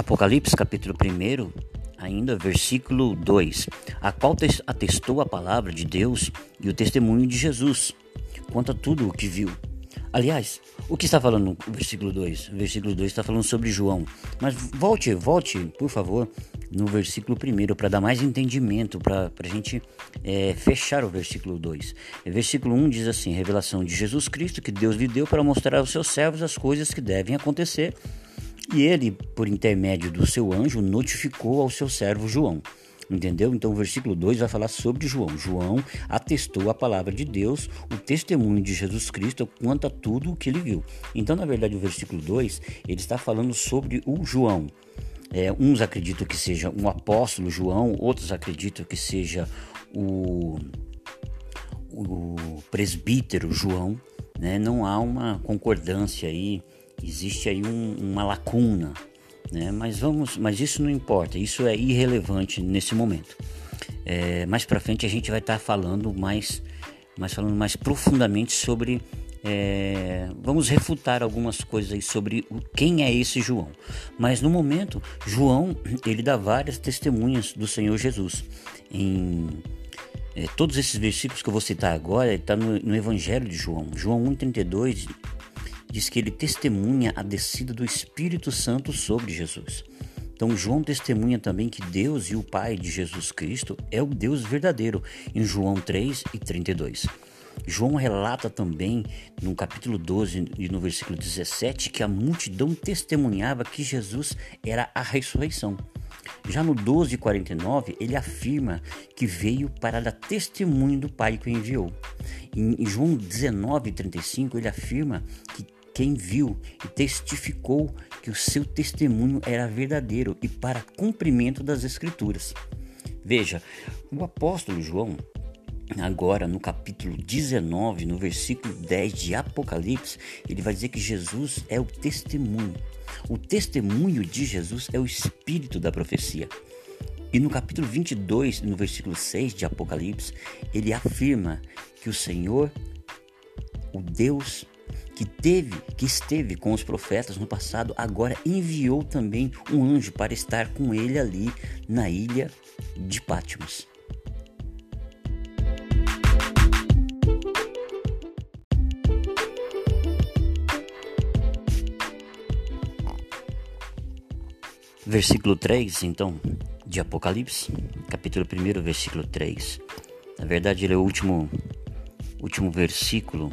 Apocalipse capítulo 1, ainda versículo 2, a qual atestou a palavra de Deus e o testemunho de Jesus, quanto a tudo o que viu. Aliás, o que está falando no versículo 2? O versículo 2 está falando sobre João. Mas volte, volte, por favor, no versículo 1 para dar mais entendimento, para a gente é, fechar o versículo 2. O versículo 1 diz assim: Revelação de Jesus Cristo que Deus lhe deu para mostrar aos seus servos as coisas que devem acontecer e ele, por intermédio do seu anjo, notificou ao seu servo João. Entendeu? Então o versículo 2 vai falar sobre João. João atestou a palavra de Deus, o testemunho de Jesus Cristo quanto a tudo o que ele viu. Então, na verdade, o versículo 2 ele está falando sobre o João. É, uns acreditam que seja um apóstolo João, outros acreditam que seja o, o presbítero João. Né? Não há uma concordância aí existe aí um, uma lacuna, né? Mas vamos, mas isso não importa, isso é irrelevante nesse momento. É, mais para frente a gente vai estar tá falando mais, mais falando mais profundamente sobre é, vamos refutar algumas coisas aí sobre quem é esse João. Mas no momento, João ele dá várias testemunhas do Senhor Jesus. Em é, todos esses versículos que eu vou citar agora, está no, no, Evangelho de João. João 1,32 diz que ele testemunha a descida do Espírito Santo sobre Jesus. Então, João testemunha também que Deus e o Pai de Jesus Cristo é o Deus verdadeiro, em João 3 e 32. João relata também, no capítulo 12 e no versículo 17, que a multidão testemunhava que Jesus era a ressurreição. Já no 12 e 49, ele afirma que veio para dar testemunho do Pai que o enviou. Em João 19 e 35, ele afirma que quem viu e testificou que o seu testemunho era verdadeiro e para cumprimento das Escrituras. Veja, o apóstolo João, agora no capítulo 19, no versículo 10 de Apocalipse, ele vai dizer que Jesus é o testemunho. O testemunho de Jesus é o espírito da profecia. E no capítulo 22, no versículo 6 de Apocalipse, ele afirma que o Senhor, o Deus que teve, que esteve com os profetas no passado, agora enviou também um anjo para estar com ele ali na ilha de Patmos. Versículo 3, então, de Apocalipse, capítulo 1, versículo 3. Na verdade, ele é o último, último versículo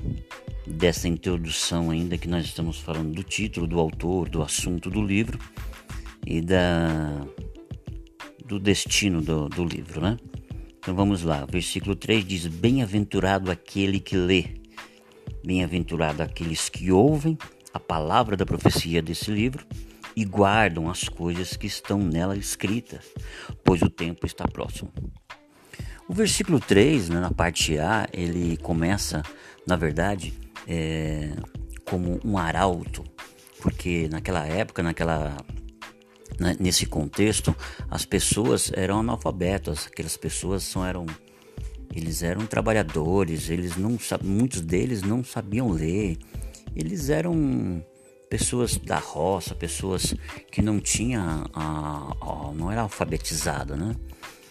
dessa introdução ainda que nós estamos falando do título, do autor, do assunto do livro e da do destino do, do livro, né? Então vamos lá, versículo 3 diz: Bem-aventurado aquele que lê, bem-aventurado aqueles que ouvem a palavra da profecia desse livro e guardam as coisas que estão nela escritas, pois o tempo está próximo. O versículo 3, né, na parte A, ele começa, na verdade, é, como um arauto, porque naquela época, naquela né, nesse contexto, as pessoas eram analfabetas, aquelas pessoas são, eram eles eram trabalhadores, eles não muitos deles não sabiam ler, eles eram pessoas da roça, pessoas que não tinham a, a, não era alfabetizada, né?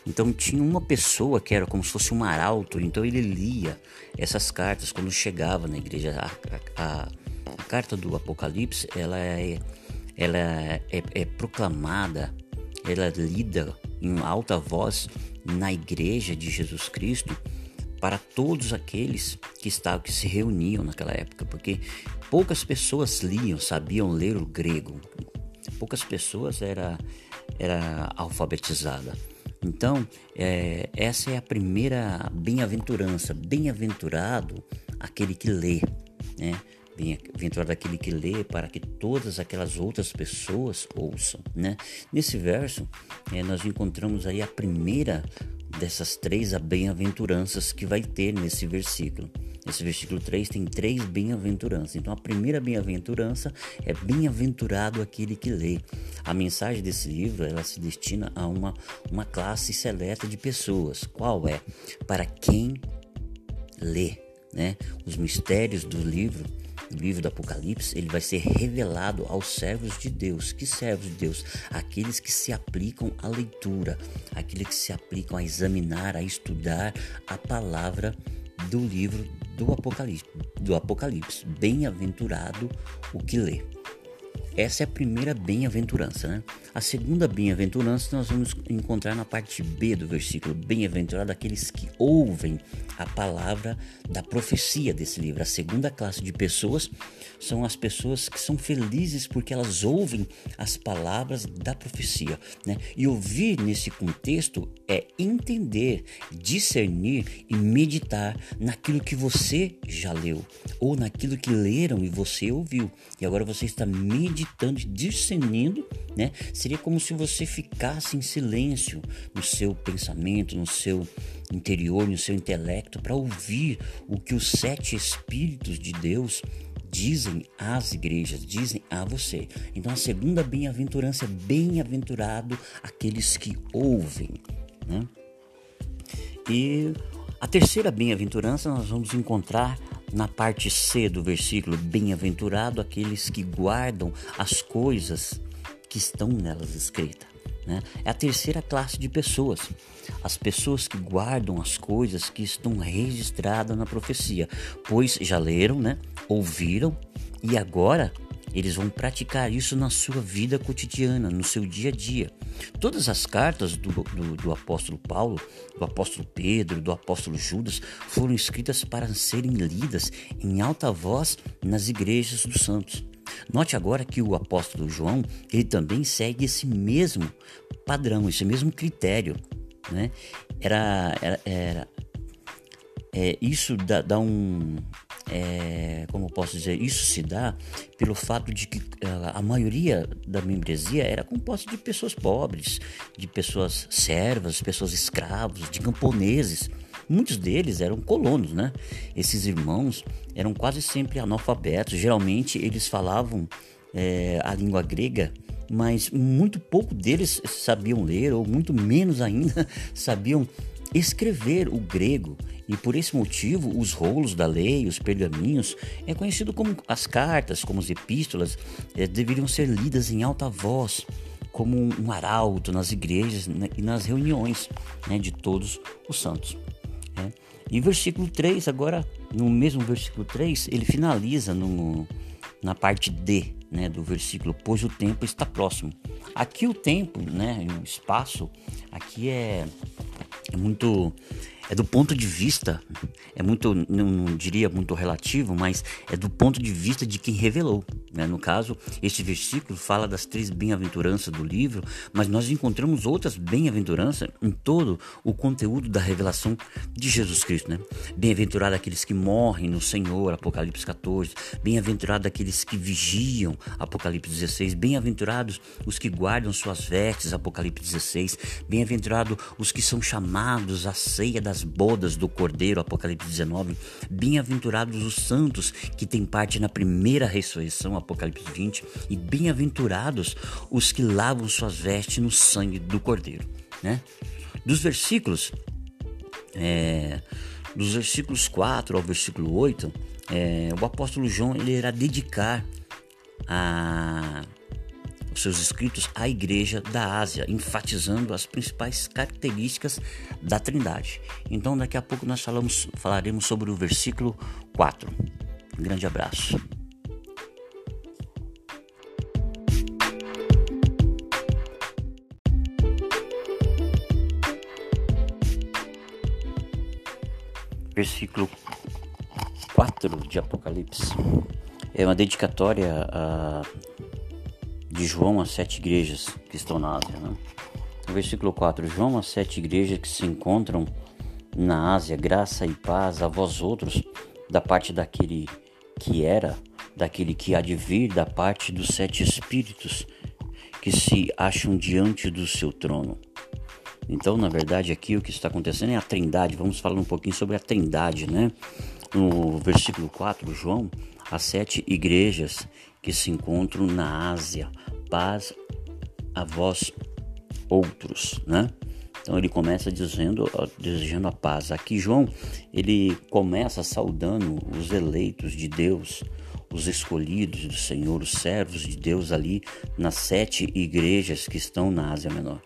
Então tinha uma pessoa que era como se fosse um arauto, então ele lia essas cartas quando chegava na igreja. A, a, a carta do Apocalipse ela é, ela é, é, proclamada, ela é lida em alta voz na igreja de Jesus Cristo para todos aqueles que estavam que se reuniam naquela época, porque poucas pessoas liam, sabiam ler o grego. Poucas pessoas era era alfabetizada. Então, é, essa é a primeira bem-aventurança. Bem-aventurado aquele que lê, né? Bem-aventurado aquele que lê para que todas aquelas outras pessoas ouçam, né? Nesse verso, é, nós encontramos aí a primeira dessas três bem-aventuranças que vai ter nesse versículo. Esse versículo 3 tem três bem-aventuranças. Então a primeira bem-aventurança é bem-aventurado aquele que lê. A mensagem desse livro ela se destina a uma, uma classe seleta de pessoas. Qual é? Para quem lê. Né? Os mistérios do livro do livro do Apocalipse, ele vai ser revelado aos servos de Deus. Que servos de Deus? Aqueles que se aplicam à leitura, aqueles que se aplicam a examinar, a estudar a palavra do livro do Apocalipse. Do Apocalipse. Bem-aventurado o que lê. Essa é a primeira bem-aventurança, né? A segunda bem-aventurança nós vamos encontrar na parte B do versículo. Bem-aventurado aqueles que ouvem a palavra da profecia desse livro. A segunda classe de pessoas são as pessoas que são felizes porque elas ouvem as palavras da profecia, né? E ouvir nesse contexto é entender, discernir e meditar naquilo que você já leu ou naquilo que leram e você ouviu. E agora você está meditando meditando, discernindo, né? Seria como se você ficasse em silêncio no seu pensamento, no seu interior, no seu intelecto, para ouvir o que os sete Espíritos de Deus dizem às igrejas, dizem a você. Então a segunda bem-aventurança é bem-aventurado aqueles que ouvem, né? E a terceira bem-aventurança nós vamos encontrar na parte C do versículo, bem-aventurado aqueles que guardam as coisas que estão nelas escritas. Né? É a terceira classe de pessoas, as pessoas que guardam as coisas que estão registradas na profecia, pois já leram, né? ouviram e agora eles vão praticar isso na sua vida cotidiana, no seu dia a dia. Todas as cartas do, do, do, apóstolo Paulo, do apóstolo Pedro, do apóstolo Judas foram escritas para serem lidas em alta voz nas igrejas dos santos. Note agora que o apóstolo João ele também segue esse mesmo padrão, esse mesmo critério. Né? Era, era, era é, isso dá, dá um, é, como posso dizer, isso se dá pelo fato de que eh, a maioria da membresia era composta de pessoas pobres, de pessoas servas, pessoas escravos, de camponeses. Muitos deles eram colonos, né? Esses irmãos eram quase sempre analfabetos. Geralmente eles falavam é, a língua grega, mas muito pouco deles sabiam ler, ou muito menos ainda sabiam escrever o grego. E por esse motivo, os rolos da lei, os pergaminhos, é conhecido como as cartas, como as epístolas, é, deveriam ser lidas em alta voz, como um arauto nas igrejas né, e nas reuniões né, de todos os santos. Né? E versículo 3, agora, no mesmo versículo 3, ele finaliza no, na parte D né, do versículo, pois o tempo está próximo. Aqui o tempo, né, o espaço, aqui é, é muito é do ponto de vista, é muito, não, não, diria muito relativo, mas é do ponto de vista de quem revelou. Né? No caso, este versículo fala das três bem-aventuranças do livro, mas nós encontramos outras bem-aventuranças em todo o conteúdo da revelação de Jesus Cristo. Né? Bem-aventurado aqueles que morrem no Senhor, Apocalipse 14. Bem-aventurado aqueles que vigiam, Apocalipse 16. Bem-aventurados os que guardam suas vestes, Apocalipse 16. Bem-aventurado os que são chamados à ceia das bodas do Cordeiro, Apocalipse 19. Bem-aventurados os santos que têm parte na primeira ressurreição, Apocalipse 20. E bem-aventurados os que lavam suas vestes no sangue do Cordeiro. Né? Dos versículos, é, dos versículos 4 ao versículo 8, é, o apóstolo João ele irá dedicar a seus escritos à Igreja da Ásia, enfatizando as principais características da Trindade. Então, daqui a pouco nós falamos, falaremos sobre o versículo 4. Um grande abraço. Versículo 4 de Apocalipse é uma dedicatória a de João às sete igrejas que estão na Ásia. Né? No versículo 4, João às sete igrejas que se encontram na Ásia, graça e paz a vós outros, da parte daquele que era, daquele que há de vir, da parte dos sete espíritos que se acham diante do seu trono. Então, na verdade, aqui o que está acontecendo é a trindade. Vamos falar um pouquinho sobre a trindade, né? No versículo 4, João, as sete igrejas que se encontram na Ásia. Paz a vós outros, né? Então ele começa dizendo, desejando a paz. Aqui João, ele começa saudando os eleitos de Deus, os escolhidos do Senhor, os servos de Deus ali nas sete igrejas que estão na Ásia Menor.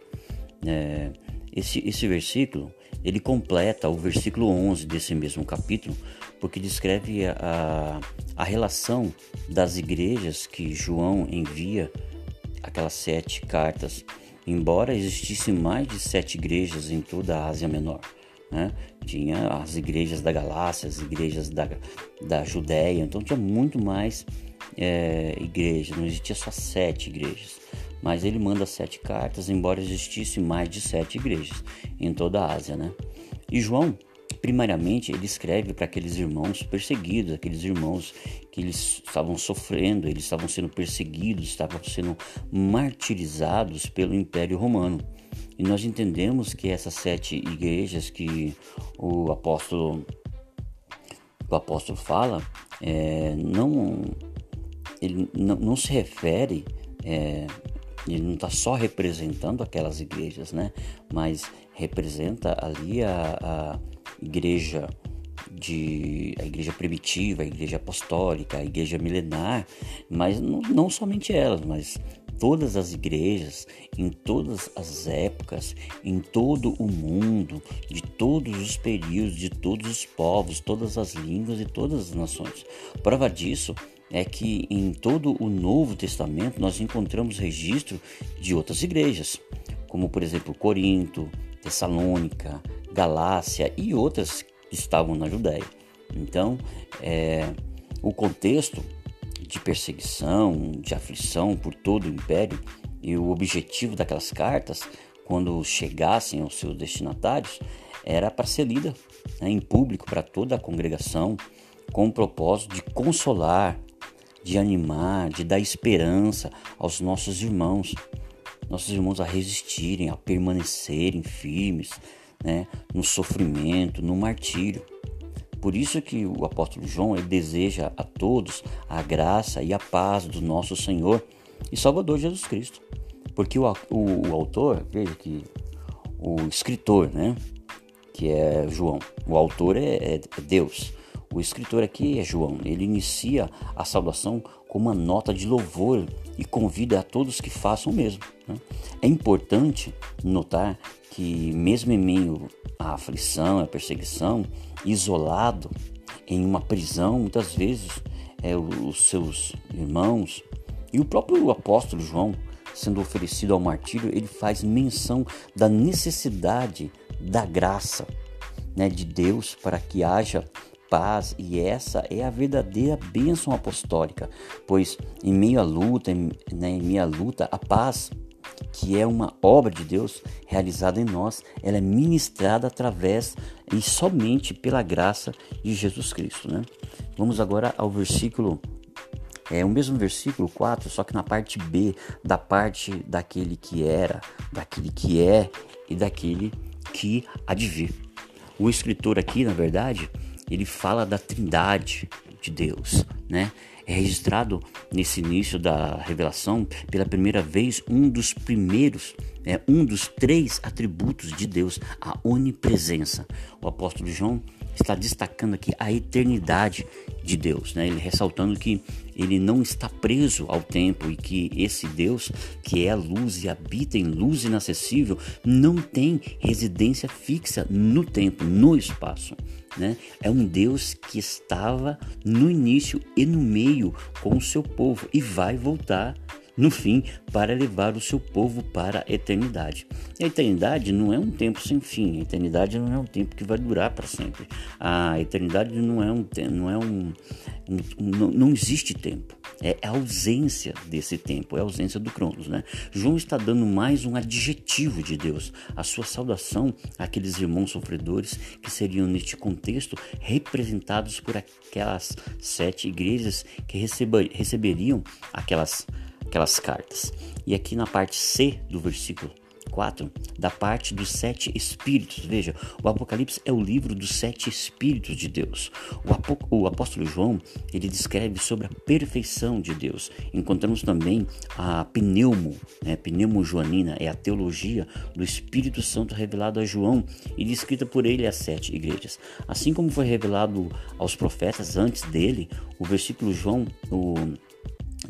É, esse, esse versículo ele completa o versículo 11 desse mesmo capítulo, porque descreve a, a relação das igrejas que João envia aquelas sete cartas, embora existissem mais de sete igrejas em toda a Ásia Menor. Né? Tinha as igrejas da Galácia, as igrejas da, da Judéia, então tinha muito mais é, igrejas, não existia só sete igrejas. Mas ele manda sete cartas, embora existisse mais de sete igrejas em toda a Ásia. Né? E João, primariamente, ele escreve para aqueles irmãos perseguidos, aqueles irmãos que eles estavam sofrendo, eles estavam sendo perseguidos, estavam sendo martirizados pelo Império Romano. E nós entendemos que essas sete igrejas que o apóstolo o apóstolo fala é, não ele não, não se refere é, ele não está só representando aquelas igrejas, né? Mas representa ali a, a igreja de a igreja primitiva, a igreja apostólica, a igreja milenar, mas não, não somente elas, mas todas as igrejas, em todas as épocas, em todo o mundo, de todos os períodos, de todos os povos, todas as línguas e todas as nações. Prova disso é que em todo o Novo Testamento nós encontramos registro de outras igrejas, como por exemplo Corinto, Tessalônica, Galácia e outras que estavam na Judéia. Então, é, o contexto de perseguição, de aflição por todo o império e o objetivo daquelas cartas, quando chegassem aos seus destinatários, era para ser lida né, em público para toda a congregação, com o propósito de consolar, de animar, de dar esperança aos nossos irmãos, nossos irmãos a resistirem, a permanecerem firmes né, no sofrimento, no martírio. Por isso que o apóstolo João deseja a todos a graça e a paz do nosso Senhor e Salvador Jesus Cristo. Porque o, o, o autor, veja que o escritor, né, que é João, o autor é, é Deus. O escritor aqui é João. Ele inicia a saudação com uma nota de louvor e convida a todos que façam o mesmo. Né? É importante notar que, mesmo em meio à aflição, à perseguição, isolado em uma prisão, muitas vezes é, os seus irmãos e o próprio apóstolo João, sendo oferecido ao martírio, ele faz menção da necessidade da graça né, de Deus para que haja paz e essa é a verdadeira bênção apostólica, pois em meio à luta, em, né, em à luta, a paz que é uma obra de Deus realizada em nós, ela é ministrada através e somente pela graça de Jesus Cristo. Né? Vamos agora ao versículo, é o mesmo versículo 4, só que na parte B, da parte daquele que era, daquele que é e daquele que há de vir. O escritor aqui, na verdade, ele fala da trindade de Deus, né? É registrado nesse início da revelação pela primeira vez um dos primeiros, é um dos três atributos de Deus, a onipresença. O apóstolo João está destacando aqui a eternidade de Deus, né? Ele ressaltando que ele não está preso ao tempo e que esse Deus, que é a luz e habita em luz inacessível, não tem residência fixa no tempo, no espaço. Né? É um Deus que estava no início e no meio com o seu povo e vai voltar no fim para levar o seu povo para a eternidade. A eternidade não é um tempo sem fim, a eternidade não é um tempo que vai durar para sempre. A eternidade não é um não é um, um não, não existe tempo. É a ausência desse tempo, é a ausência do Cronos, né? João está dando mais um adjetivo de Deus, a sua saudação àqueles irmãos sofredores que seriam neste contexto representados por aquelas sete igrejas que receberiam aquelas aquelas cartas. E aqui na parte C do versículo 4 da parte dos sete espíritos. Veja, o Apocalipse é o livro dos sete espíritos de Deus. O, o apóstolo João ele descreve sobre a perfeição de Deus. Encontramos também a pneumo, né? pneumo joanina, é a teologia do Espírito Santo revelado a João e descrita por ele às sete igrejas. Assim como foi revelado aos profetas antes dele, o versículo João, o,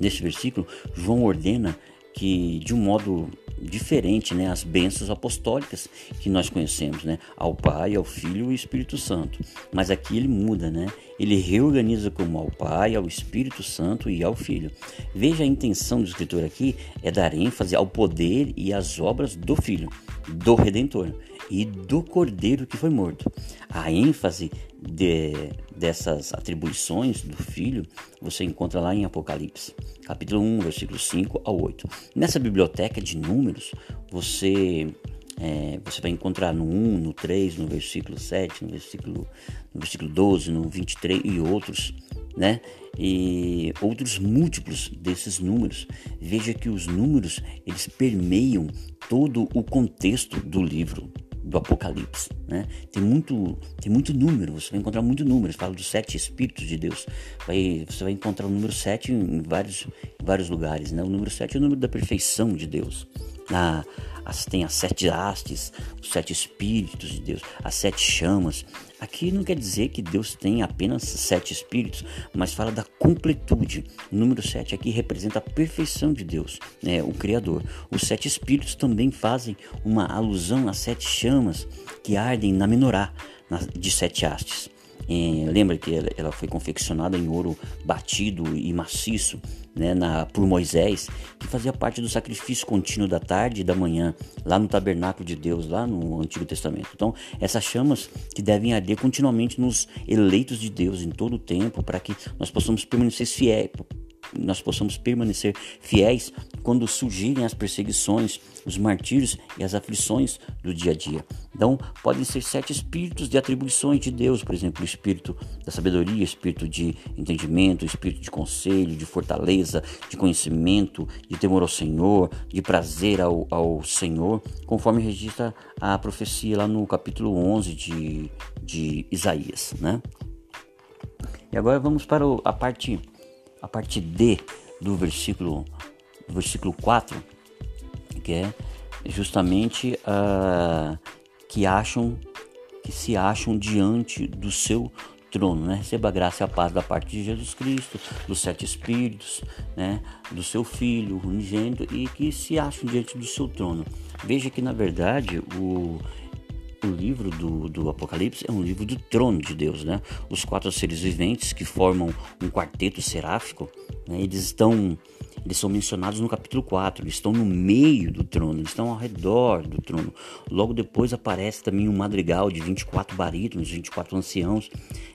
nesse versículo, João ordena que de um modo diferente, né, as bênçãos apostólicas que nós conhecemos, né, ao Pai, ao Filho e ao Espírito Santo. Mas aqui ele muda, né? Ele reorganiza como ao Pai, ao Espírito Santo e ao Filho. Veja a intenção do escritor aqui é dar ênfase ao poder e às obras do Filho, do Redentor e do Cordeiro que foi morto. A ênfase de, dessas atribuições do Filho você encontra lá em Apocalipse, capítulo 1, versículo 5 ao 8. Nessa biblioteca de números, você é, você vai encontrar no 1, no 3, no versículo 7, no versículo, no versículo 12, no 23 e outros, né? E outros múltiplos desses números. Veja que os números eles permeiam todo o contexto do livro do Apocalipse, né? Tem muito, tem muito número, você vai encontrar muito números, fala dos sete espíritos de Deus. Vai, você vai encontrar o número sete em vários, em vários lugares, né? O número sete é o número da perfeição de Deus. Na, as, tem as sete hastes, os sete espíritos de Deus, as sete chamas. Aqui não quer dizer que Deus tem apenas sete espíritos, mas fala da completude. O número sete aqui representa a perfeição de Deus, né, o Criador. Os sete espíritos também fazem uma alusão às sete chamas que ardem na menorá de sete hastes. É, lembra que ela foi confeccionada em ouro batido e maciço né, na, por Moisés, que fazia parte do sacrifício contínuo da tarde e da manhã, lá no tabernáculo de Deus, lá no Antigo Testamento. Então, essas chamas que devem arder continuamente nos eleitos de Deus em todo o tempo, para que nós possamos permanecer fiéis, nós possamos permanecer fiéis quando surgirem as perseguições, os martírios e as aflições do dia a dia. Então, podem ser sete espíritos de atribuições de Deus, por exemplo, o espírito da sabedoria, espírito de entendimento, espírito de conselho, de fortaleza, de conhecimento, de temor ao Senhor, de prazer ao, ao Senhor, conforme registra a profecia lá no capítulo 11 de, de Isaías, né? E agora vamos para a parte a parte D do versículo, versículo 4, que é justamente uh, que acham que se acham diante do seu trono, né? Receba a graça e a paz da parte de Jesus Cristo, dos sete espíritos, né? Do seu Filho unigênito e que se acham diante do seu trono. Veja que na verdade o o livro do, do Apocalipse é um livro do trono de Deus, né? Os quatro seres viventes que formam um quarteto seráfico, né? eles estão eles são mencionados no capítulo 4, eles estão no meio do trono, eles estão ao redor do trono. Logo depois aparece também um madrigal de 24 barítonos, 24 anciãos,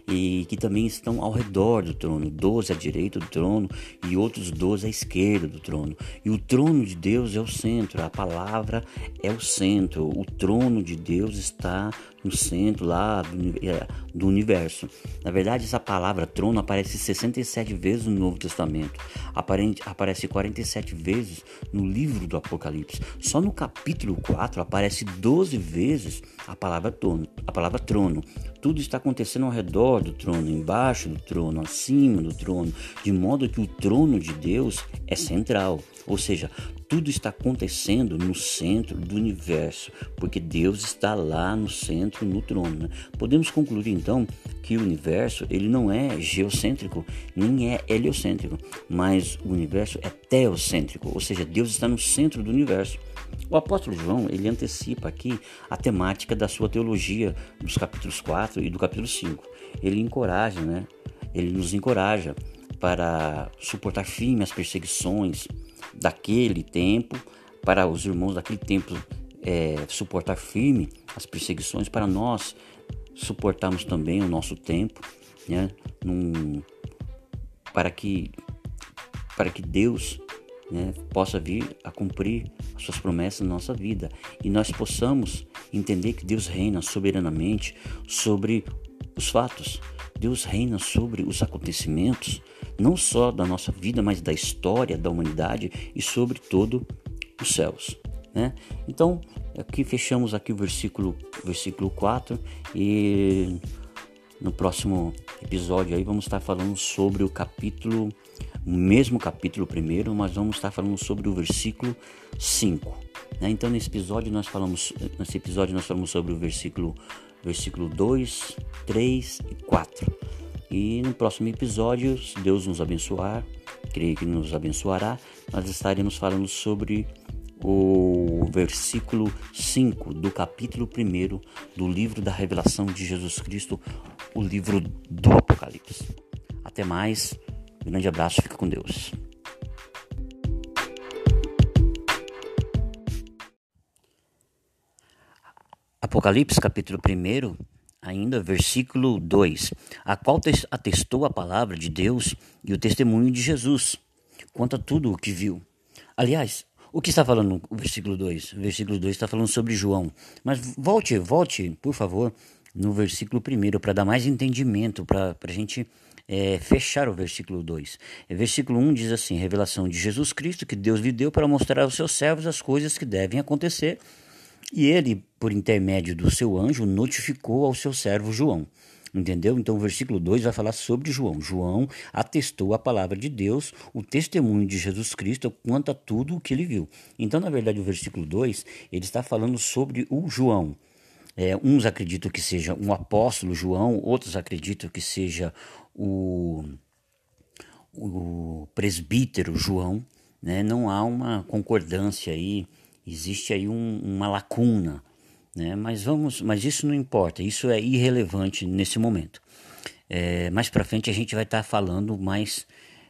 e que também estão ao redor do trono, 12 à direita do trono e outros 12 à esquerda do trono. E o trono de Deus é o centro, a palavra é o centro, o trono de Deus está no centro lá do, é, universo. Na verdade, essa palavra trono aparece 67 vezes no Novo Testamento, aparente, aparece 47 vezes no livro do Apocalipse. Só no capítulo 4 aparece 12 vezes a palavra trono. A palavra trono. Tudo está acontecendo ao redor do trono, embaixo do trono, acima do trono, de modo que o trono de Deus é central. Ou seja, tudo está acontecendo no centro do universo, porque Deus está lá no centro, no trono. Né? Podemos concluir então que o universo ele não é geocêntrico nem é heliocêntrico, mas o universo é teocêntrico, ou seja, Deus está no centro do universo. O apóstolo João ele antecipa aqui a temática da sua teologia dos capítulos 4 e do capítulo 5. Ele encoraja, né? Ele nos encoraja para suportar firme as perseguições daquele tempo, para os irmãos daquele tempo é, suportar firme as perseguições, para nós suportarmos também o nosso tempo, né? Num, para que para que Deus né, possa vir a cumprir as suas promessas na nossa vida e nós possamos entender que Deus reina soberanamente sobre os fatos. Deus reina sobre os acontecimentos, não só da nossa vida, mas da história da humanidade e sobre todo os céus. Né? Então, aqui fechamos aqui o versículo, versículo 4 e no próximo episódio aí vamos estar falando sobre o capítulo, o mesmo capítulo primeiro, mas vamos estar falando sobre o versículo 5. Né? Então nesse episódio nós falamos, nesse episódio nós falamos sobre o versículo, versículo 2, 3 e 4. E no próximo episódio, se Deus nos abençoar, creio que nos abençoará, nós estaremos falando sobre o versículo 5 do capítulo 1 do livro da revelação de Jesus Cristo, o livro do Apocalipse. Até mais, grande abraço, fica com Deus. Apocalipse capítulo 1, ainda versículo 2, a qual atestou a palavra de Deus e o testemunho de Jesus, quanto a tudo o que viu. Aliás, o que está falando o versículo 2? O versículo 2 está falando sobre João. Mas volte, volte, por favor, no versículo 1 para dar mais entendimento, para a gente é, fechar o versículo 2. O versículo 1 diz assim: Revelação de Jesus Cristo que Deus lhe deu para mostrar aos seus servos as coisas que devem acontecer. E ele, por intermédio do seu anjo, notificou ao seu servo João. Entendeu? Então o versículo 2 vai falar sobre João. João atestou a palavra de Deus, o testemunho de Jesus Cristo quanto a tudo o que ele viu. Então, na verdade, o versículo 2 ele está falando sobre o João. É, uns acreditam que seja um apóstolo João, outros acreditam que seja o, o presbítero João. Né? Não há uma concordância aí, existe aí um, uma lacuna né? Mas vamos, mas isso não importa, isso é irrelevante nesse momento. É, mais para frente a gente vai estar tá falando mais,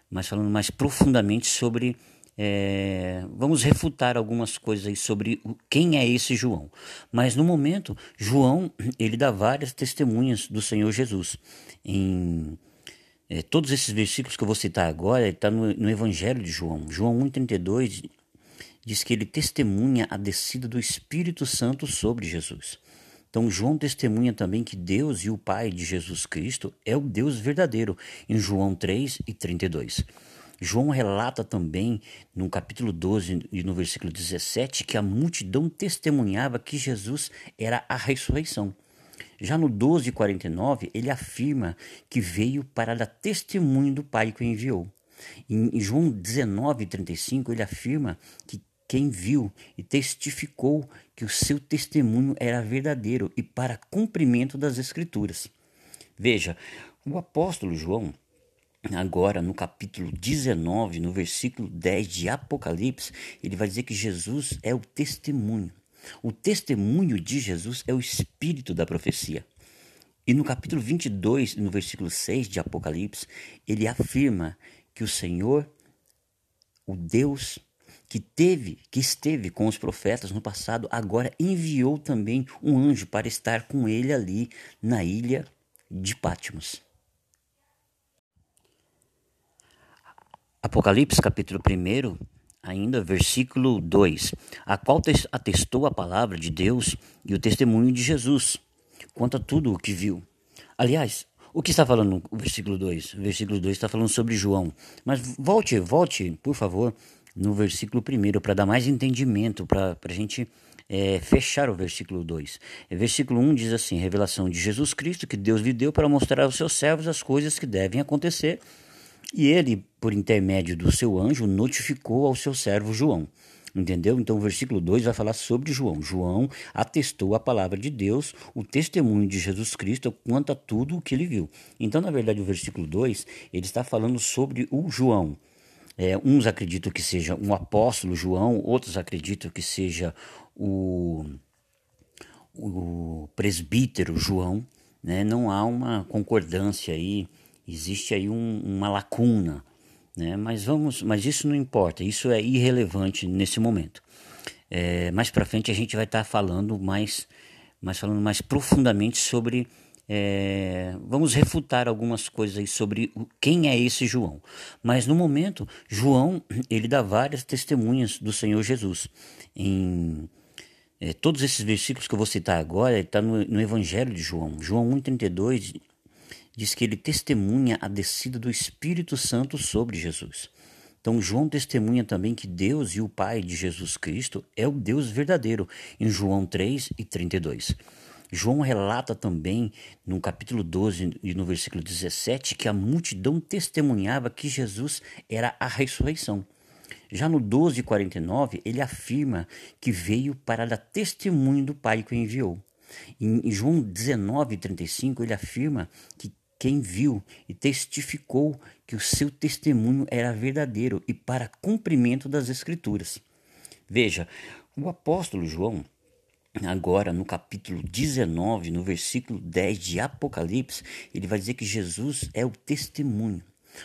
mais falando mais profundamente sobre é, vamos refutar algumas coisas aí sobre quem é esse João. Mas no momento, João ele dá várias testemunhas do Senhor Jesus. Em é, todos esses versículos que eu vou citar agora, está no, no Evangelho de João. João 1,32 diz que ele testemunha a descida do Espírito Santo sobre Jesus. Então, João testemunha também que Deus e o Pai de Jesus Cristo é o Deus verdadeiro, em João 3 e 32. João relata também, no capítulo 12 e no versículo 17, que a multidão testemunhava que Jesus era a ressurreição. Já no 12 e 49, ele afirma que veio para dar testemunho do Pai que o enviou. Em João 19 e 35, ele afirma que quem viu e testificou que o seu testemunho era verdadeiro e para cumprimento das Escrituras. Veja, o apóstolo João, agora no capítulo 19, no versículo 10 de Apocalipse, ele vai dizer que Jesus é o testemunho. O testemunho de Jesus é o espírito da profecia. E no capítulo 22, no versículo 6 de Apocalipse, ele afirma que o Senhor, o Deus que teve, que esteve com os profetas no passado, agora enviou também um anjo para estar com ele ali na ilha de Patmos. Apocalipse capítulo 1, ainda versículo 2, a qual atestou a palavra de Deus e o testemunho de Jesus, quanto a tudo o que viu. Aliás, o que está falando o versículo 2? O versículo 2 está falando sobre João. Mas volte, volte, por favor, no versículo 1 para dar mais entendimento, para a gente é, fechar o versículo 2. O versículo 1 diz assim: Revelação de Jesus Cristo que Deus lhe deu para mostrar aos seus servos as coisas que devem acontecer. E ele, por intermédio do seu anjo, notificou ao seu servo João. Entendeu? Então o versículo 2 vai falar sobre João. João atestou a palavra de Deus, o testemunho de Jesus Cristo quanto a tudo o que ele viu. Então, na verdade, o versículo 2 ele está falando sobre o João. É, uns acreditam que seja um apóstolo João, outros acreditam que seja o, o presbítero João. Né? Não há uma concordância aí, existe aí um, uma lacuna. Né? Mas vamos, mas isso não importa, isso é irrelevante nesse momento. É, mais para frente a gente vai estar tá falando mais, mais falando mais profundamente sobre é, vamos refutar algumas coisas aí sobre quem é esse João. Mas no momento, João ele dá várias testemunhas do Senhor Jesus. Em é, todos esses versículos que eu vou citar agora, está no, no, Evangelho de João. João 1,32 diz que ele testemunha a descida do Espírito Santo sobre Jesus. Então, João testemunha também que Deus e o Pai de Jesus Cristo é o Deus verdadeiro, em João 3 e 32. João relata também, no capítulo 12 e no versículo 17, que a multidão testemunhava que Jesus era a ressurreição. Já no 12,49, ele afirma que veio para dar testemunho do Pai que o enviou. Em João 19,35, ele afirma que quem viu e testificou que o seu testemunho era verdadeiro e para cumprimento das Escrituras. Veja, o apóstolo João, agora no capítulo 19, no versículo 10 de Apocalipse, ele vai dizer que Jesus é o testemunho.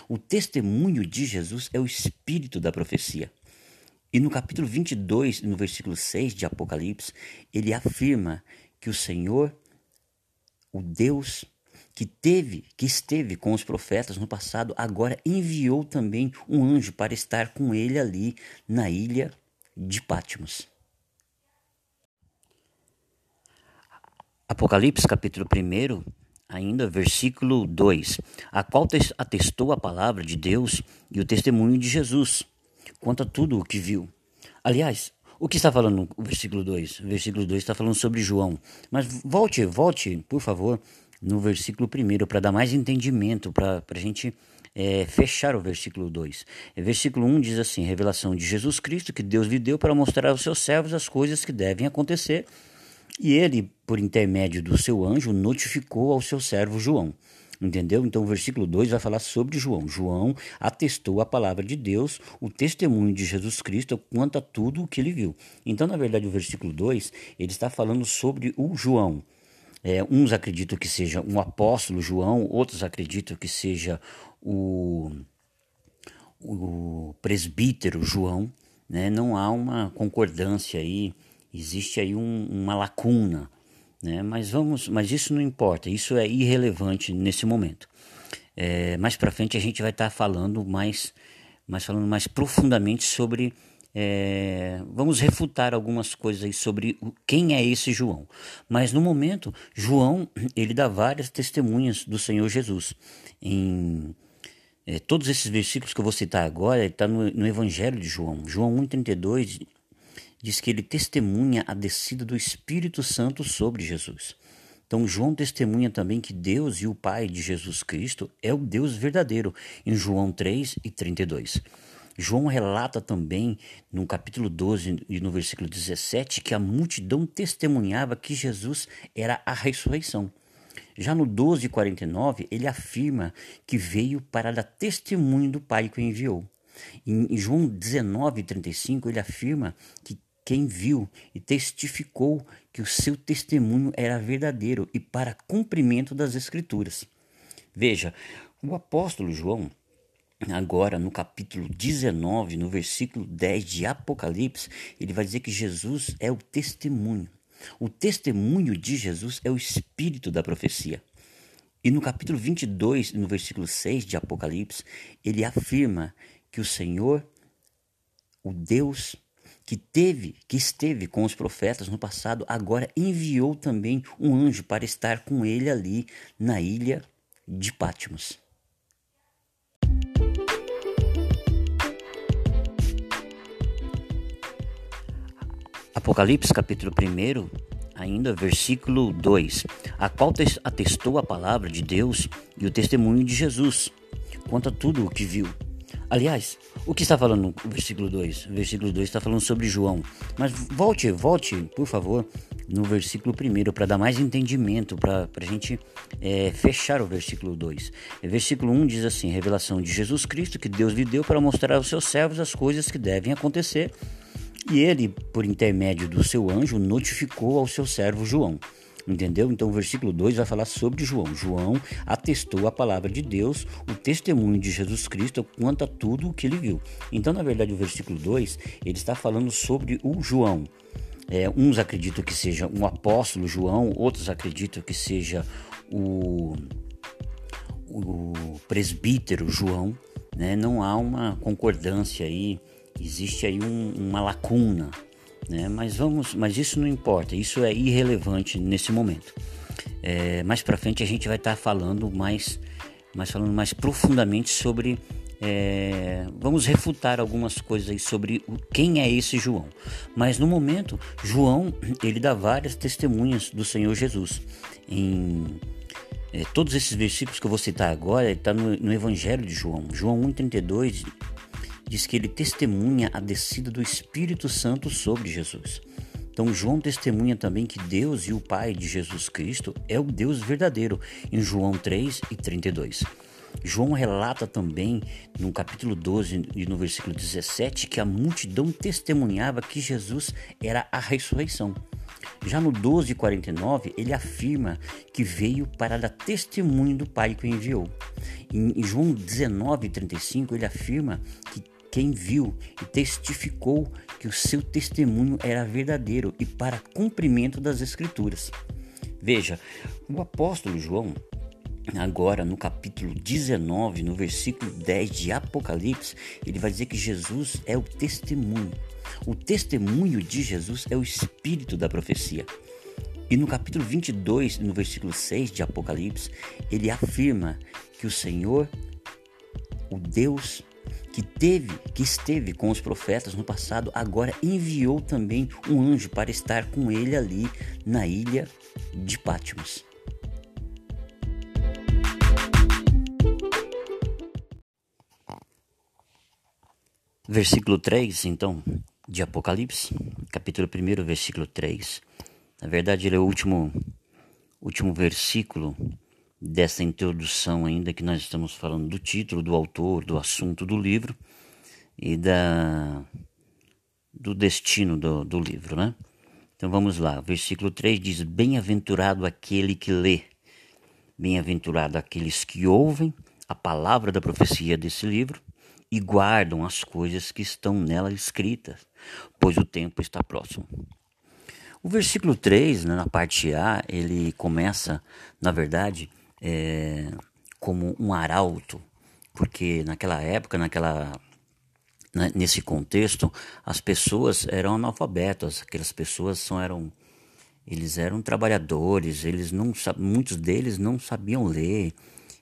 O testemunho de Jesus é o espírito da profecia. E no capítulo 22, no versículo 6 de Apocalipse, ele afirma que o Senhor, o Deus que teve, que esteve com os profetas no passado, agora enviou também um anjo para estar com ele ali na ilha de Patmos. Apocalipse capítulo 1, ainda versículo 2, a qual atestou a palavra de Deus e o testemunho de Jesus, quanto a tudo o que viu. Aliás, o que está falando o versículo 2? O versículo 2 está falando sobre João. Mas volte, volte, por favor, no versículo 1 para dar mais entendimento, para a gente é, fechar o versículo 2. O versículo 1 diz assim: Revelação de Jesus Cristo que Deus lhe deu para mostrar aos seus servos as coisas que devem acontecer. E ele, por intermédio do seu anjo, notificou ao seu servo João. Entendeu? Então o versículo 2 vai falar sobre João. João atestou a palavra de Deus, o testemunho de Jesus Cristo quanto a tudo o que ele viu. Então, na verdade, o versículo 2 ele está falando sobre o João. É, uns acreditam que seja um apóstolo João, outros acreditam que seja o, o presbítero João. Né? Não há uma concordância aí, existe aí um, uma lacuna né? Mas vamos, mas isso não importa, isso é irrelevante nesse momento. É, mais para frente a gente vai estar tá falando mais, mais falando mais profundamente sobre é, vamos refutar algumas coisas sobre quem é esse João. Mas no momento, João ele dá várias testemunhas do Senhor Jesus. Em é, todos esses versículos que eu vou citar agora, está no, no Evangelho de João. João 1,32 diz que ele testemunha a descida do Espírito Santo sobre Jesus. Então, João testemunha também que Deus e o Pai de Jesus Cristo é o Deus verdadeiro, em João 3 e 32. João relata também, no capítulo 12 e no versículo 17, que a multidão testemunhava que Jesus era a ressurreição. Já no 12,49, ele afirma que veio para dar testemunho do Pai que o enviou. Em João 19,35, ele afirma que quem viu e testificou que o seu testemunho era verdadeiro e para cumprimento das Escrituras. Veja, o apóstolo João, agora no capítulo 19, no versículo 10 de Apocalipse, ele vai dizer que Jesus é o testemunho. O testemunho de Jesus é o espírito da profecia. E no capítulo 22, no versículo 6 de Apocalipse, ele afirma que o Senhor, o Deus que teve, que esteve com os profetas no passado, agora enviou também um anjo para estar com ele ali na ilha de Patmos. Apocalipse capítulo 1, ainda versículo 2, a qual atestou a palavra de Deus e o testemunho de Jesus, quanto a tudo o que viu Aliás, o que está falando o versículo 2? O versículo 2 está falando sobre João. Mas volte, volte, por favor, no versículo 1 para dar mais entendimento, para a gente é, fechar o versículo 2. O versículo 1 diz assim: Revelação de Jesus Cristo que Deus lhe deu para mostrar aos seus servos as coisas que devem acontecer. E ele, por intermédio do seu anjo, notificou ao seu servo João. Entendeu? Então o versículo 2 vai falar sobre João. João atestou a palavra de Deus, o testemunho de Jesus Cristo quanto a tudo o que ele viu. Então, na verdade, o versículo 2 ele está falando sobre o João. É, uns acreditam que seja um apóstolo João, outros acreditam que seja o, o presbítero João. Né? Não há uma concordância aí, existe aí um, uma lacuna né? Mas vamos, mas isso não importa, isso é irrelevante nesse momento. É, mais para frente a gente vai estar tá falando mais, mais falando mais profundamente sobre é, vamos refutar algumas coisas aí sobre quem é esse João. Mas no momento, João ele dá várias testemunhas do Senhor Jesus. Em é, todos esses versículos que eu vou citar agora, está no, no, Evangelho de João. João 1,32 diz que ele testemunha a descida do Espírito Santo sobre Jesus. Então, João testemunha também que Deus e o Pai de Jesus Cristo é o Deus verdadeiro, em João 3 e 32. João relata também no capítulo 12 e no versículo 17 que a multidão testemunhava que Jesus era a ressurreição. Já no 12:49, ele afirma que veio para dar testemunho do Pai que o enviou. Em João 19:35, ele afirma que quem viu e testificou que o seu testemunho era verdadeiro e para cumprimento das Escrituras. Veja, o apóstolo João Agora, no capítulo 19, no versículo 10 de Apocalipse, ele vai dizer que Jesus é o testemunho. O testemunho de Jesus é o espírito da profecia. E no capítulo 22, no versículo 6 de Apocalipse, ele afirma que o Senhor, o Deus que teve, que esteve com os profetas no passado, agora enviou também um anjo para estar com ele ali na ilha de Patmos. Versículo 3, então, de Apocalipse, capítulo 1, versículo 3. Na verdade, ele é o último, último versículo dessa introdução ainda que nós estamos falando do título, do autor, do assunto do livro e da do destino do, do livro, né? Então vamos lá, versículo 3 diz: Bem-aventurado aquele que lê, bem-aventurado aqueles que ouvem a palavra da profecia desse livro e guardam as coisas que estão nela escritas, pois o tempo está próximo. O versículo 3, né, na parte A, ele começa, na verdade, é, como um arauto, porque naquela época, naquela nesse contexto, as pessoas eram analfabetas, aquelas pessoas são, eram eles eram trabalhadores, eles não muitos deles não sabiam ler,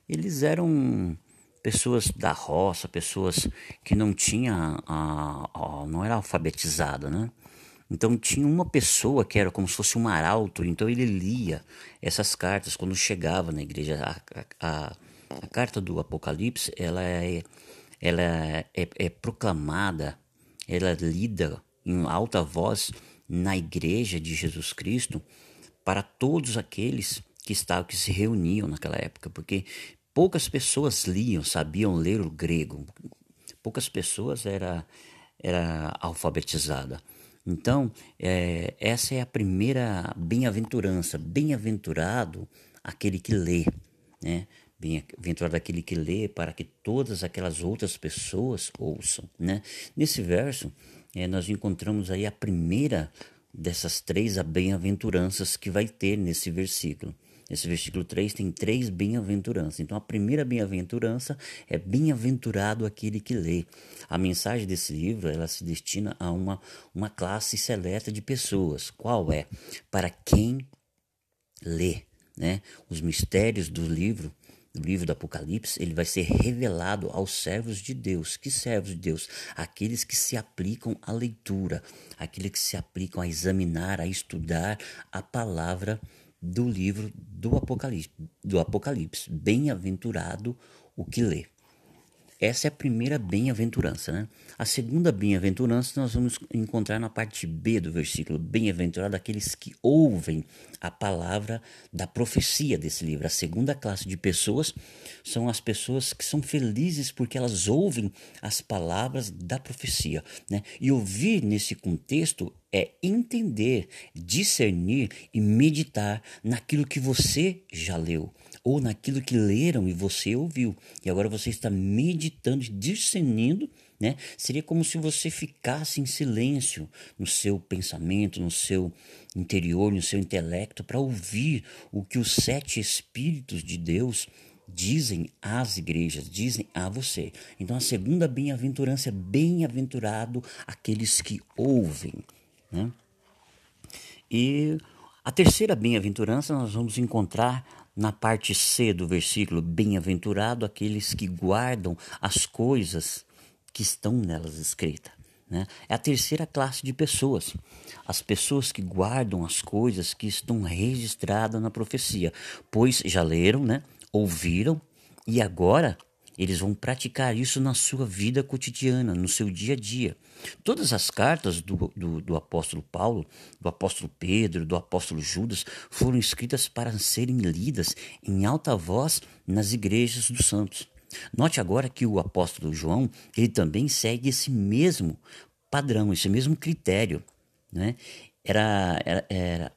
eles eram pessoas da roça, pessoas que não tinha a, a, não era alfabetizada, né? Então tinha uma pessoa que era como se fosse um arauto, então ele lia essas cartas quando chegava na igreja. A, a, a carta do Apocalipse ela é, ela é, é, proclamada, ela é lida em alta voz na igreja de Jesus Cristo para todos aqueles que estavam que se reuniam naquela época, porque poucas pessoas liam, sabiam ler o grego. Poucas pessoas era era alfabetizada. Então, é, essa é a primeira bem-aventurança. Bem-aventurado aquele que lê, né? Bem-aventurado aquele que lê para que todas aquelas outras pessoas ouçam, né? Nesse verso, é, nós encontramos aí a primeira dessas três bem-aventuranças que vai ter nesse versículo. Nesse versículo 3 tem três bem-aventuranças. Então a primeira bem-aventurança é bem-aventurado aquele que lê. A mensagem desse livro, ela se destina a uma, uma classe seleta de pessoas. Qual é? Para quem lê, né? Os mistérios do livro do livro do Apocalipse, ele vai ser revelado aos servos de Deus. Que servos de Deus? Aqueles que se aplicam à leitura, aqueles que se aplicam a examinar, a estudar a palavra do livro do Apocalipse. Do Apocalipse. Bem-aventurado o que lê. Essa é a primeira bem-aventurança, né? A segunda bem-aventurança nós vamos encontrar na parte B do versículo. Bem-aventurado aqueles que ouvem a palavra da profecia desse livro. A segunda classe de pessoas são as pessoas que são felizes porque elas ouvem as palavras da profecia, né? E ouvir nesse contexto é entender, discernir e meditar naquilo que você já leu ou naquilo que leram e você ouviu. E agora você está meditando, discernindo, né? Seria como se você ficasse em silêncio no seu pensamento, no seu interior, no seu intelecto, para ouvir o que os sete Espíritos de Deus dizem às igrejas, dizem a você. Então a segunda bem-aventurança é bem-aventurado aqueles que ouvem. Né? E a terceira bem-aventurança nós vamos encontrar na parte C do versículo, bem-aventurado aqueles que guardam as coisas que estão nelas escritas. Né? É a terceira classe de pessoas. As pessoas que guardam as coisas que estão registradas na profecia, pois já leram, né? ouviram e agora eles vão praticar isso na sua vida cotidiana, no seu dia a dia. Todas as cartas do, do, do, apóstolo Paulo, do apóstolo Pedro, do apóstolo Judas foram escritas para serem lidas em alta voz nas igrejas dos santos. Note agora que o apóstolo João ele também segue esse mesmo padrão, esse mesmo critério. Né? Era, era, era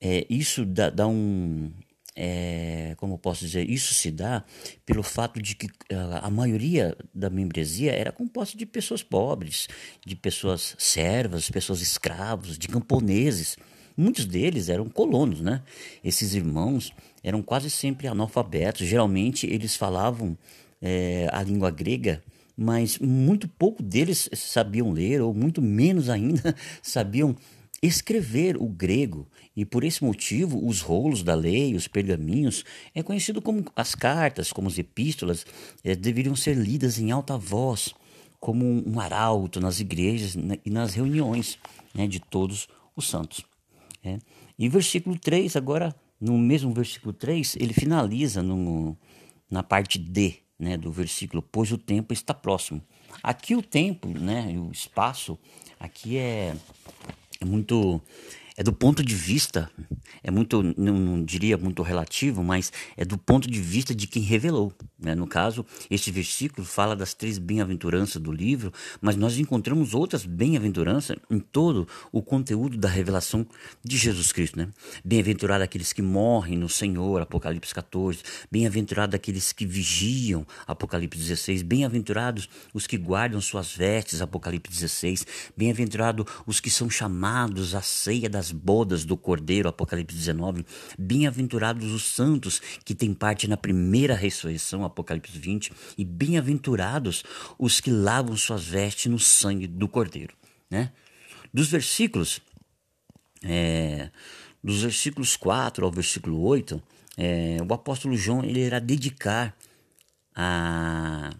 é, isso dá, dá um, é, como posso dizer, isso se dá pelo fato de que uh, a maioria da membresia era composta de pessoas pobres, de pessoas servas, pessoas escravos, de camponeses. Muitos deles eram colonos, né? Esses irmãos eram quase sempre analfabetos. Geralmente eles falavam é, a língua grega, mas muito pouco deles sabiam ler, ou muito menos ainda sabiam escrever o grego, e por esse motivo os rolos da lei, os pergaminhos, é conhecido como as cartas, como as epístolas, é, deveriam ser lidas em alta voz, como um arauto nas igrejas e nas reuniões né, de todos os santos. É. E versículo 3, agora, no mesmo versículo 3, ele finaliza no, na parte D né, do versículo, pois o tempo está próximo. Aqui o tempo, né, o espaço, aqui é é muito é do ponto de vista, é muito, não, não, diria muito relativo, mas é do ponto de vista de quem revelou. Né? No caso, este versículo fala das três bem-aventuranças do livro, mas nós encontramos outras bem-aventuranças em todo o conteúdo da revelação de Jesus Cristo. Né? Bem-aventurado aqueles que morrem no Senhor, Apocalipse 14. Bem-aventurado aqueles que vigiam, Apocalipse 16. Bem-aventurados os que guardam suas vestes, Apocalipse 16. Bem-aventurado os que são chamados à ceia da das bodas do Cordeiro, Apocalipse 19. Bem-aventurados os santos que têm parte na primeira ressurreição, Apocalipse 20. E bem-aventurados os que lavam suas vestes no sangue do Cordeiro. Né? Dos versículos, é, dos versículos 4 ao versículo 8, é, o apóstolo João ele irá dedicar a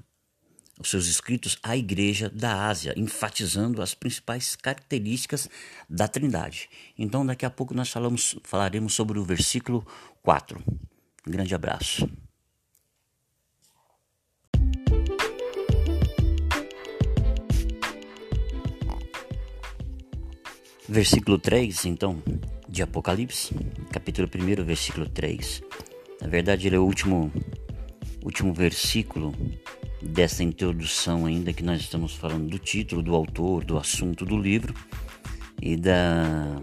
os seus escritos à Igreja da Ásia, enfatizando as principais características da Trindade. Então, daqui a pouco nós falamos, falaremos sobre o versículo 4. Um grande abraço. Versículo 3, então, de Apocalipse, capítulo 1, versículo 3. Na verdade, ele é o último, último versículo dessa introdução ainda que nós estamos falando do título, do autor, do assunto do livro e da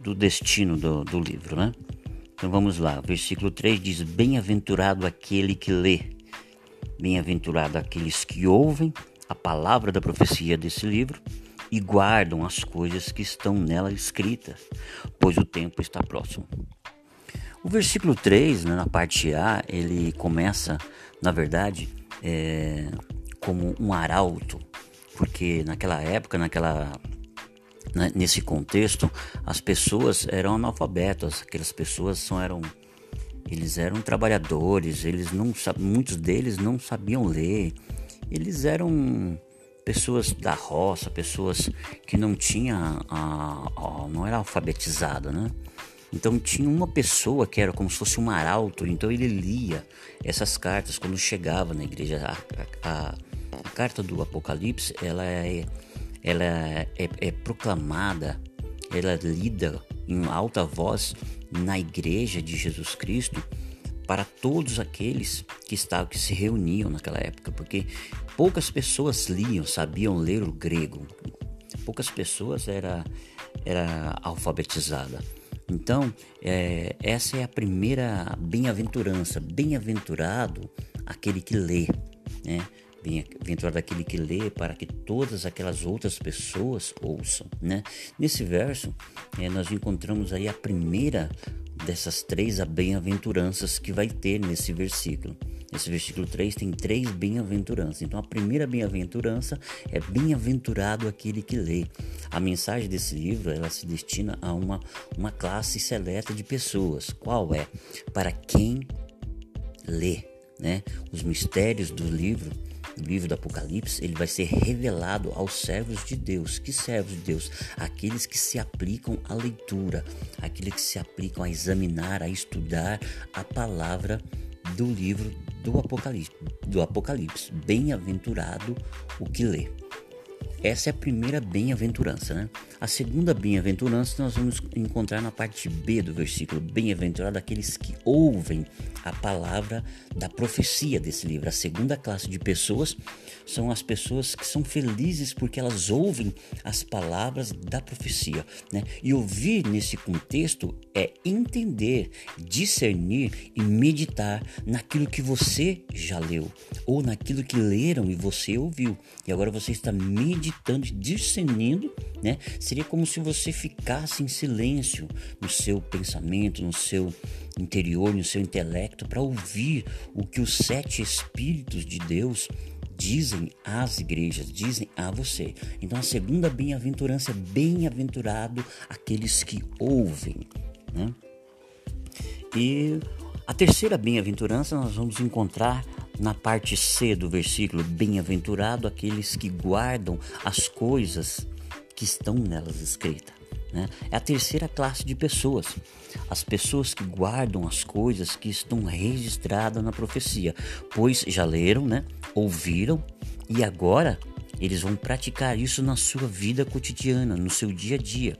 do destino do, do livro, né? Então vamos lá, versículo 3 diz: Bem-aventurado aquele que lê, bem-aventurado aqueles que ouvem a palavra da profecia desse livro e guardam as coisas que estão nela escritas, pois o tempo está próximo. O versículo 3, né, na parte A, ele começa, na verdade, é, como um arauto, porque naquela época, naquela né, nesse contexto, as pessoas eram analfabetas, aquelas pessoas são, eram eles eram trabalhadores, eles não muitos deles não sabiam ler, eles eram pessoas da roça, pessoas que não tinham a, a, não era alfabetizada, né? Então tinha uma pessoa que era como se fosse um arauto, então ele lia essas cartas quando chegava na igreja. A, a, a carta do Apocalipse ela é, ela é, é, proclamada, ela é lida em alta voz na igreja de Jesus Cristo para todos aqueles que estavam que se reuniam naquela época, porque poucas pessoas liam, sabiam ler o grego. Poucas pessoas era era alfabetizada. Então, é, essa é a primeira bem-aventurança. Bem-aventurado aquele que lê, né? Bem-aventurado aquele que lê para que todas aquelas outras pessoas ouçam, né? Nesse verso, é, nós encontramos aí a primeira dessas três bem-aventuranças que vai ter nesse versículo. Esse versículo 3 tem três bem-aventuranças. Então a primeira bem-aventurança é bem-aventurado aquele que lê. A mensagem desse livro ela se destina a uma, uma classe seleta de pessoas. Qual é? Para quem lê. Né? Os mistérios do livro o livro do Apocalipse, ele vai ser revelado aos servos de Deus. Que servos de Deus? Aqueles que se aplicam à leitura, aqueles que se aplicam a examinar, a estudar a palavra do livro do Apocalipse. Do Apocalipse. Bem-aventurado o que lê. Essa é a primeira bem-aventurança, né? A segunda bem-aventurança nós vamos encontrar na parte B do versículo. Bem-aventurado aqueles que ouvem a palavra da profecia desse livro. A segunda classe de pessoas são as pessoas que são felizes porque elas ouvem as palavras da profecia. Né? E ouvir nesse contexto é entender, discernir e meditar naquilo que você já leu ou naquilo que leram e você ouviu. E agora você está meditando, discernindo, né? Seria como se você ficasse em silêncio no seu pensamento, no seu interior, no seu intelecto, para ouvir o que os sete Espíritos de Deus dizem às igrejas, dizem a você. Então a segunda bem-aventurança é bem-aventurado aqueles que ouvem. Né? E a terceira bem-aventurança nós vamos encontrar na parte C do versículo: Bem-aventurado aqueles que guardam as coisas que estão nelas escritas. Né? É a terceira classe de pessoas. As pessoas que guardam as coisas que estão registradas na profecia, pois já leram, né? ouviram e agora eles vão praticar isso na sua vida cotidiana, no seu dia a dia.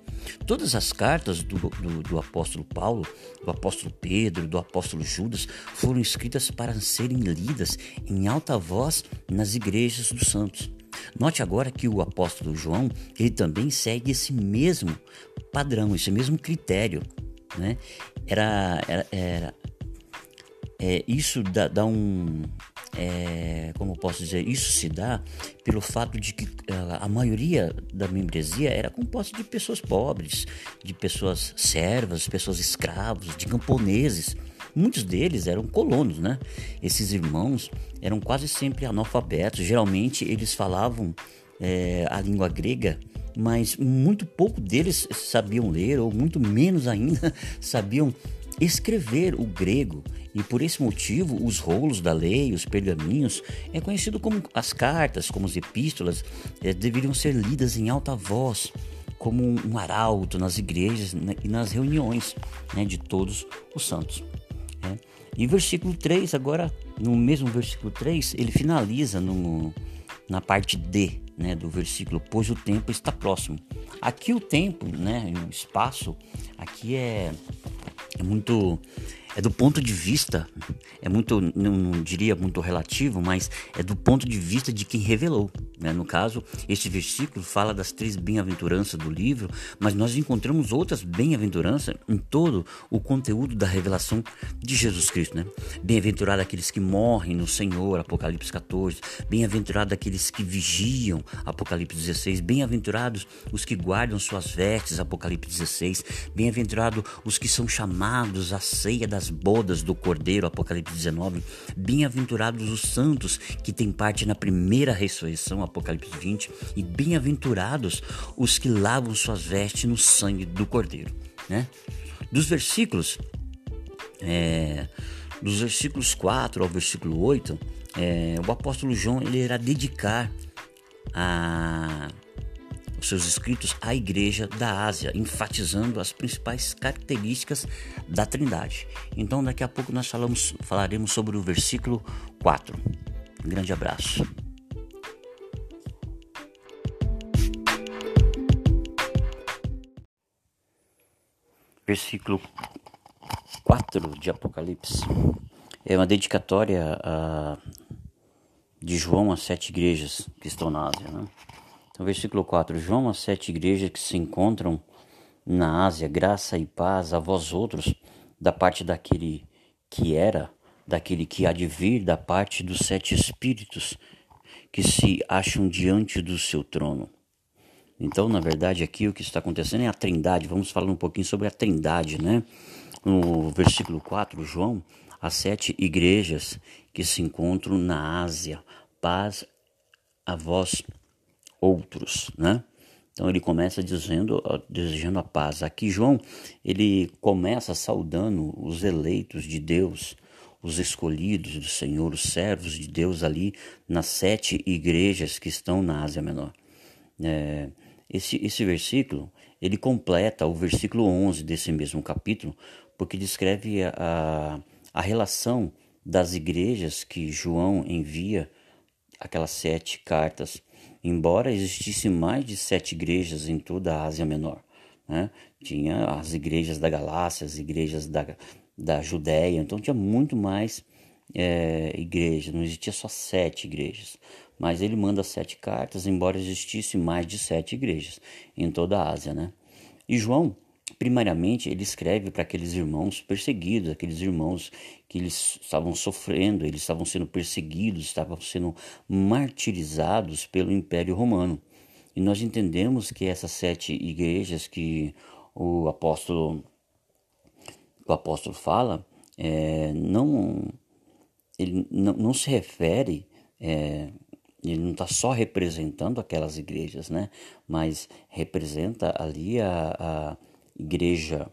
Todas as cartas do, do, do, apóstolo Paulo, do apóstolo Pedro, do apóstolo Judas foram escritas para serem lidas em alta voz nas igrejas dos santos. Note agora que o apóstolo João, ele também segue esse mesmo padrão, esse mesmo critério, né? Era, era, era é, isso dá, dá um, é, como posso dizer, isso se dá pelo fato de que a, a maioria da membresia era composta de pessoas pobres, de pessoas servas, pessoas escravos, de camponeses. Muitos deles eram colonos, né? Esses irmãos eram quase sempre analfabetos. Geralmente eles falavam é, a língua grega, mas muito pouco deles sabiam ler, ou muito menos ainda sabiam escrever o grego. E por esse motivo, os rolos da lei, os pergaminhos, é conhecido como as cartas, como as epístolas, é, deveriam ser lidas em alta voz, como um arauto nas igrejas né, e nas reuniões né, de todos os santos. Né? E versículo 3, agora, no mesmo versículo 3, ele finaliza no, na parte D né, do versículo, pois o tempo está próximo. Aqui o tempo, né, o espaço, aqui é, é muito é do ponto de vista, é muito, não, não, diria muito relativo, mas é do ponto de vista de quem revelou. Né? No caso, este versículo fala das três bem-aventuranças do livro, mas nós encontramos outras bem-aventuranças em todo o conteúdo da revelação de Jesus Cristo. Né? Bem-aventurado aqueles que morrem no Senhor, Apocalipse 14. Bem-aventurado aqueles que vigiam, Apocalipse 16. Bem-aventurados os que guardam suas vestes, Apocalipse 16. Bem-aventurado os que são chamados à ceia das bodas do Cordeiro, Apocalipse 19. Bem-aventurados os santos que têm parte na primeira ressurreição, Apocalipse 20. E bem-aventurados os que lavam suas vestes no sangue do Cordeiro. Né? Dos versículos, é, dos versículos 4 ao versículo 8, é, o apóstolo João ele irá dedicar a seus escritos à Igreja da Ásia, enfatizando as principais características da Trindade. Então, daqui a pouco nós falamos, falaremos sobre o versículo 4. Um grande abraço. Versículo 4 de Apocalipse é uma dedicatória a, de João às sete igrejas que estão na Ásia. Né? Então, versículo 4: João, as sete igrejas que se encontram na Ásia, graça e paz a vós outros, da parte daquele que era, daquele que há de vir, da parte dos sete espíritos que se acham diante do seu trono. Então, na verdade, aqui o que está acontecendo é a trindade. Vamos falar um pouquinho sobre a trindade, né? no versículo 4, João, as sete igrejas que se encontram na Ásia. Paz a vós outros, né? Então ele começa dizendo, desejando a paz. Aqui João, ele começa saudando os eleitos de Deus, os escolhidos do Senhor, os servos de Deus ali nas sete igrejas que estão na Ásia Menor. É, esse, esse versículo, ele completa o versículo 11 desse mesmo capítulo, porque descreve a, a relação das igrejas que João envia aquelas sete cartas embora existisse mais de sete igrejas em toda a Ásia Menor. Né? Tinha as igrejas da Galácia, as igrejas da, da Judéia, então tinha muito mais é, igrejas, não existia só sete igrejas. Mas ele manda sete cartas, embora existisse mais de sete igrejas em toda a Ásia. Né? E João primariamente ele escreve para aqueles irmãos perseguidos, aqueles irmãos que eles estavam sofrendo, eles estavam sendo perseguidos, estavam sendo martirizados pelo Império Romano. E nós entendemos que essas sete igrejas que o apóstolo o apóstolo fala é, não ele não, não se refere é, ele não está só representando aquelas igrejas, né? Mas representa ali a, a igreja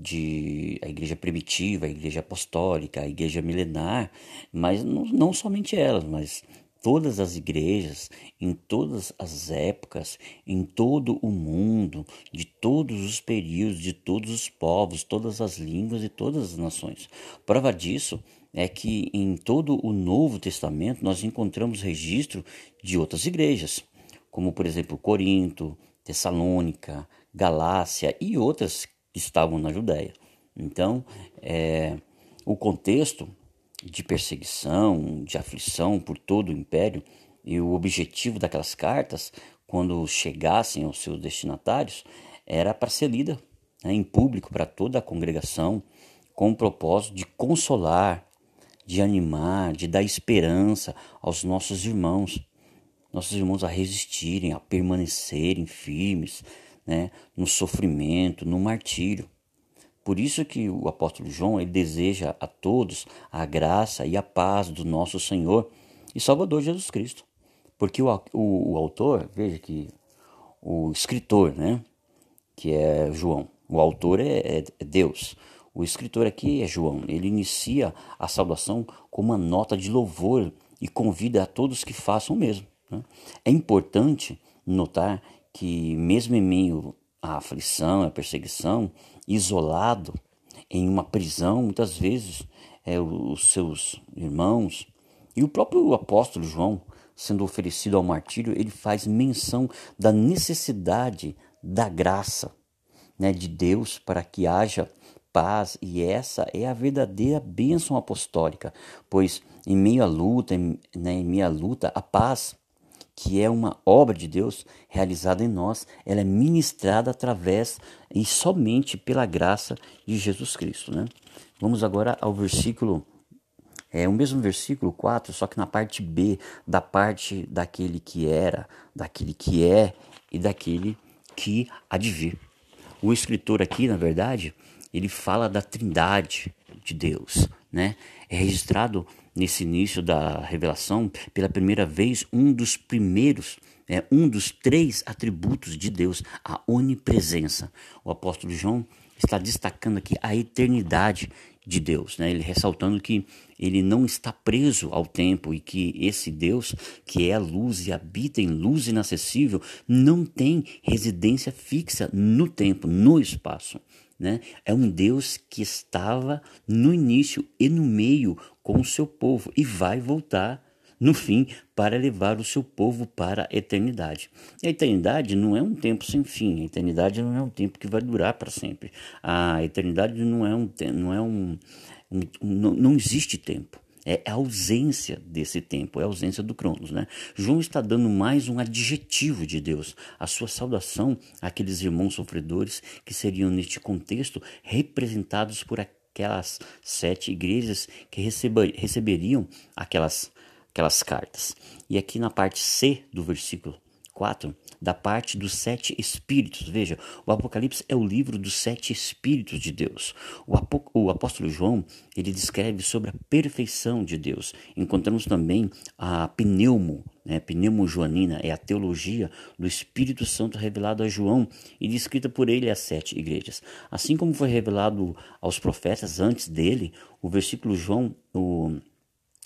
de a igreja primitiva, a igreja apostólica, a igreja milenar, mas não, não somente elas, mas todas as igrejas, em todas as épocas, em todo o mundo, de todos os períodos, de todos os povos, todas as línguas e todas as nações. Prova disso é que em todo o Novo Testamento nós encontramos registro de outras igrejas, como por exemplo Corinto, Tessalônica, Galácia e outras estavam na Judéia. Então, é, o contexto de perseguição, de aflição por todo o império e o objetivo daquelas cartas, quando chegassem aos seus destinatários, era para ser lida né, em público para toda a congregação, com o propósito de consolar, de animar, de dar esperança aos nossos irmãos, nossos irmãos a resistirem, a permanecerem firmes, né, no sofrimento, no martírio. Por isso que o apóstolo João ele deseja a todos a graça e a paz do nosso Senhor e Salvador Jesus Cristo. Porque o, o, o autor, veja que o escritor, né, que é João, o autor é, é, é Deus. O escritor aqui é João. Ele inicia a saudação com uma nota de louvor e convida a todos que façam o mesmo. Né? É importante notar que, mesmo em meio à aflição, à perseguição, isolado em uma prisão, muitas vezes é, os seus irmãos e o próprio apóstolo João, sendo oferecido ao martírio, ele faz menção da necessidade da graça né, de Deus para que haja paz, e essa é a verdadeira bênção apostólica, pois em meio à luta, em, né, em meio à luta, a paz que é uma obra de Deus realizada em nós, ela é ministrada através e somente pela graça de Jesus Cristo. Né? Vamos agora ao versículo, é o mesmo versículo 4, só que na parte B, da parte daquele que era, daquele que é e daquele que há de vir. O escritor aqui, na verdade, ele fala da trindade de Deus, né? É registrado nesse início da revelação, pela primeira vez, um dos primeiros, é, um dos três atributos de Deus, a onipresença. O apóstolo João está destacando aqui a eternidade de Deus, né? ele ressaltando que ele não está preso ao tempo e que esse Deus, que é a luz e habita em luz inacessível, não tem residência fixa no tempo, no espaço. Né? É um Deus que estava no início e no meio com o seu povo e vai voltar no fim para levar o seu povo para a eternidade. E a eternidade não é um tempo sem fim, a eternidade não é um tempo que vai durar para sempre. A eternidade não é um não é um, um não, não existe tempo. É a ausência desse tempo, é a ausência do Cronos. Né? João está dando mais um adjetivo de Deus, a sua saudação àqueles irmãos sofredores que seriam, neste contexto, representados por aquelas sete igrejas que receberiam aquelas, aquelas cartas. E aqui na parte C do versículo 4, da parte dos sete espíritos. Veja, o Apocalipse é o livro dos sete espíritos de Deus. O, o apóstolo João, ele descreve sobre a perfeição de Deus. Encontramos também a pneumo, né, pneumo joanina, é a teologia do Espírito Santo revelado a João e descrita por ele às sete igrejas. Assim como foi revelado aos profetas antes dele, o versículo João, o,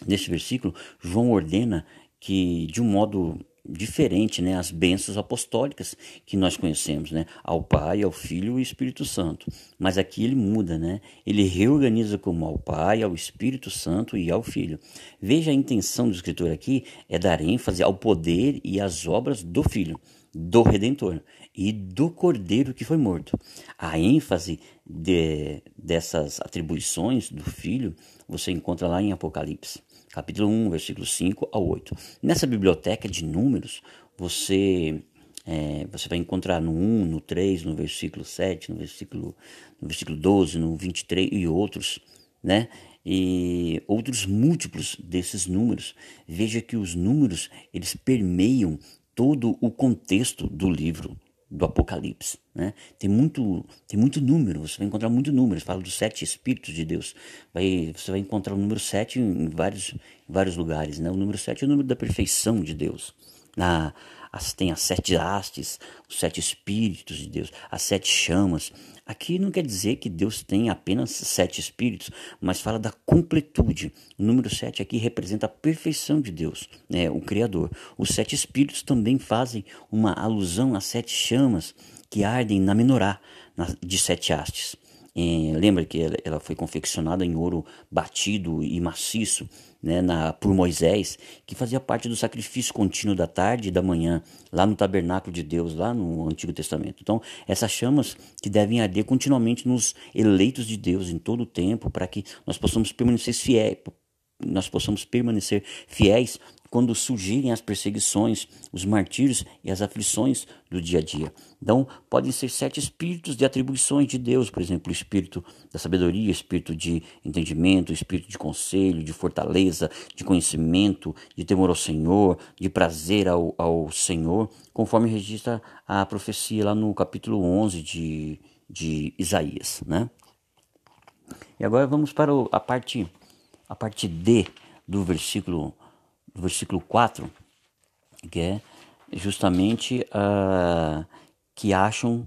neste versículo, João ordena que de um modo diferente, né, as bênçãos apostólicas que nós conhecemos, né, ao Pai, ao Filho e ao Espírito Santo. Mas aqui ele muda, né? Ele reorganiza como ao Pai, ao Espírito Santo e ao Filho. Veja a intenção do escritor aqui é dar ênfase ao poder e às obras do Filho, do Redentor e do Cordeiro que foi morto. A ênfase de, dessas atribuições do Filho você encontra lá em Apocalipse capítulo 1, versículo 5 ao 8. Nessa biblioteca de números, você é, você vai encontrar no 1, no 3, no versículo 7, no versículo, no versículo 12, no 23 e outros, né? E outros múltiplos desses números. Veja que os números, eles permeiam todo o contexto do livro do Apocalipse. Né? Tem, muito, tem muito número, você vai encontrar muito números. Fala dos sete Espíritos de Deus. Vai, você vai encontrar o número sete em vários, em vários lugares. Né? O número sete é o número da perfeição de Deus. Na, as, tem as sete hastes, os sete espíritos de Deus, as sete chamas. Aqui não quer dizer que Deus tem apenas sete espíritos, mas fala da completude. O número sete aqui representa a perfeição de Deus, né, o Criador. Os sete espíritos também fazem uma alusão às sete chamas que ardem na menorá de sete hastes. É, lembra que ela, ela, foi confeccionada em ouro batido e maciço né, na, por Moisés, que fazia parte do sacrifício contínuo da tarde e da manhã, lá no tabernáculo de Deus, lá no Antigo Testamento. Então, essas chamas que devem arder continuamente nos eleitos de Deus em todo o tempo, para que nós possamos permanecer fiéis, nós possamos permanecer fiéis quando surgirem as perseguições, os martírios e as aflições do dia a dia. Então, podem ser sete espíritos de atribuições de Deus, por exemplo, o espírito da sabedoria, espírito de entendimento, espírito de conselho, de fortaleza, de conhecimento, de temor ao Senhor, de prazer ao, ao Senhor, conforme registra a profecia lá no capítulo 11 de, de Isaías, né? E agora vamos para a parte a parte D do versículo versículo 4, que é justamente uh, que acham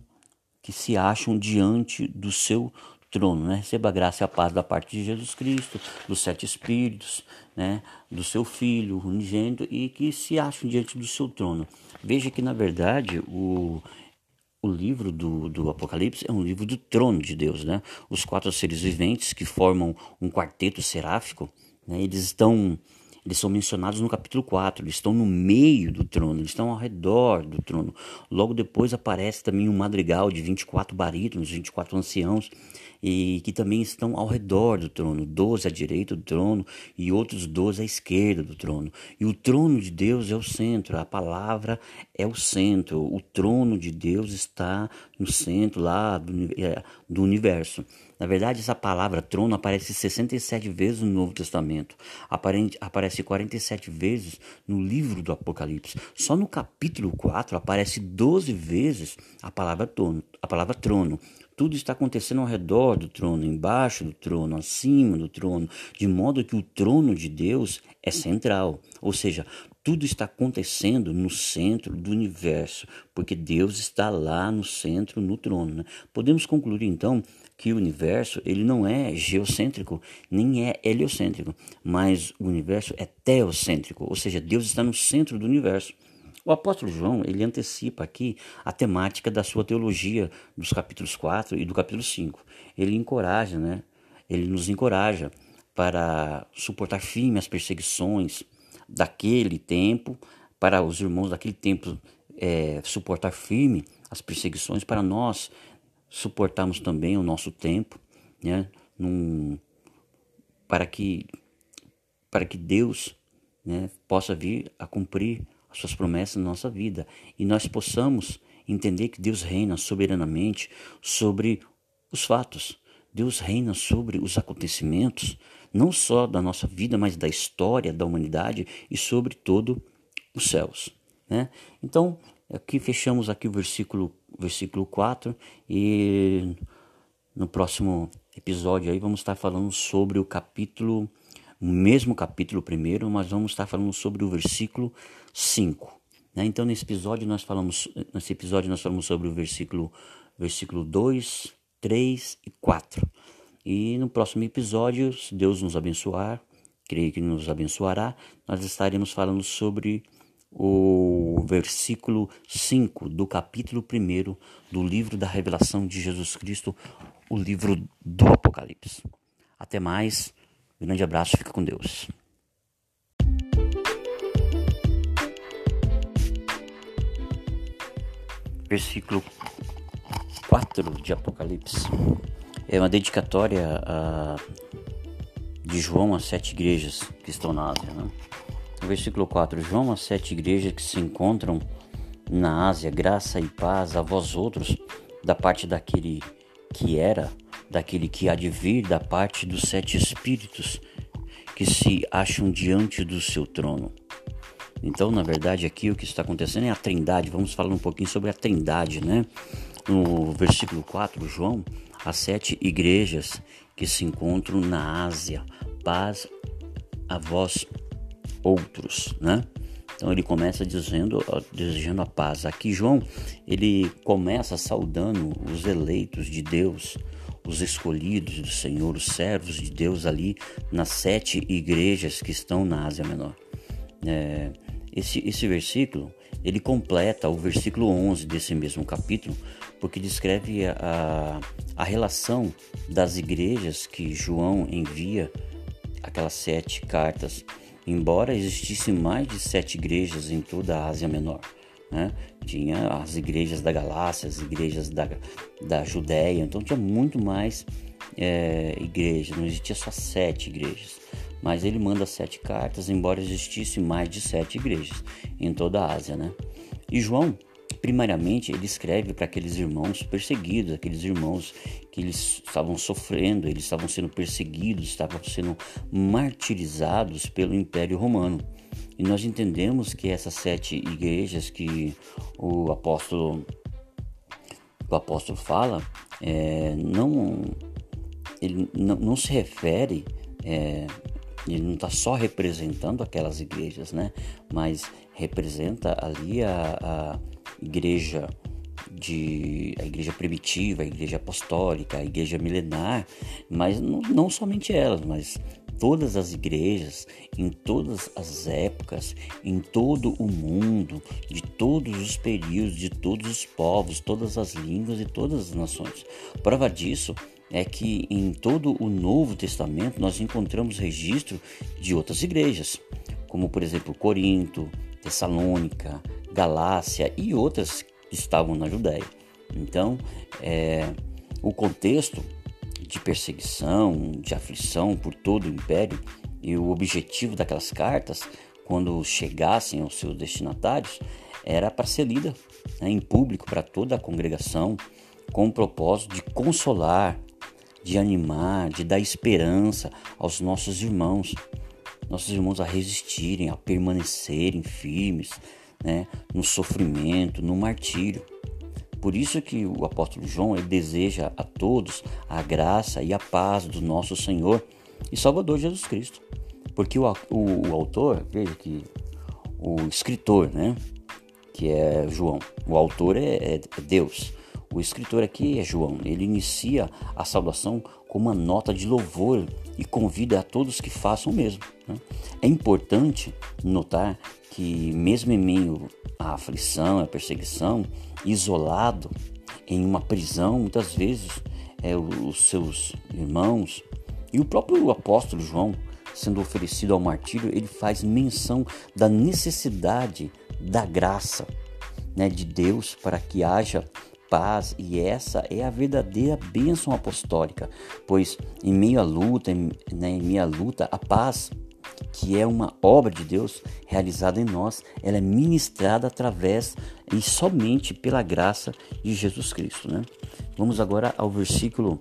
que se acham diante do seu trono, né? Receba a graça e a paz da parte de Jesus Cristo, dos sete espíritos, né? Do seu Filho unigênito e que se acham diante do seu trono. Veja que na verdade o o livro do, do Apocalipse é um livro do trono de Deus, né? Os quatro seres viventes que formam um quarteto seráfico, né? Eles estão eles são mencionados no capítulo 4, eles estão no meio do trono, eles estão ao redor do trono. Logo depois aparece também um madrigal de 24 barítonos, 24 anciãos, e que também estão ao redor do trono, 12 à direita do trono e outros 12 à esquerda do trono. E o trono de Deus é o centro, a palavra é o centro, o trono de Deus está no centro lá do, é, do universo. Na verdade, essa palavra trono aparece 67 vezes no Novo Testamento, aparece 47 vezes no livro do Apocalipse. Só no capítulo 4 aparece 12 vezes a palavra trono. A palavra trono. Tudo está acontecendo ao redor do trono, embaixo do trono, acima do trono, de modo que o trono de Deus é central. Ou seja, tudo está acontecendo no centro do universo, porque Deus está lá no centro, no trono. Né? Podemos concluir então que o universo ele não é geocêntrico nem é heliocêntrico, mas o universo é teocêntrico, ou seja, Deus está no centro do universo. O apóstolo João, ele antecipa aqui a temática da sua teologia dos capítulos 4 e do capítulo 5. Ele encoraja, né? Ele nos encoraja para suportar firme as perseguições daquele tempo, para os irmãos daquele tempo é, suportar firme as perseguições, para nós suportarmos também o nosso tempo, né? Num, para que para que Deus né, possa vir a cumprir as suas promessas na nossa vida e nós possamos entender que Deus reina soberanamente sobre os fatos. Deus reina sobre os acontecimentos, não só da nossa vida, mas da história da humanidade e sobre todo os céus. Né? Então, aqui fechamos aqui o versículo, versículo 4 e no próximo episódio aí vamos estar falando sobre o capítulo, o mesmo capítulo primeiro, mas vamos estar falando sobre o versículo 5. Né? Então nesse episódio nós falamos, nesse episódio nós falamos sobre o versículo, versículo 2, 3 e 4. E no próximo episódio, se Deus nos abençoar, creio que nos abençoará, nós estaremos falando sobre o versículo 5 do capítulo 1 do livro da revelação de Jesus Cristo, o livro do Apocalipse. Até mais, grande abraço, fica com Deus. Versículo 4 de Apocalipse é uma dedicatória a, de João às sete igrejas que estão na Ásia. Né? Versículo 4, João às sete igrejas que se encontram na Ásia, graça e paz a vós outros, da parte daquele que era, daquele que há de vir, da parte dos sete espíritos que se acham diante do seu trono. Então, na verdade, aqui o que está acontecendo é a trindade. Vamos falar um pouquinho sobre a trindade, né? No versículo 4, João, as sete igrejas que se encontram na Ásia, paz a vós outros, né? Então ele começa dizendo, desejando a paz. Aqui João, ele começa saudando os eleitos de Deus, os escolhidos do Senhor, os servos de Deus ali nas sete igrejas que estão na Ásia Menor. É, esse, esse versículo, ele completa o versículo 11 desse mesmo capítulo, porque descreve a, a relação das igrejas que João envia, aquelas sete cartas embora existissem mais de sete igrejas em toda a Ásia Menor. Né? Tinha as igrejas da Galácia, as igrejas da, da Judéia, então tinha muito mais é, igrejas, não existia só sete igrejas. Mas ele manda sete cartas, embora existisse mais de sete igrejas em toda a Ásia. Né? E João primariamente ele escreve para aqueles irmãos perseguidos, aqueles irmãos que eles estavam sofrendo, eles estavam sendo perseguidos, estavam sendo martirizados pelo Império Romano. E nós entendemos que essas sete igrejas que o apóstolo o apóstolo fala é, não ele não, não se refere é, ele não está só representando aquelas igrejas, né? Mas representa ali a, a igreja de a igreja primitiva, a igreja apostólica, a igreja milenar, mas não, não somente elas, mas todas as igrejas, em todas as épocas, em todo o mundo, de todos os períodos, de todos os povos, todas as línguas e todas as nações. Prova disso é que em todo o Novo Testamento nós encontramos registro de outras igrejas, como por exemplo Corinto, Tessalônica, Galácia e outras estavam na Judéia. Então, é, o contexto de perseguição, de aflição por todo o império e o objetivo daquelas cartas, quando chegassem aos seus destinatários, era para ser lida né, em público para toda a congregação, com o propósito de consolar, de animar, de dar esperança aos nossos irmãos, nossos irmãos a resistirem, a permanecerem firmes, né, no sofrimento, no martírio. Por isso que o apóstolo João deseja a todos a graça e a paz do nosso Senhor e Salvador Jesus Cristo. Porque o, o, o autor, veja que o escritor, né, que é João, o autor é, é Deus. O escritor aqui é João. Ele inicia a saudação com uma nota de louvor e convida a todos que façam o mesmo. Né? É importante notar que, mesmo em meio à aflição, à perseguição, isolado em uma prisão, muitas vezes é, os seus irmãos e o próprio apóstolo João, sendo oferecido ao martírio, ele faz menção da necessidade da graça né, de Deus para que haja paz e essa é a verdadeira bênção apostólica, pois em meio à luta, em, né, em luta, a paz que é uma obra de Deus realizada em nós, ela é ministrada através e somente pela graça de Jesus Cristo. Né? Vamos agora ao versículo,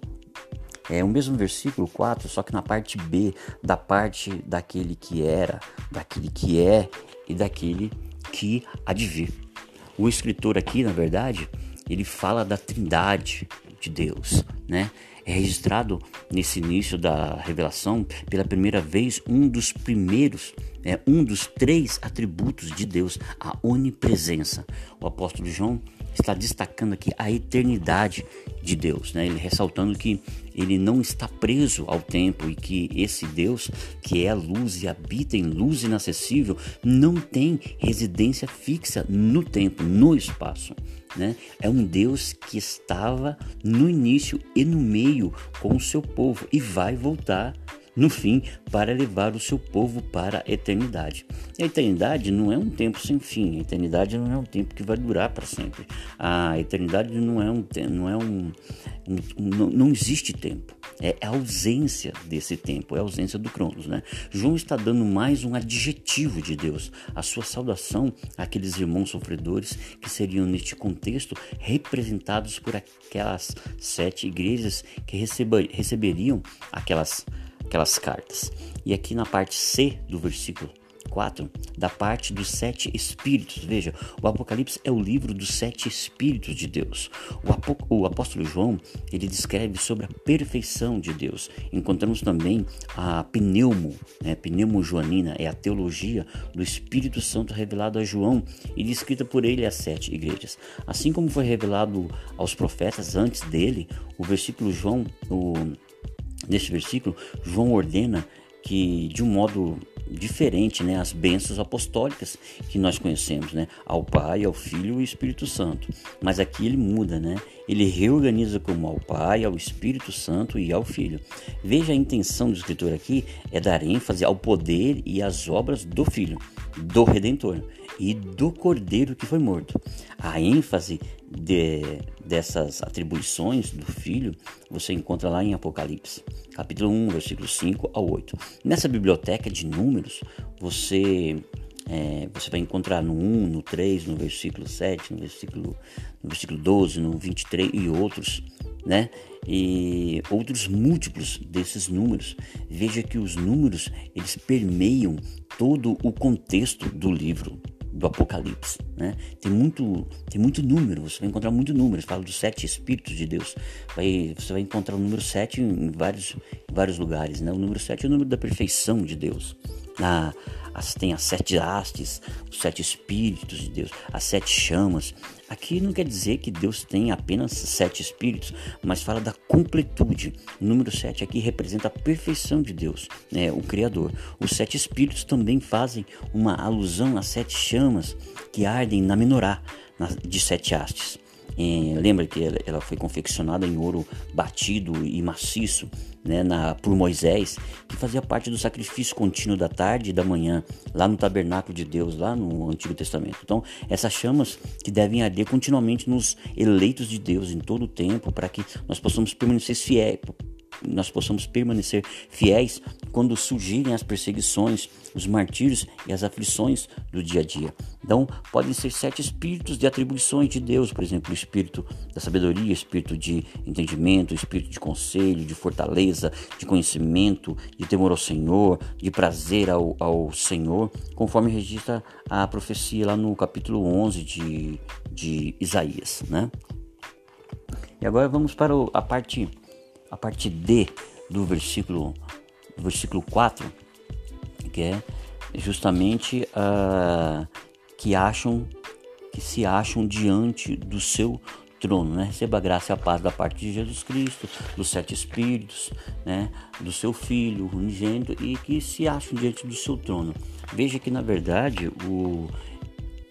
é o mesmo versículo 4, só que na parte B, da parte daquele que era, daquele que é e daquele que há de vir. o escritor aqui, na verdade, ele fala da trindade de Deus, né? É registrado nesse início da revelação pela primeira vez um dos primeiros, é, um dos três atributos de Deus, a onipresença. O apóstolo João está destacando aqui a eternidade de Deus, né? Ele ressaltando que ele não está preso ao tempo e que esse Deus, que é a luz e habita em luz inacessível, não tem residência fixa no tempo, no espaço. Né? É um Deus que estava no início e no meio com o seu povo e vai voltar no fim, para levar o seu povo para a eternidade. a eternidade não é um tempo sem fim, a eternidade não é um tempo que vai durar para sempre. A eternidade não é um não é um, um não, não existe tempo. É a ausência desse tempo, é a ausência do Cronos, né? João está dando mais um adjetivo de Deus, a sua saudação àqueles irmãos sofredores que seriam neste contexto representados por aquelas sete igrejas que receberiam aquelas aquelas cartas. E aqui na parte C do versículo 4, da parte dos sete espíritos. Veja, o Apocalipse é o livro dos sete espíritos de Deus. O, o apóstolo João, ele descreve sobre a perfeição de Deus. Encontramos também a pneumo, né, pneumo joanina, é a teologia do Espírito Santo revelado a João e descrita por ele às sete igrejas. Assim como foi revelado aos profetas antes dele, o versículo João, o Neste versículo, João ordena que, de um modo diferente, né, as bênçãos apostólicas que nós conhecemos, né, ao Pai, ao Filho e ao Espírito Santo. Mas aqui ele muda, né? Ele reorganiza como ao Pai, ao Espírito Santo e ao Filho. Veja a intenção do escritor aqui é dar ênfase ao poder e às obras do Filho, do Redentor e do Cordeiro que foi morto. A ênfase de, dessas atribuições do Filho você encontra lá em Apocalipse, capítulo 1, versículo 5 ao 8. Nessa biblioteca de números, você é, você vai encontrar no 1, no 3, no versículo 7, no versículo, no versículo 12, no 23 e outros, né? E outros múltiplos desses números. Veja que os números, eles permeiam todo o contexto do livro do Apocalipse, né? Tem muito, tem muito número, você vai encontrar muito números, fala dos sete espíritos de Deus. Vai, você vai encontrar o número sete em vários, em vários lugares, né? O número sete é o número da perfeição de Deus. As, tem as sete hastes, os sete espíritos de Deus, as sete chamas. Aqui não quer dizer que Deus tem apenas sete espíritos, mas fala da completude. O número sete aqui representa a perfeição de Deus, né, o Criador. Os sete espíritos também fazem uma alusão às sete chamas que ardem na menorá de sete hastes. É, lembra que ela, ela, foi confeccionada em ouro batido e maciço né, na, por Moisés, que fazia parte do sacrifício contínuo da tarde e da manhã, lá no tabernáculo de Deus, lá no Antigo Testamento. Então, essas chamas que devem arder continuamente nos eleitos de Deus em todo o tempo, para que nós possamos permanecer fiéis, nós possamos permanecer fiéis quando surgirem as perseguições, os martírios e as aflições do dia a dia. Então, podem ser sete espíritos de atribuições de Deus, por exemplo, o espírito da sabedoria, espírito de entendimento, espírito de conselho, de fortaleza, de conhecimento, de temor ao Senhor, de prazer ao, ao Senhor, conforme registra a profecia lá no capítulo 11 de, de Isaías, né? E agora vamos para a parte a parte D do versículo, versículo 4, que é justamente uh, que acham que se acham diante do seu trono, né? Receba a graça e a paz da parte de Jesus Cristo, dos sete espíritos, né? Do seu Filho unigênito e que se acham diante do seu trono. Veja que na verdade o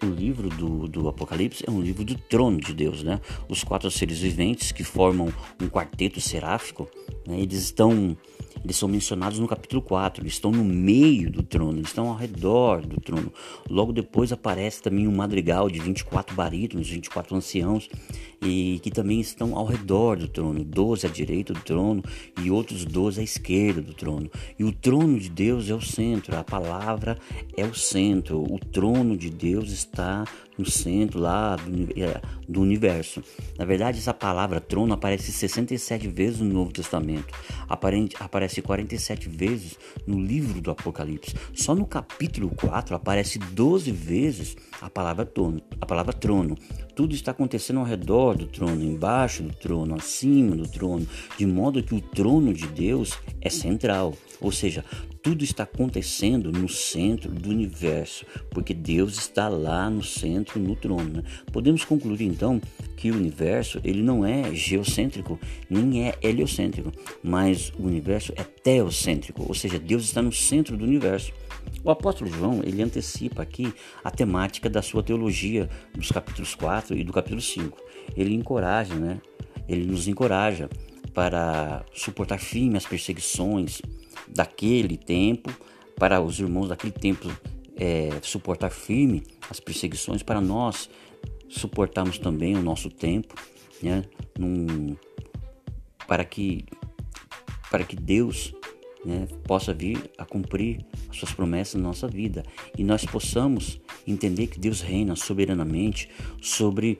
o livro do, do Apocalipse é um livro do trono de Deus, né? Os quatro seres viventes que formam um quarteto seráfico, né? eles estão eles são mencionados no capítulo 4, eles estão no meio do trono, eles estão ao redor do trono. Logo depois aparece também um madrigal de 24 barítonos, 24 anciãos, e que também estão ao redor do trono, 12 à direita do trono e outros 12 à esquerda do trono. E o trono de Deus é o centro, a palavra é o centro, o trono de Deus está no centro lá do, é, do, universo. Na verdade, essa palavra trono aparece 67 vezes no Novo Testamento, aparente, aparece 47 vezes no livro do Apocalipse. Só no capítulo 4 aparece 12 vezes a palavra trono. A palavra trono. Tudo está acontecendo ao redor do trono, embaixo do trono, acima do trono, de modo que o trono de Deus é central. Ou seja, tudo está acontecendo no centro do universo, porque Deus está lá no centro, no trono. Né? Podemos concluir então que o universo ele não é geocêntrico, nem é heliocêntrico, mas o universo é teocêntrico, ou seja, Deus está no centro do universo. O apóstolo João, ele antecipa aqui a temática da sua teologia dos capítulos 4 e do capítulo 5. Ele encoraja, né? Ele nos encoraja para suportar firme as perseguições, daquele tempo, para os irmãos daquele tempo é, suportar firme as perseguições, para nós suportarmos também o nosso tempo, né, num, para que para que Deus né, possa vir a cumprir as suas promessas na nossa vida e nós possamos entender que Deus reina soberanamente sobre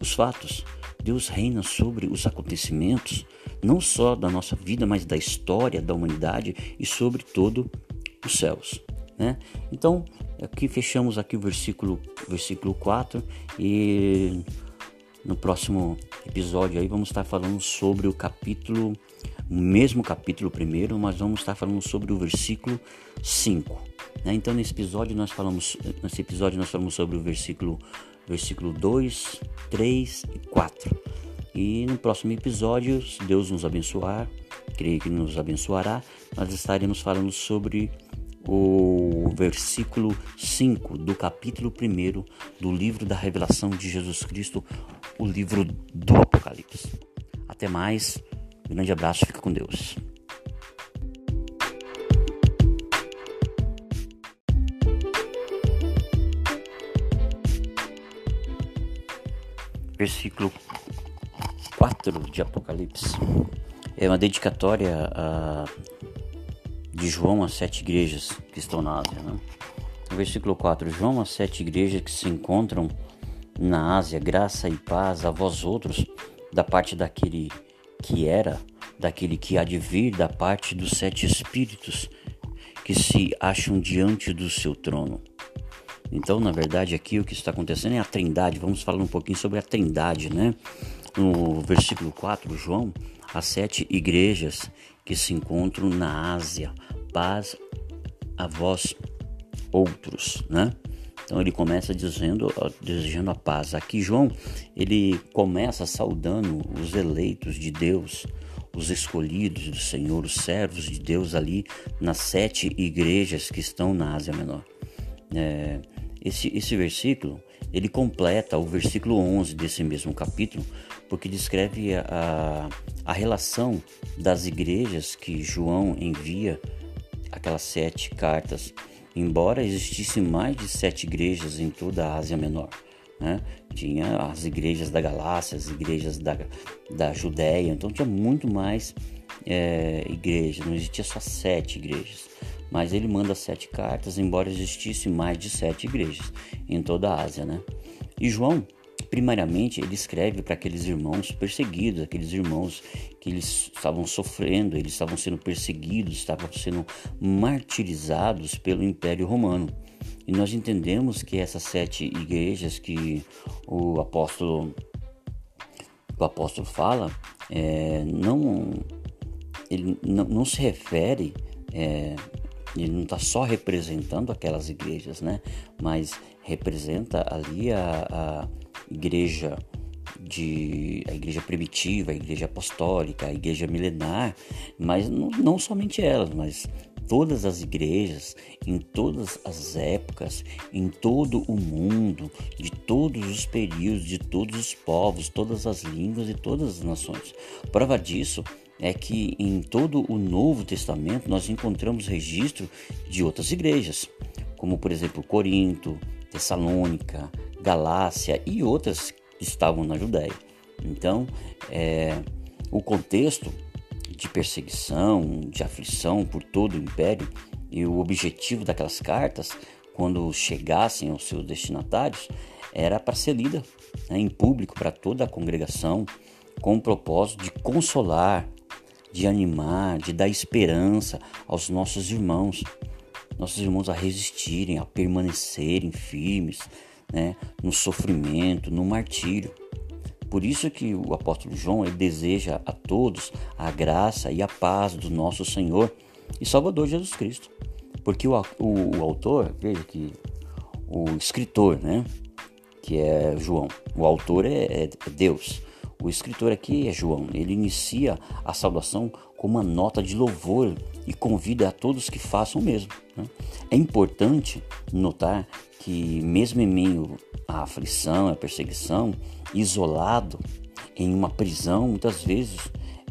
os fatos. Deus reina sobre os acontecimentos, não só da nossa vida, mas da história da humanidade e sobre todo os céus. Né? Então, aqui fechamos aqui o versículo, versículo 4 e no próximo episódio aí vamos estar falando sobre o capítulo, o mesmo capítulo primeiro, mas vamos estar falando sobre o versículo 5. Né? Então nesse episódio nós falamos, nesse episódio nós falamos sobre o versículo, versículo 2, 3 e 4. E no próximo episódio, se Deus nos abençoar, creio que nos abençoará, nós estaremos falando sobre o versículo 5 do capítulo 1 do livro da revelação de Jesus Cristo, o livro do Apocalipse. Até mais, grande abraço, fica com Deus. Versículo 4 de Apocalipse. É uma dedicatória a, de João às sete igrejas que estão na Ásia. Né? No versículo 4: João às sete igrejas que se encontram na Ásia, graça e paz a vós outros, da parte daquele que era, daquele que há de vir, da parte dos sete espíritos que se acham diante do seu trono. Então, na verdade, aqui o que está acontecendo é a trindade. Vamos falar um pouquinho sobre a trindade, né? no versículo 4, João, as sete igrejas que se encontram na Ásia, paz a vós outros, né? Então ele começa dizendo, desejando a paz. Aqui João, ele começa saudando os eleitos de Deus, os escolhidos do Senhor, os servos de Deus ali nas sete igrejas que estão na Ásia Menor. É, esse, esse versículo ele completa o versículo 11 desse mesmo capítulo, porque descreve a, a relação das igrejas que João envia, aquelas sete cartas, embora existissem mais de sete igrejas em toda a Ásia Menor. Né? Tinha as igrejas da Galácia, as igrejas da, da Judéia, então tinha muito mais é, igrejas, não existia só sete igrejas mas ele manda sete cartas, embora existisse mais de sete igrejas em toda a Ásia, né? E João, primariamente, ele escreve para aqueles irmãos perseguidos, aqueles irmãos que eles estavam sofrendo, eles estavam sendo perseguidos, estavam sendo martirizados pelo Império Romano. E nós entendemos que essas sete igrejas que o apóstolo o apóstolo fala é, não ele não, não se refere é, ele não está só representando aquelas igrejas, né? Mas representa ali a, a igreja de a igreja primitiva, a igreja apostólica, a igreja milenar, mas não, não somente elas, mas todas as igrejas, em todas as épocas, em todo o mundo, de todos os períodos, de todos os povos, todas as línguas e todas as nações. Prova disso é que em todo o Novo Testamento nós encontramos registro de outras igrejas, como por exemplo Corinto, Tessalônica, Galácia e outras que estavam na Judéia. Então, é, o contexto de perseguição, de aflição por todo o império e o objetivo daquelas cartas, quando chegassem aos seus destinatários, era para ser lida né, em público para toda a congregação, com o propósito de consolar, de animar, de dar esperança aos nossos irmãos, nossos irmãos a resistirem, a permanecerem firmes né, no sofrimento, no martírio. Por isso que o apóstolo João ele deseja a todos a graça e a paz do nosso Senhor e Salvador Jesus Cristo. Porque o, o, o autor, veja que o escritor, né, que é João, o autor é, é Deus. O escritor aqui é João. Ele inicia a saudação com uma nota de louvor e convida a todos que façam o mesmo. Né? É importante notar que, mesmo em meio à aflição, à perseguição, isolado em uma prisão, muitas vezes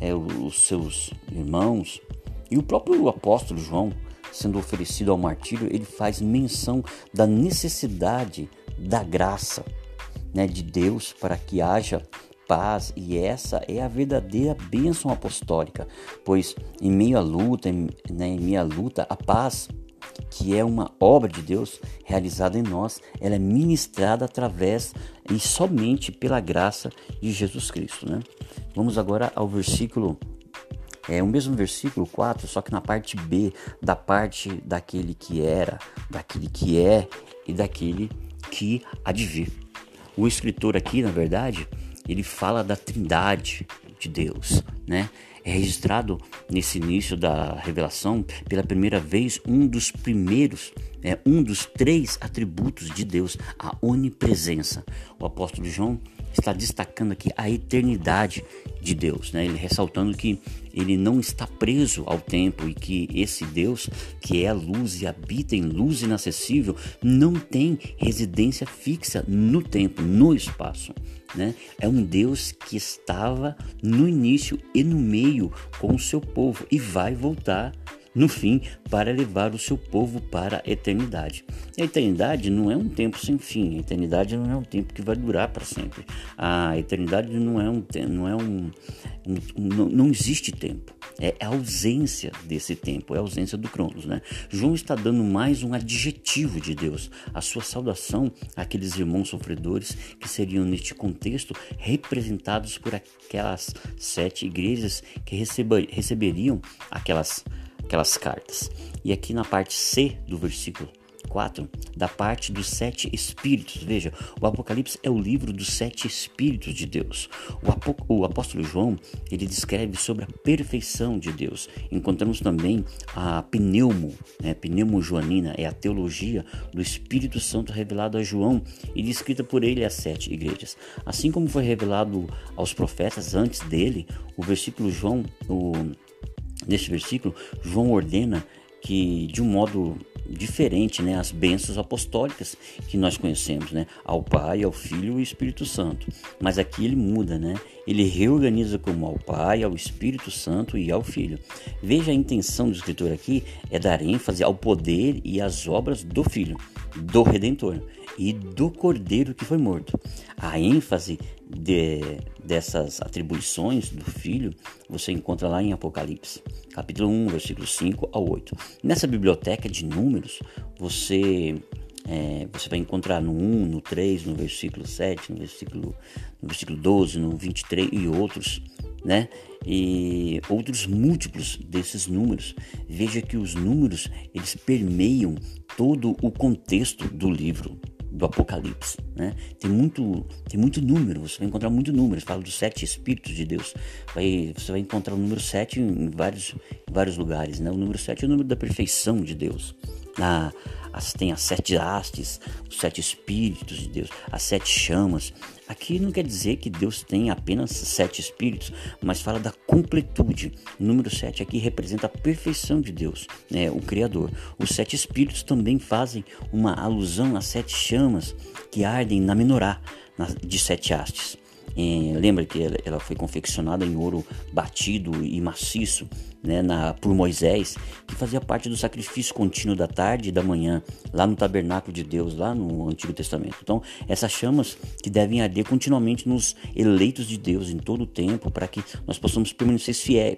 é, os seus irmãos e o próprio apóstolo João, sendo oferecido ao martírio, ele faz menção da necessidade da graça né, de Deus para que haja paz e essa é a verdadeira bênção apostólica, pois em meio à luta, em, né, em luta, a paz que é uma obra de Deus realizada em nós, ela é ministrada através e somente pela graça de Jesus Cristo. Né? Vamos agora ao versículo, é o mesmo versículo 4, só que na parte B, da parte daquele que era, daquele que é e daquele que há de vir. O escritor aqui, na verdade, ele fala da trindade de Deus, né? É registrado nesse início da revelação pela primeira vez um dos primeiros, é, um dos três atributos de Deus, a onipresença. O apóstolo João está destacando aqui a eternidade de Deus, né? Ele ressaltando que ele não está preso ao tempo e que esse Deus, que é a luz e habita em luz inacessível, não tem residência fixa no tempo, no espaço. Né? É um Deus que estava no início e no meio com o seu povo e vai voltar no fim, para levar o seu povo para a eternidade. A eternidade não é um tempo sem fim, a eternidade não é um tempo que vai durar para sempre. A eternidade não é um não é um, um não, não existe tempo. É a ausência desse tempo, é a ausência do Cronos, né? João está dando mais um adjetivo de Deus, a sua saudação àqueles irmãos sofredores que seriam neste contexto representados por aquelas sete igrejas que receberiam aquelas aquelas cartas. E aqui na parte C do versículo 4, da parte dos sete espíritos. Veja, o Apocalipse é o livro dos sete espíritos de Deus. O, o apóstolo João, ele descreve sobre a perfeição de Deus. Encontramos também a pneumo, né, pneumo joanina, é a teologia do Espírito Santo revelado a João e descrita por ele às sete igrejas. Assim como foi revelado aos profetas antes dele, o versículo João, o Neste versículo, João ordena que, de um modo diferente, né, as bênçãos apostólicas que nós conhecemos, né, ao Pai, ao Filho e ao Espírito Santo. Mas aqui ele muda, né? Ele reorganiza como ao Pai, ao Espírito Santo e ao Filho. Veja a intenção do escritor aqui é dar ênfase ao poder e às obras do Filho, do Redentor e do Cordeiro que foi morto. A ênfase de, dessas atribuições do Filho você encontra lá em Apocalipse, capítulo 1, versículo 5 ao 8. Nessa biblioteca de números, você é, você vai encontrar no 1, no 3, no versículo 7, no versículo, no versículo 12, no 23 e outros, né? E outros múltiplos desses números. Veja que os números, eles permeiam todo o contexto do livro do Apocalipse, né? Tem muito, tem muito número, você vai encontrar muito números. Fala dos sete Espíritos de Deus. Vai, você vai encontrar o número sete em vários, em vários lugares, né? O número sete é o número da perfeição de Deus. Ah, as, tem as sete hastes, os sete espíritos de Deus, as sete chamas. Aqui não quer dizer que Deus tem apenas sete espíritos, mas fala da completude. O número sete aqui representa a perfeição de Deus, né, o Criador. Os sete espíritos também fazem uma alusão às sete chamas que ardem na menorá de sete hastes. É, lembra que ela, ela, foi confeccionada em ouro batido e maciço né, na, por Moisés, que fazia parte do sacrifício contínuo da tarde e da manhã, lá no tabernáculo de Deus, lá no Antigo Testamento. Então, essas chamas que devem arder continuamente nos eleitos de Deus em todo o tempo, para que nós possamos permanecer fiéis,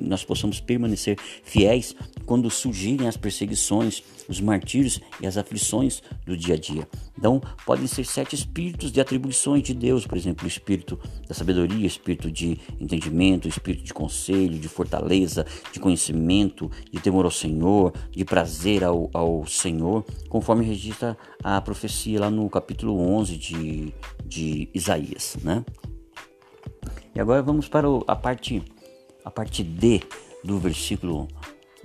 nós possamos permanecer fiéis quando surgirem as perseguições, os martírios e as aflições do dia a dia. Então, podem ser sete espíritos de atribuições de Deus, por exemplo, o espírito da sabedoria, espírito de entendimento, espírito de conselho, de fortaleza, de conhecimento, de temor ao Senhor, de prazer ao, ao Senhor, conforme registra a profecia lá no capítulo 11 de, de Isaías, né? E agora vamos para a parte a parte D do versículo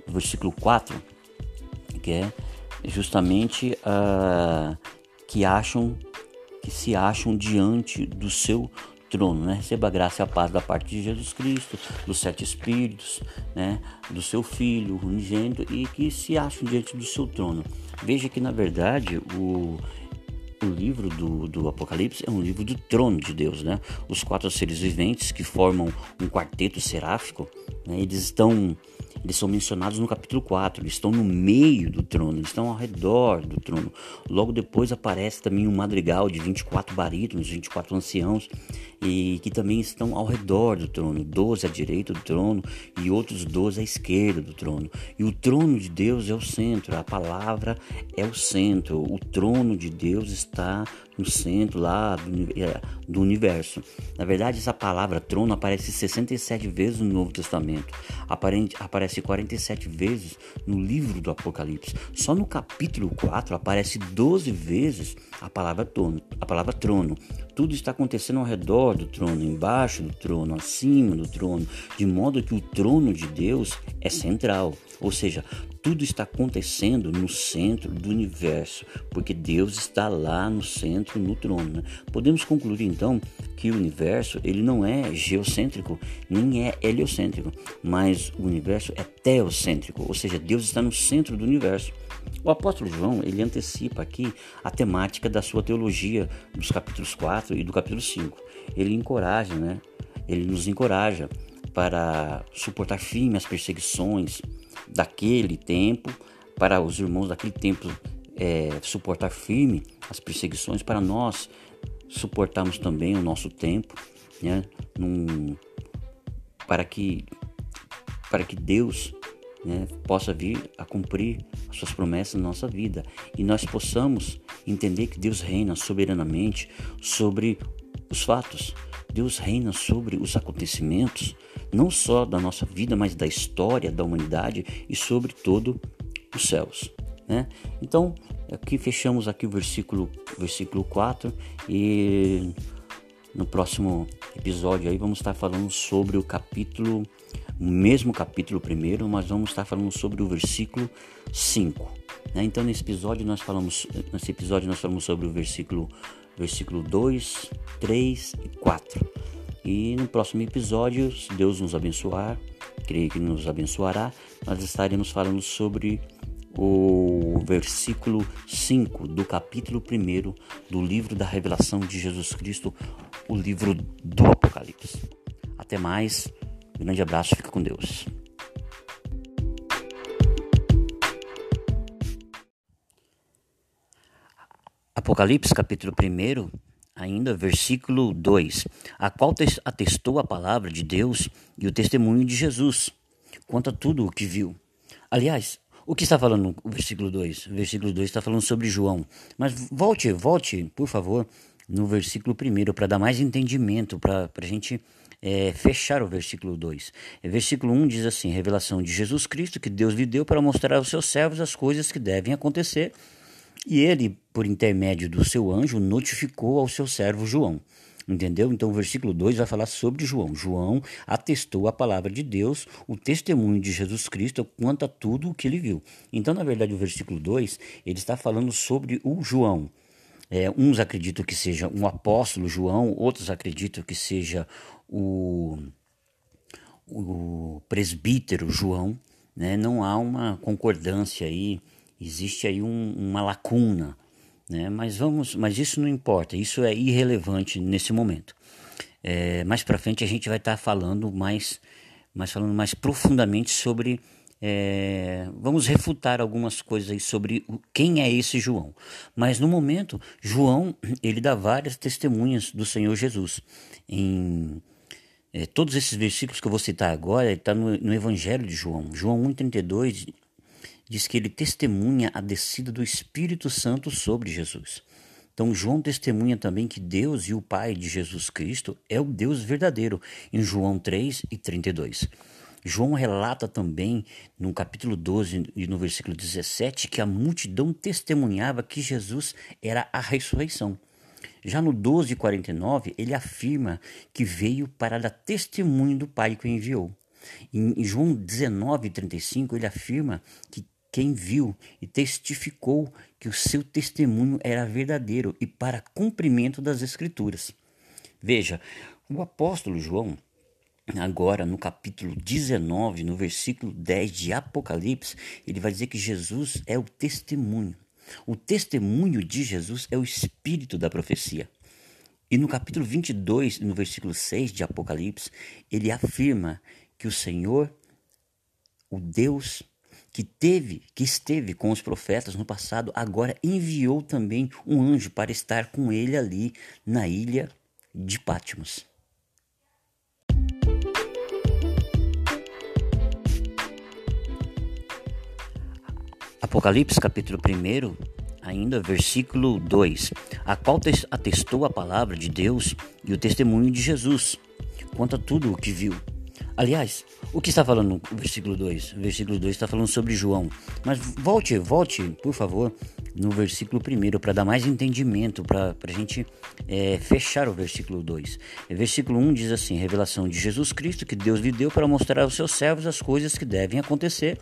do versículo 4, que é justamente uh, que acham que se acham diante do seu trono, né? Receba a graça e a paz da parte de Jesus Cristo, dos sete espíritos, né? Do seu Filho unigênito e que se acham diante do seu trono. Veja que na verdade o o livro do, do Apocalipse é um livro do trono de Deus, né? Os quatro seres viventes que formam um quarteto seráfico, né? eles estão eles são mencionados no capítulo 4, eles estão no meio do trono, eles estão ao redor do trono. Logo depois aparece também um madrigal de 24 barítonos, 24 anciãos, e que também estão ao redor do trono, 12 à direita do trono e outros 12 à esquerda do trono. E o trono de Deus é o centro, a palavra é o centro, o trono de Deus está no centro lá do, é, do, universo. Na verdade, essa palavra trono aparece 67 vezes no Novo Testamento, aparente, aparece 47 vezes no livro do Apocalipse. Só no capítulo 4 aparece 12 vezes a palavra trono. A palavra trono. Tudo está acontecendo ao redor do trono, embaixo do trono, acima do trono, de modo que o trono de Deus é central. Ou seja, tudo está acontecendo no centro do universo, porque Deus está lá no centro, no trono. Né? Podemos concluir então que o universo ele não é geocêntrico, nem é heliocêntrico, mas o universo é teocêntrico, ou seja, Deus está no centro do universo. O apóstolo João, ele antecipa aqui a temática da sua teologia dos capítulos 4 e do capítulo 5. Ele encoraja, né? Ele nos encoraja para suportar firme as perseguições, daquele tempo, para os irmãos daquele tempo é, suportar firme as perseguições, para nós suportarmos também o nosso tempo, né, num, para que para que Deus né, possa vir a cumprir as suas promessas na nossa vida. E nós possamos entender que Deus reina soberanamente sobre os fatos, Deus reina sobre os acontecimentos, não só da nossa vida, mas da história da humanidade e sobre todo os céus. Né? Então, aqui fechamos aqui o versículo, versículo 4 e no próximo episódio aí vamos estar falando sobre o capítulo, o mesmo capítulo primeiro, mas vamos estar falando sobre o versículo 5. Né? Então nesse episódio nós falamos, nesse episódio nós falamos sobre o versículo versículo 2, 3 e 4. E no próximo episódio, se Deus nos abençoar, creio que nos abençoará, nós estaremos falando sobre o versículo 5 do capítulo 1 do livro da revelação de Jesus Cristo, o livro do Apocalipse. Até mais, grande abraço, fica com Deus. Apocalipse capítulo 1, ainda versículo 2, a qual atestou a palavra de Deus e o testemunho de Jesus, quanto a tudo o que viu. Aliás, o que está falando o versículo 2? O versículo 2 está falando sobre João. Mas volte, volte, por favor, no versículo 1 para dar mais entendimento, para a gente é, fechar o versículo 2. Versículo 1 diz assim: Revelação de Jesus Cristo que Deus lhe deu para mostrar aos seus servos as coisas que devem acontecer e ele, por intermédio do seu anjo, notificou ao seu servo João. Entendeu? Então o versículo 2 vai falar sobre João. João atestou a palavra de Deus, o testemunho de Jesus Cristo quanto a tudo o que ele viu. Então, na verdade, o versículo 2 ele está falando sobre o João. É, uns acreditam que seja um apóstolo João, outros acreditam que seja o, o presbítero João. Né? Não há uma concordância aí existe aí um, uma lacuna, né? Mas vamos, mas isso não importa, isso é irrelevante nesse momento. É, mais para frente a gente vai estar tá falando mais, mais falando mais profundamente sobre é, vamos refutar algumas coisas aí sobre quem é esse João. Mas no momento, João ele dá várias testemunhas do Senhor Jesus. Em, é, todos esses versículos que eu vou citar agora está no, no, Evangelho de João. João 1,32 diz que ele testemunha a descida do Espírito Santo sobre Jesus. Então, João testemunha também que Deus e o Pai de Jesus Cristo é o Deus verdadeiro, em João 3 e 32. João relata também, no capítulo 12 e no versículo 17, que a multidão testemunhava que Jesus era a ressurreição. Já no 12,49, ele afirma que veio para dar testemunho do Pai que o enviou. Em João 19,35, ele afirma que quem viu e testificou que o seu testemunho era verdadeiro e para cumprimento das Escrituras. Veja, o apóstolo João, agora no capítulo 19, no versículo 10 de Apocalipse, ele vai dizer que Jesus é o testemunho. O testemunho de Jesus é o espírito da profecia. E no capítulo 22, no versículo 6 de Apocalipse, ele afirma que o Senhor, o Deus que teve, que esteve com os profetas no passado, agora enviou também um anjo para estar com ele ali na ilha de Patmos. Apocalipse capítulo 1, ainda versículo 2, a qual atestou a palavra de Deus e o testemunho de Jesus, quanto a tudo o que viu Aliás, o que está falando no versículo 2? O versículo 2 está falando sobre João. Mas volte, volte, por favor, no versículo 1 para dar mais entendimento, para a gente é, fechar o versículo 2. O versículo 1 diz assim: Revelação de Jesus Cristo que Deus lhe deu para mostrar aos seus servos as coisas que devem acontecer.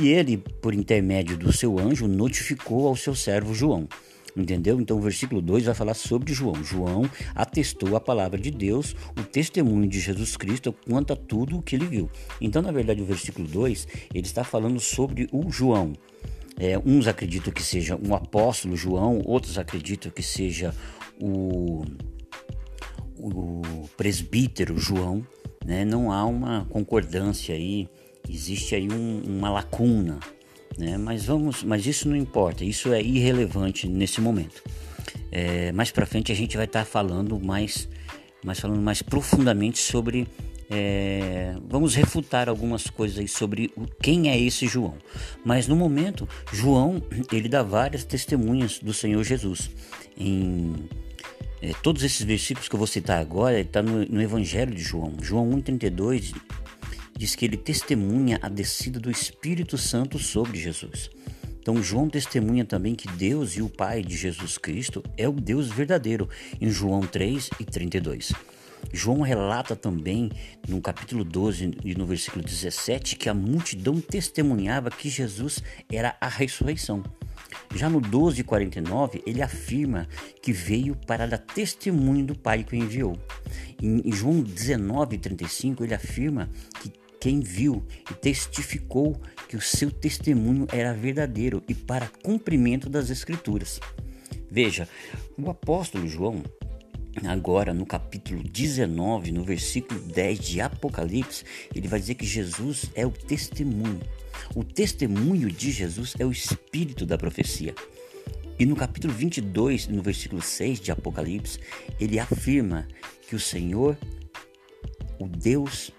E ele, por intermédio do seu anjo, notificou ao seu servo João. Entendeu? Então o versículo 2 vai falar sobre João. João atestou a palavra de Deus, o testemunho de Jesus Cristo quanto a tudo o que ele viu. Então, na verdade, o versículo 2 ele está falando sobre o João. É, uns acreditam que seja um apóstolo João, outros acreditam que seja o, o presbítero João. Né? Não há uma concordância aí, existe aí um, uma lacuna né? Mas vamos, mas isso não importa, isso é irrelevante nesse momento. É, mais para frente a gente vai estar tá falando mais, mais falando mais profundamente sobre é, vamos refutar algumas coisas aí sobre quem é esse João. Mas no momento, João ele dá várias testemunhas do Senhor Jesus. Em é, todos esses versículos que eu vou citar agora está no, no, Evangelho de João. João 1,32 diz que ele testemunha a descida do Espírito Santo sobre Jesus. Então, João testemunha também que Deus e o Pai de Jesus Cristo é o Deus verdadeiro, em João 3 e 32. João relata também, no capítulo 12 e no versículo 17, que a multidão testemunhava que Jesus era a ressurreição. Já no 12:49, ele afirma que veio para dar testemunho do Pai que o enviou. Em João 19:35, ele afirma que quem viu e testificou que o seu testemunho era verdadeiro e para cumprimento das Escrituras. Veja, o apóstolo João, agora no capítulo 19, no versículo 10 de Apocalipse, ele vai dizer que Jesus é o testemunho. O testemunho de Jesus é o espírito da profecia. E no capítulo 22, no versículo 6 de Apocalipse, ele afirma que o Senhor, o Deus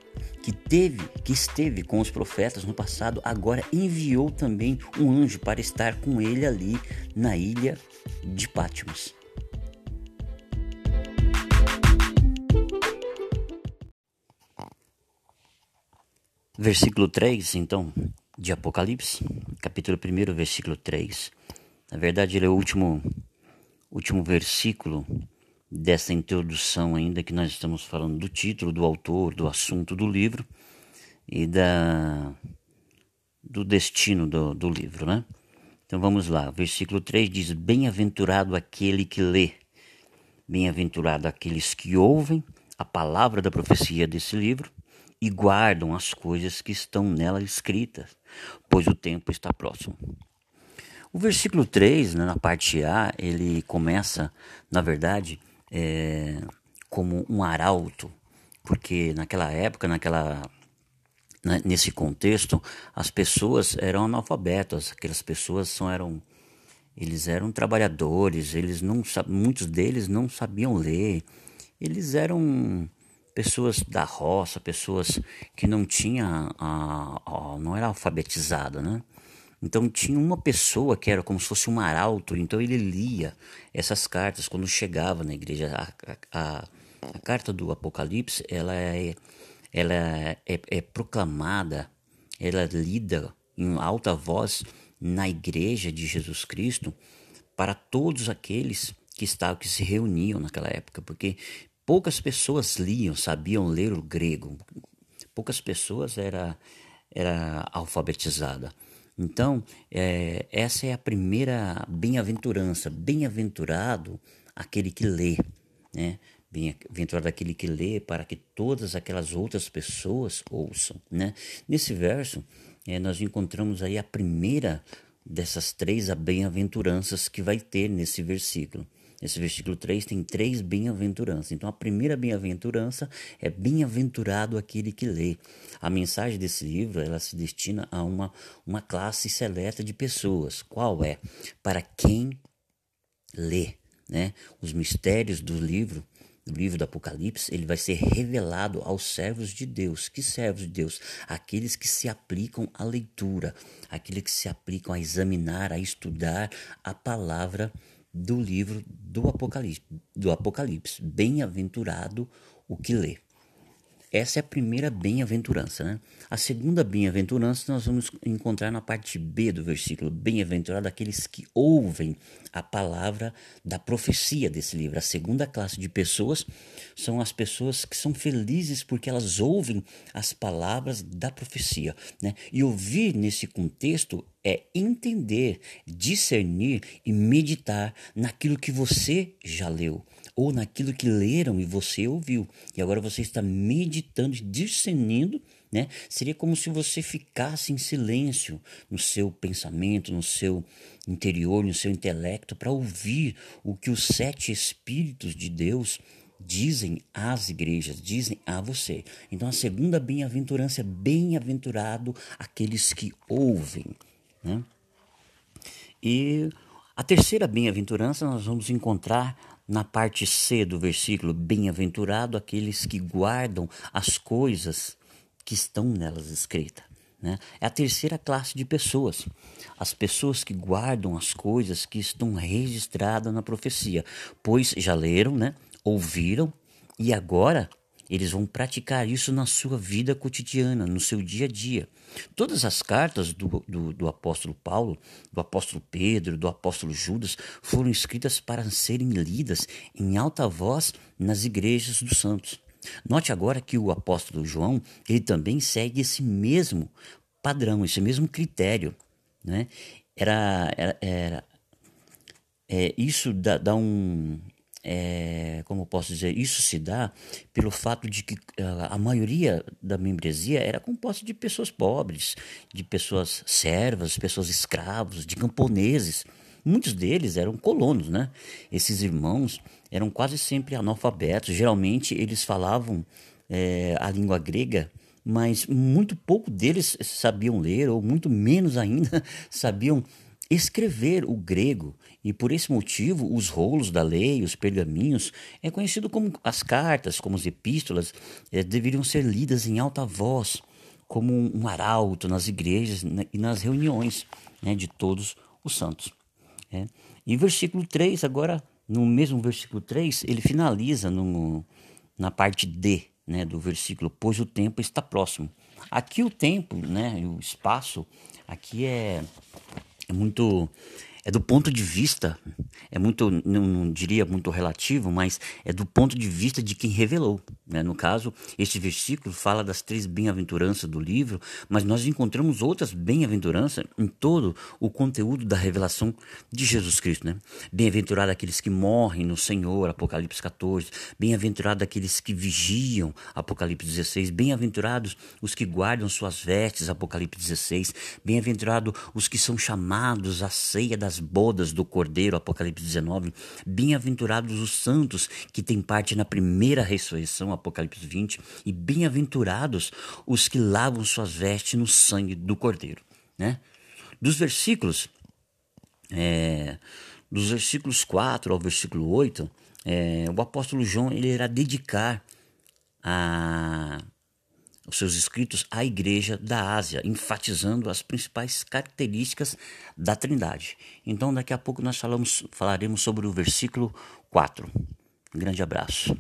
que teve, que esteve com os profetas no passado, agora enviou também um anjo para estar com ele ali na ilha de Patmos. Versículo 3, então, de Apocalipse, capítulo 1, versículo 3. Na verdade, ele é o último, último versículo dessa introdução ainda que nós estamos falando do título, do autor, do assunto do livro e da do destino do, do livro, né? Então vamos lá, versículo 3 diz: Bem-aventurado aquele que lê, bem-aventurado aqueles que ouvem a palavra da profecia desse livro e guardam as coisas que estão nela escritas, pois o tempo está próximo. O versículo 3, né, na parte A, ele começa, na verdade, é, como um arauto, porque naquela época, naquela nesse contexto, as pessoas eram analfabetas, aquelas pessoas são, eram eles eram trabalhadores, eles não muitos deles não sabiam ler, eles eram pessoas da roça, pessoas que não tinham a, a, não era alfabetizada, né? Então tinha uma pessoa que era como se fosse um arauto, então ele lia essas cartas quando chegava na igreja. A, a, a carta do Apocalipse ela é, ela é, é, proclamada, ela é lida em alta voz na igreja de Jesus Cristo para todos aqueles que estavam que se reuniam naquela época, porque poucas pessoas liam, sabiam ler o grego. Poucas pessoas era era alfabetizada. Então, é, essa é a primeira bem-aventurança. Bem-aventurado aquele que lê, né? Bem-aventurado aquele que lê para que todas aquelas outras pessoas ouçam, né? Nesse verso, é, nós encontramos aí a primeira dessas três bem-aventuranças que vai ter nesse versículo. Esse versículo 3 tem três bem-aventuranças. Então, a primeira bem-aventurança é bem-aventurado aquele que lê. A mensagem desse livro ela se destina a uma, uma classe seleta de pessoas. Qual é? Para quem lê. Né? Os mistérios do livro do livro do Apocalipse, ele vai ser revelado aos servos de Deus. Que servos de Deus? Aqueles que se aplicam à leitura, aqueles que se aplicam a examinar, a estudar a palavra do livro do Apocalipse. Do Apocalipse. Bem-aventurado o que lê. Essa é a primeira bem-aventurança. Né? A segunda bem-aventurança nós vamos encontrar na parte B do versículo. Bem-aventurado aqueles que ouvem a palavra da profecia desse livro. A segunda classe de pessoas são as pessoas que são felizes porque elas ouvem as palavras da profecia. Né? E ouvir nesse contexto é entender, discernir e meditar naquilo que você já leu ou naquilo que leram e você ouviu. E agora você está meditando, discernindo, né? Seria como se você ficasse em silêncio no seu pensamento, no seu interior, no seu intelecto, para ouvir o que os sete Espíritos de Deus dizem às igrejas, dizem a você. Então a segunda bem-aventurança é bem-aventurado aqueles que ouvem. Né? E a terceira bem-aventurança nós vamos encontrar na parte C do versículo, bem-aventurado aqueles que guardam as coisas que estão nelas escritas. Né? É a terceira classe de pessoas. As pessoas que guardam as coisas que estão registradas na profecia, pois já leram, né? ouviram e agora eles vão praticar isso na sua vida cotidiana, no seu dia a dia. Todas as cartas do, do, do, apóstolo Paulo, do apóstolo Pedro, do apóstolo Judas foram escritas para serem lidas em alta voz nas igrejas dos santos. Note agora que o apóstolo João ele também segue esse mesmo padrão, esse mesmo critério. Né? Era, era, era é, isso dá, dá um, é, como posso dizer, isso se dá pelo fato de que uh, a maioria da membresia era composta de pessoas pobres, de pessoas servas, pessoas escravos, de camponeses. Muitos deles eram colonos, né? Esses irmãos eram quase sempre analfabetos. Geralmente eles falavam é, a língua grega, mas muito pouco deles sabiam ler, ou muito menos ainda sabiam escrever o grego e por esse motivo os rolos da lei, os pergaminhos, é conhecido como as cartas, como as epístolas, é, deveriam ser lidas em alta voz, como um arauto nas igrejas e nas reuniões né, de todos os santos. É. E versículo 3, agora, no mesmo versículo 3, ele finaliza no, na parte D né, do versículo, pois o tempo está próximo. Aqui o tempo, né, o espaço, aqui é é muito é do ponto de vista, é muito, não, não, diria muito relativo, mas é do ponto de vista de quem revelou. Né? No caso, este versículo fala das três bem-aventuranças do livro, mas nós encontramos outras bem-aventuranças em todo o conteúdo da revelação de Jesus Cristo. Né? Bem-aventurado aqueles que morrem no Senhor, Apocalipse 14. Bem-aventurado aqueles que vigiam, Apocalipse 16. Bem-aventurados os que guardam suas vestes, Apocalipse 16. Bem-aventurado os que são chamados à ceia das bodas do Cordeiro, Apocalipse 19. Bem-aventurados os santos que têm parte na primeira ressurreição, Apocalipse 20. E bem-aventurados os que lavam suas vestes no sangue do Cordeiro. Né? Dos versículos, é, dos versículos 4 ao versículo 8, é, o apóstolo João ele irá dedicar a, os seus escritos à igreja da Ásia, enfatizando as principais características da Trindade. Então, daqui a pouco nós falamos, falaremos sobre o versículo 4. Um grande abraço.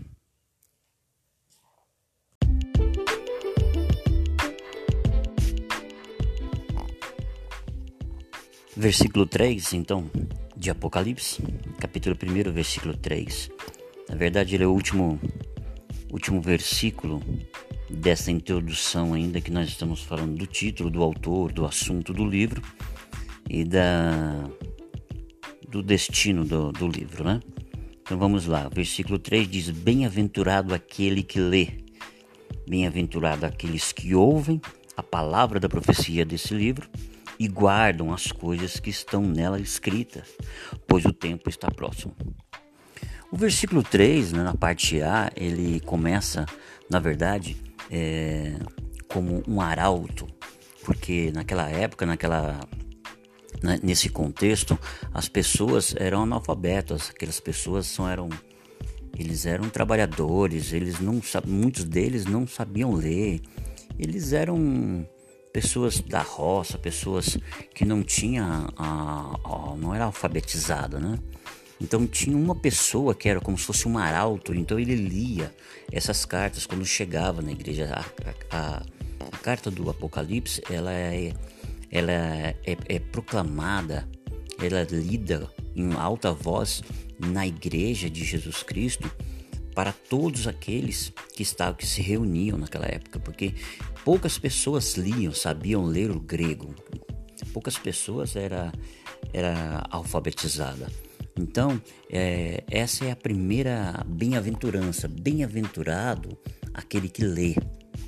Versículo 3, então, de Apocalipse, capítulo 1, versículo 3. Na verdade, ele é o último, último versículo dessa introdução ainda que nós estamos falando do título, do autor, do assunto do livro e da do destino do, do livro, né? Então vamos lá, versículo 3 diz: Bem-aventurado aquele que lê, bem-aventurado aqueles que ouvem a palavra da profecia desse livro e guardam as coisas que estão nela escritas, pois o tempo está próximo. O versículo 3, né, na parte A, ele começa, na verdade, é, como um arauto, porque naquela época, naquela nesse contexto, as pessoas eram analfabetas, aquelas pessoas são, eram eles eram trabalhadores, eles não muitos deles não sabiam ler, eles eram pessoas da roça, pessoas que não tinham a, a, não era alfabetizada, né? Então tinha uma pessoa que era como se fosse um arauto, então ele lia essas cartas quando chegava na igreja. A, a, a carta do Apocalipse ela é, ela é, é, é proclamada, ela é lida em alta voz na igreja de Jesus Cristo para todos aqueles que estavam que se reuniam naquela época, porque poucas pessoas liam, sabiam ler o grego. Poucas pessoas era era alfabetizada. Então, é, essa é a primeira bem-aventurança. Bem-aventurado aquele que lê,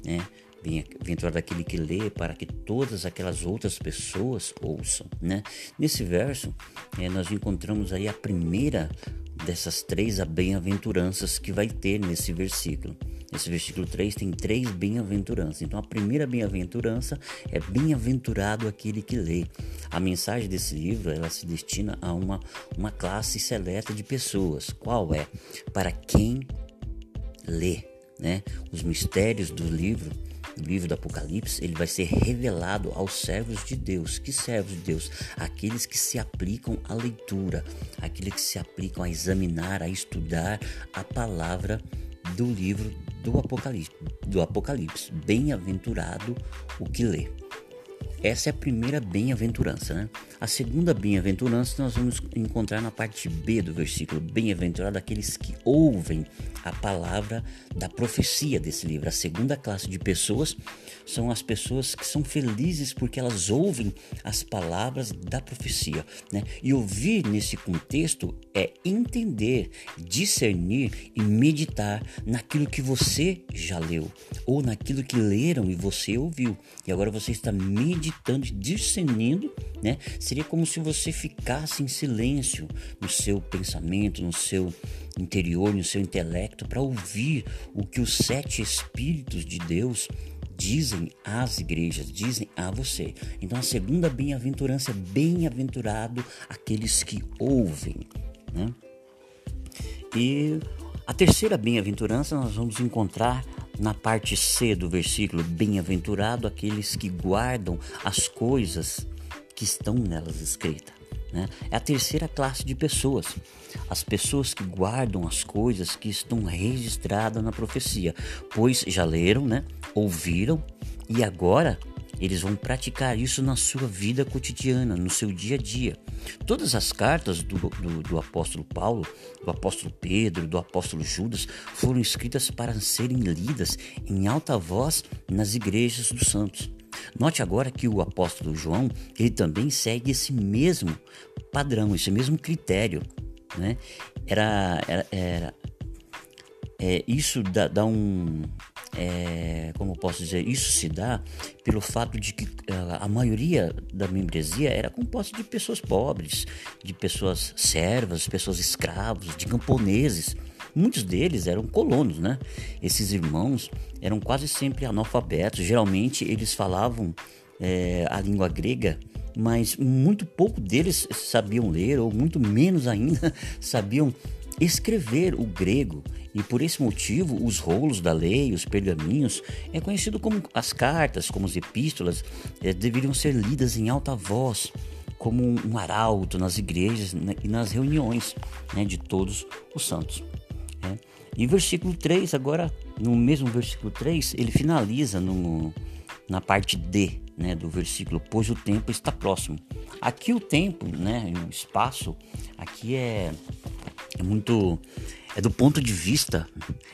né? Bem-aventurado aquele que lê para que todas aquelas outras pessoas ouçam, né? Nesse verso, é, nós encontramos aí a primeira dessas três bem-aventuranças que vai ter nesse versículo. Esse versículo 3 tem três bem-aventuranças. Então a primeira bem-aventurança é bem-aventurado aquele que lê. A mensagem desse livro ela se destina a uma, uma classe seleta de pessoas. Qual é? Para quem lê. Né? Os mistérios do livro do livro do Apocalipse, ele vai ser revelado aos servos de Deus. Que servos de Deus? Aqueles que se aplicam à leitura, aqueles que se aplicam a examinar, a estudar a palavra do livro do Apocalipse. Do Apocalipse. Bem-aventurado o que lê. Essa é a primeira bem-aventurança, né? A segunda bem-aventurança nós vamos encontrar na parte B do versículo. Bem-aventurado aqueles que ouvem a palavra da profecia desse livro. A segunda classe de pessoas são as pessoas que são felizes porque elas ouvem as palavras da profecia, né? E ouvir nesse contexto é entender, discernir e meditar naquilo que você já leu ou naquilo que leram e você ouviu. E agora você está meditando, discernindo, né? Seria como se você ficasse em silêncio no seu pensamento, no seu interior, no seu intelecto, para ouvir o que os sete Espíritos de Deus dizem às igrejas, dizem a você. Então a segunda bem-aventurança é bem-aventurado aqueles que ouvem. Né? E a terceira bem-aventurança nós vamos encontrar na parte C do versículo: Bem-aventurado aqueles que guardam as coisas que estão nelas escritas. Né? É a terceira classe de pessoas, as pessoas que guardam as coisas que estão registradas na profecia, pois já leram, né? ouviram e agora eles vão praticar isso na sua vida cotidiana, no seu dia a dia. Todas as cartas do, do, do, apóstolo Paulo, do apóstolo Pedro, do apóstolo Judas foram escritas para serem lidas em alta voz nas igrejas dos santos. Note agora que o apóstolo João ele também segue esse mesmo padrão, esse mesmo critério. Né? Era, era, era é, isso dá, dá um, é, como posso dizer, isso se dá pelo fato de que é, a maioria da membresia era composta de pessoas pobres, de pessoas servas, pessoas escravos, de camponeses. Muitos deles eram colonos, né? Esses irmãos eram quase sempre analfabetos. Geralmente eles falavam é, a língua grega, mas muito pouco deles sabiam ler, ou muito menos ainda sabiam escrever o grego e por esse motivo os rolos da lei, os pergaminhos, é conhecido como as cartas, como as epístolas, é, deveriam ser lidas em alta voz, como um arauto nas igrejas né, e nas reuniões né, de todos os santos. E versículo 3, agora, no mesmo versículo 3, ele finaliza no, na parte D né, do versículo, pois o tempo está próximo. Aqui o tempo, né, o espaço, aqui é, é muito é do ponto de vista,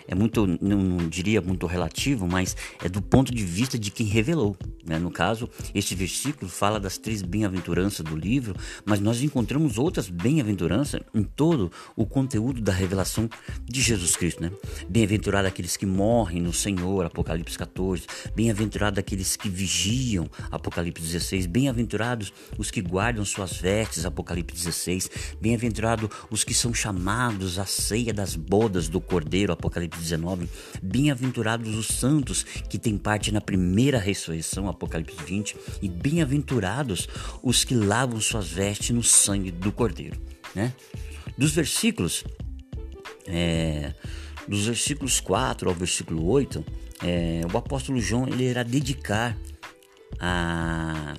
é muito, não, não, diria muito relativo, mas é do ponto de vista de quem revelou. Né? No caso, este versículo fala das três bem-aventuranças do livro, mas nós encontramos outras bem-aventuranças em todo o conteúdo da revelação de Jesus Cristo. Né? Bem-aventurado aqueles que morrem no Senhor, Apocalipse 14. Bem-aventurado aqueles que vigiam, Apocalipse 16. Bem-aventurados os que guardam suas vestes, Apocalipse 16. Bem-aventurado os que são chamados à ceia da das bodas do Cordeiro, Apocalipse 19. Bem-aventurados os santos que têm parte na primeira ressurreição, Apocalipse 20. E bem-aventurados os que lavam suas vestes no sangue do Cordeiro. Né? Dos versículos, é, dos versículos 4 ao versículo 8, é, o apóstolo João ele irá dedicar a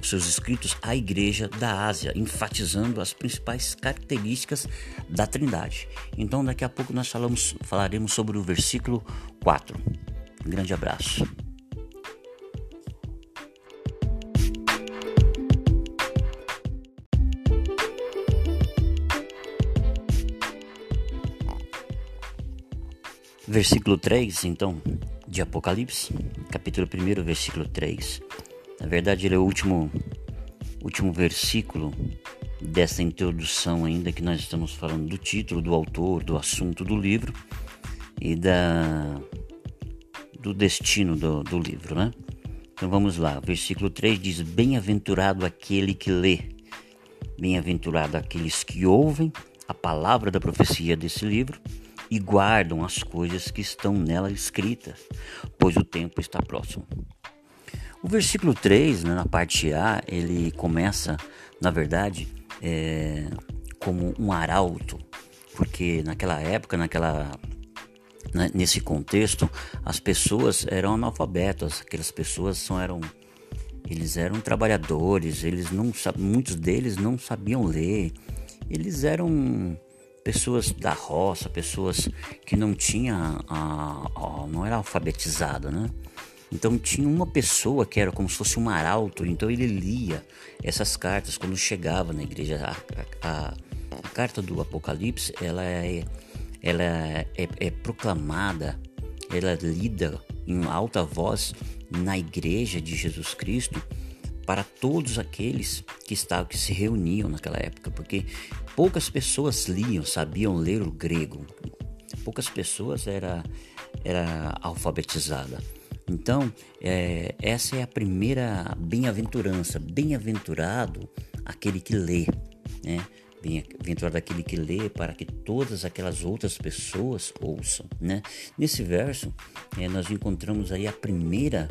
os seus escritos à Igreja da Ásia, enfatizando as principais características da Trindade. Então, daqui a pouco nós falamos, falaremos sobre o versículo 4. Um grande abraço. Versículo 3, então, de Apocalipse, capítulo 1, versículo 3. Na verdade, ele é o último, último versículo dessa introdução ainda que nós estamos falando do título, do autor, do assunto do livro e da do destino do, do livro, né? Então vamos lá, versículo 3 diz: Bem-aventurado aquele que lê, bem-aventurado aqueles que ouvem a palavra da profecia desse livro e guardam as coisas que estão nela escritas, pois o tempo está próximo. O versículo 3, né, na parte A, ele começa, na verdade, é, como um arauto, porque naquela época, naquela né, nesse contexto, as pessoas eram analfabetas, aquelas pessoas são, eram eles eram trabalhadores, eles não muitos deles não sabiam ler, eles eram pessoas da roça, pessoas que não tinham a, a, não era alfabetizada, né? Então tinha uma pessoa que era como se fosse um arauto, então ele lia essas cartas quando chegava na igreja. A, a, a carta do Apocalipse ela é, ela é, é, proclamada, ela é lida em alta voz na igreja de Jesus Cristo para todos aqueles que estavam que se reuniam naquela época, porque poucas pessoas liam, sabiam ler o grego. Poucas pessoas era era alfabetizada. Então, é, essa é a primeira bem-aventurança. Bem-aventurado aquele que lê, né? Bem-aventurado aquele que lê para que todas aquelas outras pessoas ouçam, né? Nesse verso, é, nós encontramos aí a primeira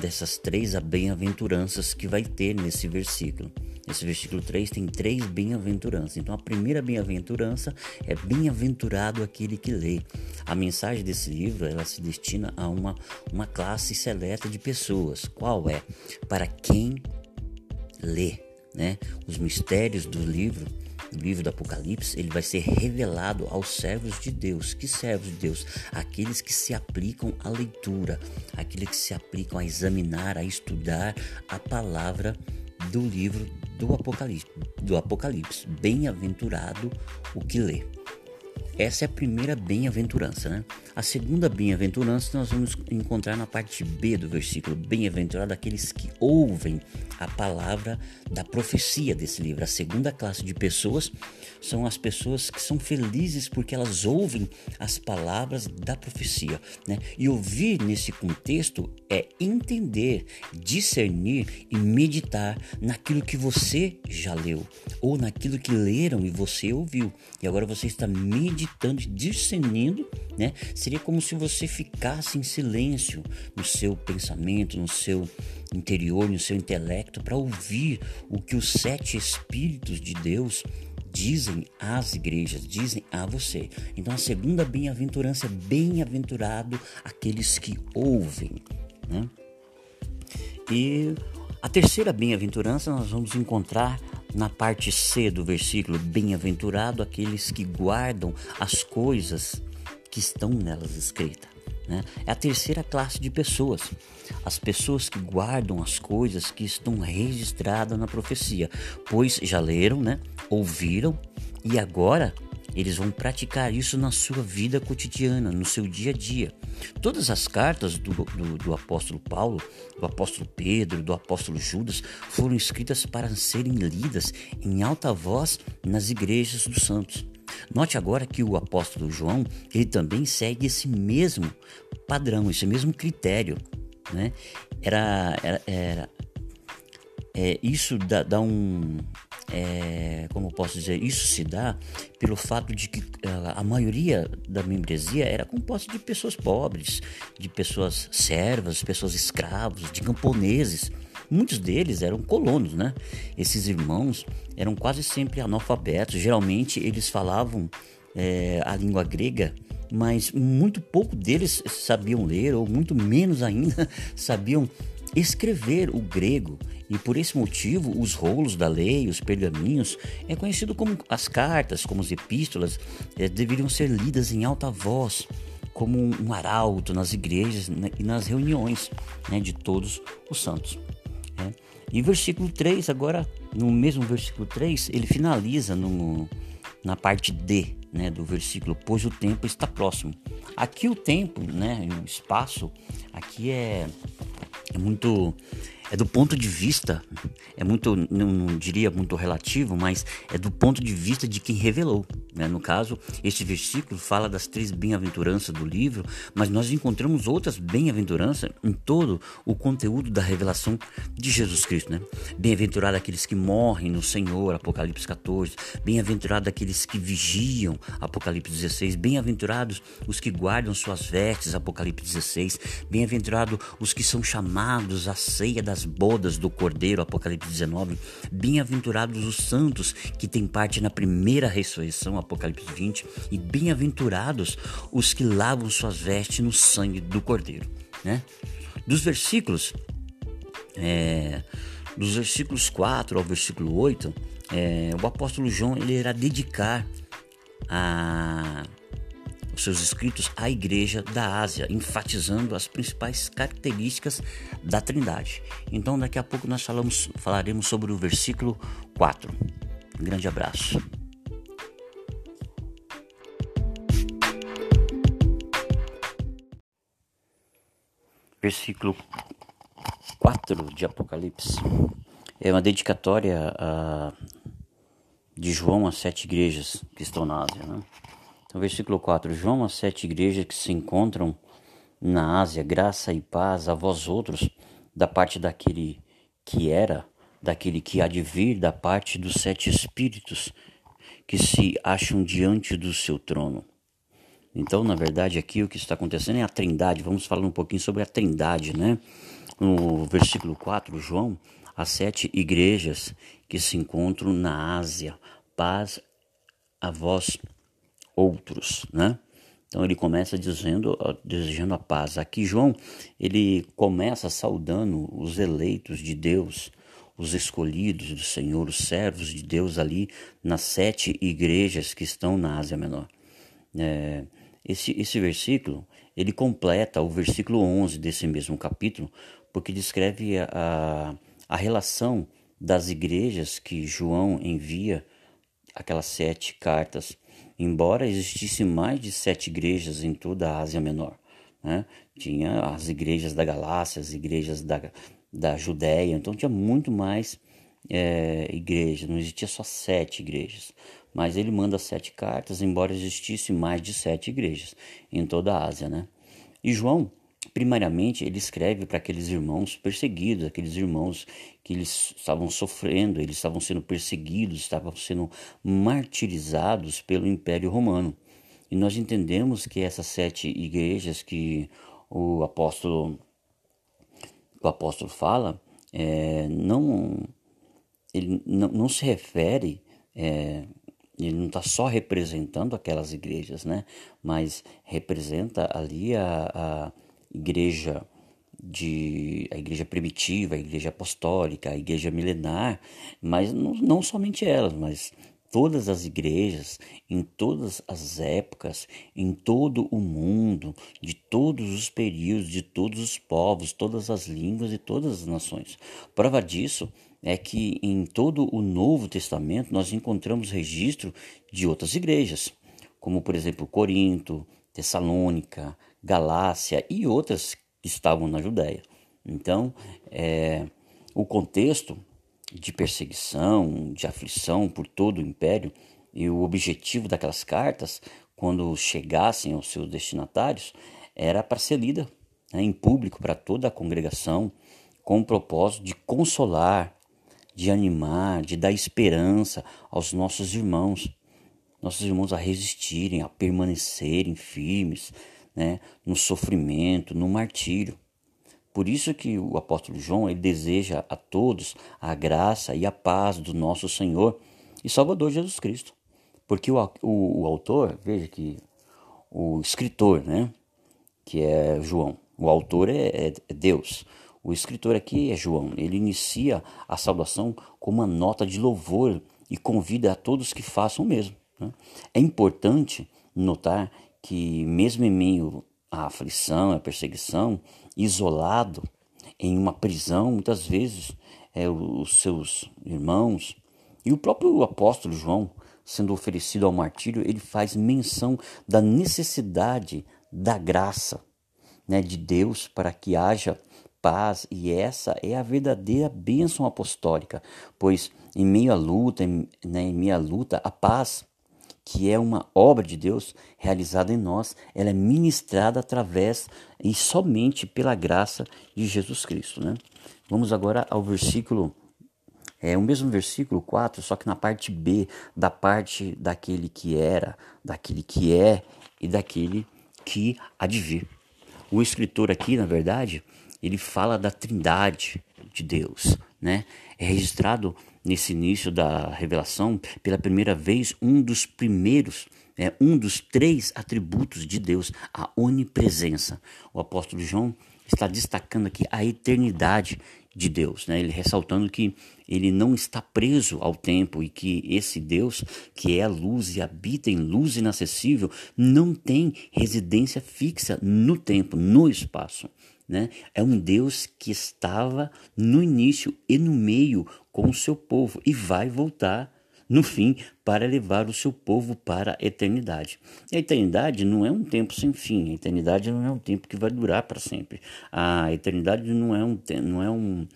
dessas três bem-aventuranças que vai ter nesse versículo. Esse versículo 3 tem três bem-aventuranças. Então a primeira bem-aventurança é bem-aventurado aquele que lê. A mensagem desse livro ela se destina a uma, uma classe seleta de pessoas. Qual é? Para quem lê. Né? Os mistérios do livro o livro do Apocalipse, ele vai ser revelado aos servos de Deus. Que servos de Deus? Aqueles que se aplicam à leitura, aqueles que se aplicam a examinar, a estudar a palavra do livro do Apocalipse. Do Apocalipse. Bem-aventurado o que lê. Essa é a primeira bem-aventurança, né? A segunda bem-aventurança nós vamos encontrar na parte B do versículo. Bem-aventurado aqueles que ouvem a palavra da profecia desse livro. A segunda classe de pessoas são as pessoas que são felizes porque elas ouvem as palavras da profecia, né? E ouvir nesse contexto é entender, discernir e meditar naquilo que você já leu ou naquilo que leram e você ouviu. E agora você está meditando, discernindo, né? Seria como se você ficasse em silêncio no seu pensamento, no seu interior, no seu intelecto, para ouvir o que os sete Espíritos de Deus dizem às igrejas, dizem a você. Então a segunda bem-aventurança é bem-aventurado aqueles que ouvem. Né? E a terceira bem-aventurança nós vamos encontrar na parte C do versículo: Bem-aventurado aqueles que guardam as coisas que estão nelas escritas. Né? É a terceira classe de pessoas. As pessoas que guardam as coisas que estão registradas na profecia, pois já leram, né? ouviram e agora eles vão praticar isso na sua vida cotidiana, no seu dia a dia. Todas as cartas do, do, do, apóstolo Paulo, do apóstolo Pedro, do apóstolo Judas foram escritas para serem lidas em alta voz nas igrejas dos santos. Note agora que o apóstolo João ele também segue esse mesmo padrão, esse mesmo critério. Né? Era, era, era é, isso dá, dá um, é, como posso dizer, isso se dá pelo fato de que a, a maioria da membresia era composta de pessoas pobres, de pessoas servas, pessoas escravos, de camponeses. Muitos deles eram colonos, né? Esses irmãos eram quase sempre analfabetos. Geralmente eles falavam é, a língua grega, mas muito pouco deles sabiam ler, ou muito menos ainda sabiam escrever o grego. E por esse motivo, os rolos da lei, os pergaminhos, é conhecido como as cartas, como as epístolas, é, deveriam ser lidas em alta voz, como um arauto nas igrejas né, e nas reuniões né, de todos os santos. É. E versículo 3, agora, no mesmo versículo 3, ele finaliza no, na parte D né, do versículo, pois o tempo está próximo. Aqui o tempo, né, o espaço, aqui é, é muito é do ponto de vista, é muito, não, não, diria muito relativo, mas é do ponto de vista de quem revelou. Né? No caso, este versículo fala das três bem-aventuranças do livro, mas nós encontramos outras bem-aventuranças em todo o conteúdo da revelação de Jesus Cristo. Né? Bem-aventurado aqueles que morrem no Senhor, Apocalipse 14. Bem-aventurado aqueles que vigiam, Apocalipse 16. Bem-aventurados os que guardam suas vestes, Apocalipse 16. Bem-aventurado os que são chamados à ceia das bodas do Cordeiro, Apocalipse 19. Bem-aventurados os santos que têm parte na primeira ressurreição, Apocalipse 20. E bem-aventurados os que lavam suas vestes no sangue do Cordeiro. Né? Dos versículos, é, dos versículos 4 ao versículo 8, é, o apóstolo João ele irá dedicar a seus escritos à Igreja da Ásia, enfatizando as principais características da Trindade. Então, daqui a pouco nós falamos, falaremos sobre o versículo 4. Um grande abraço. Versículo 4 de Apocalipse é uma dedicatória a, de João às sete igrejas que estão na Ásia. Né? No versículo 4, João, as sete igrejas que se encontram na Ásia, graça e paz a vós outros, da parte daquele que era, daquele que há de vir, da parte dos sete espíritos que se acham diante do seu trono. Então, na verdade, aqui o que está acontecendo é a trindade. Vamos falar um pouquinho sobre a trindade, né? No versículo 4, João, as sete igrejas que se encontram na Ásia, paz a vós outros, né? Então ele começa dizendo, desejando a paz. Aqui João, ele começa saudando os eleitos de Deus, os escolhidos do Senhor, os servos de Deus ali nas sete igrejas que estão na Ásia Menor. É, esse, esse versículo, ele completa o versículo 11 desse mesmo capítulo, porque descreve a, a relação das igrejas que João envia, aquelas sete cartas embora existisse mais de sete igrejas em toda a Ásia Menor. Né? Tinha as igrejas da Galácia, as igrejas da, da Judéia, então tinha muito mais é, igrejas, não existia só sete igrejas. Mas ele manda sete cartas, embora existisse mais de sete igrejas em toda a Ásia. Né? E João primariamente ele escreve para aqueles irmãos perseguidos, aqueles irmãos que eles estavam sofrendo, eles estavam sendo perseguidos, estavam sendo martirizados pelo Império Romano. E nós entendemos que essas sete igrejas que o apóstolo o apóstolo fala é, não ele não, não se refere é, ele não está só representando aquelas igrejas, né? Mas representa ali a, a igreja de a igreja primitiva, a igreja apostólica, a igreja milenar, mas não, não somente elas, mas todas as igrejas, em todas as épocas, em todo o mundo, de todos os períodos, de todos os povos, todas as línguas e todas as nações. Prova disso é que em todo o Novo Testamento nós encontramos registro de outras igrejas, como por exemplo Corinto, Tessalônica, Galácia e outras que estavam na Judéia. Então, é, o contexto de perseguição, de aflição por todo o império e o objetivo daquelas cartas, quando chegassem aos seus destinatários, era para ser lida né, em público para toda a congregação, com o propósito de consolar, de animar, de dar esperança aos nossos irmãos, nossos irmãos a resistirem, a permanecerem firmes né, no sofrimento, no martírio. Por isso que o apóstolo João ele deseja a todos a graça e a paz do nosso Senhor e Salvador Jesus Cristo. Porque o, o, o autor, veja que o escritor, né, que é João, o autor é, é, é Deus. O escritor aqui é João. Ele inicia a saudação com uma nota de louvor e convida a todos que façam o mesmo. Né? É importante notar que, mesmo em meio à aflição, à perseguição, isolado em uma prisão, muitas vezes é, os seus irmãos e o próprio apóstolo João, sendo oferecido ao martírio, ele faz menção da necessidade da graça né, de Deus para que haja paz, e essa é a verdadeira bênção apostólica, pois em meio à luta, em, né, em meio à luta, a paz que é uma obra de Deus realizada em nós, ela é ministrada através e somente pela graça de Jesus Cristo. Né? Vamos agora ao versículo, é o mesmo versículo 4, só que na parte B, da parte daquele que era, daquele que é e daquele que há de vir. O escritor aqui, na verdade, ele fala da trindade de Deus, né? É registrado nesse início da revelação, pela primeira vez, um dos primeiros, é, um dos três atributos de Deus, a onipresença. O apóstolo João está destacando aqui a eternidade de Deus, né? ele ressaltando que ele não está preso ao tempo e que esse Deus, que é a luz e habita em luz inacessível, não tem residência fixa no tempo, no espaço. Né? É um Deus que estava no início e no meio com o seu povo e vai voltar no fim para levar o seu povo para a eternidade. A eternidade não é um tempo sem fim, a eternidade não é um tempo que vai durar para sempre. A eternidade não é um não é um,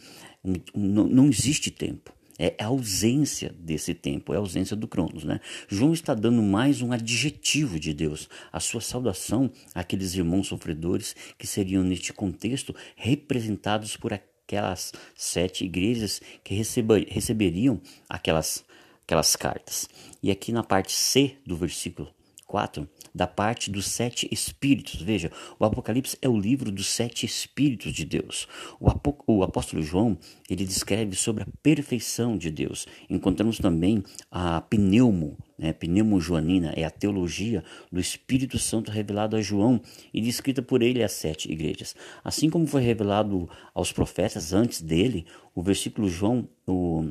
um não, não existe tempo é a ausência desse tempo, é a ausência do Cronos. Né? João está dando mais um adjetivo de Deus, a sua saudação àqueles irmãos sofredores que seriam, neste contexto, representados por aquelas sete igrejas que receberiam aquelas, aquelas cartas. E aqui na parte C do versículo 4, da parte dos sete espíritos. Veja, o Apocalipse é o livro dos sete espíritos de Deus. O, o apóstolo João, ele descreve sobre a perfeição de Deus. Encontramos também a pneumo, né, pneumo joanina, é a teologia do Espírito Santo revelado a João e descrita por ele às sete igrejas. Assim como foi revelado aos profetas antes dele, o versículo João, o,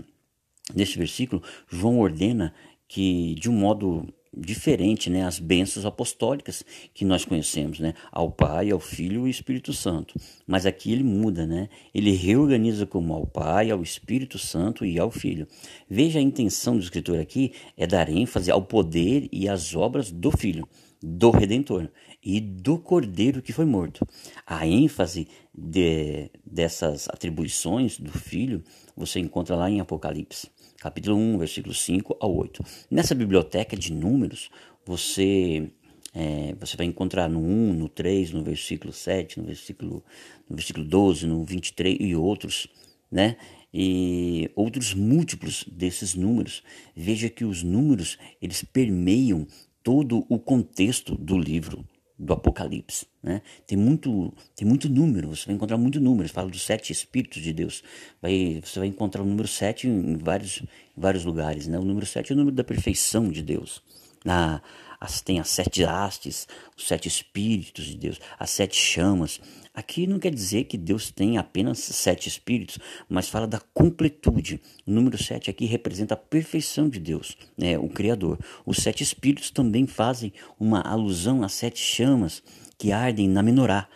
neste versículo, João ordena que de um modo diferente, né, as bênçãos apostólicas que nós conhecemos, né, ao Pai, ao Filho e ao Espírito Santo. Mas aqui ele muda, né? Ele reorganiza como ao Pai, ao Espírito Santo e ao Filho. Veja a intenção do escritor aqui é dar ênfase ao poder e às obras do Filho, do Redentor e do Cordeiro que foi morto. A ênfase de, dessas atribuições do Filho você encontra lá em Apocalipse capítulo 1, versículo 5 ao 8. Nessa biblioteca de números, você é, você vai encontrar no 1, no 3, no versículo 7, no versículo, no versículo 12, no 23 e outros, né? E outros múltiplos desses números. Veja que os números, eles permeiam todo o contexto do livro do Apocalipse. Né? Tem, muito, tem muito número, você vai encontrar muito números. Fala dos sete Espíritos de Deus. Vai, você vai encontrar o número sete em vários, em vários lugares. Né? O número sete é o número da perfeição de Deus. Na, as, tem as sete hastes, os sete Espíritos de Deus, as sete chamas. Aqui não quer dizer que Deus tem apenas sete Espíritos, mas fala da completude. O número sete aqui representa a perfeição de Deus, né, o Criador. Os sete Espíritos também fazem uma alusão às sete chamas que ardem na menorá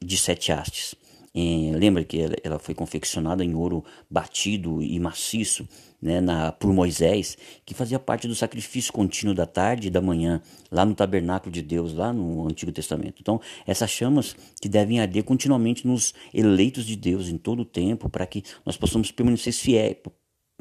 de sete hastes. É, lembra que ela, ela, foi confeccionada em ouro batido e maciço né, na, por Moisés, que fazia parte do sacrifício contínuo da tarde e da manhã, lá no tabernáculo de Deus, lá no Antigo Testamento. Então, essas chamas que devem arder continuamente nos eleitos de Deus em todo o tempo, para que nós possamos permanecer fiéis,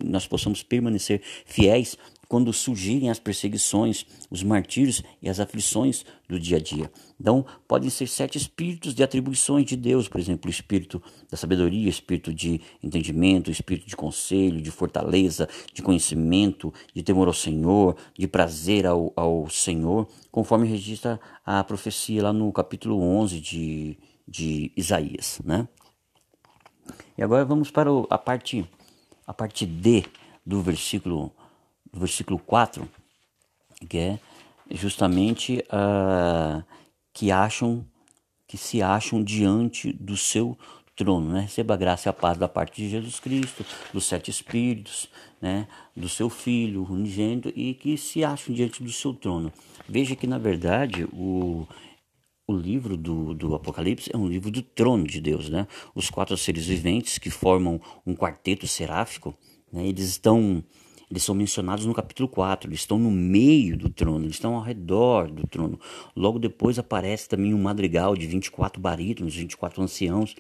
nós possamos permanecer fiéis quando surgirem as perseguições, os martírios e as aflições do dia a dia. Então, podem ser sete espíritos de atribuições de Deus, por exemplo, o espírito da sabedoria, espírito de entendimento, espírito de conselho, de fortaleza, de conhecimento, de temor ao Senhor, de prazer ao, ao Senhor, conforme registra a profecia lá no capítulo 11 de, de Isaías, né? E agora vamos para a parte a parte D do versículo do versículo 4, que é justamente uh, que acham que se acham diante do seu trono, né? Receba a graça e a paz da parte de Jesus Cristo, dos sete espíritos, né? Do seu Filho unigênito e que se acham diante do seu trono. Veja que na verdade o o livro do, do Apocalipse é um livro do trono de Deus, né? Os quatro seres viventes que formam um quarteto seráfico, né? Eles estão eles são mencionados no capítulo 4, eles estão no meio do trono, eles estão ao redor do trono. Logo depois aparece também um madrigal de 24 barítonos, 24 anciãos,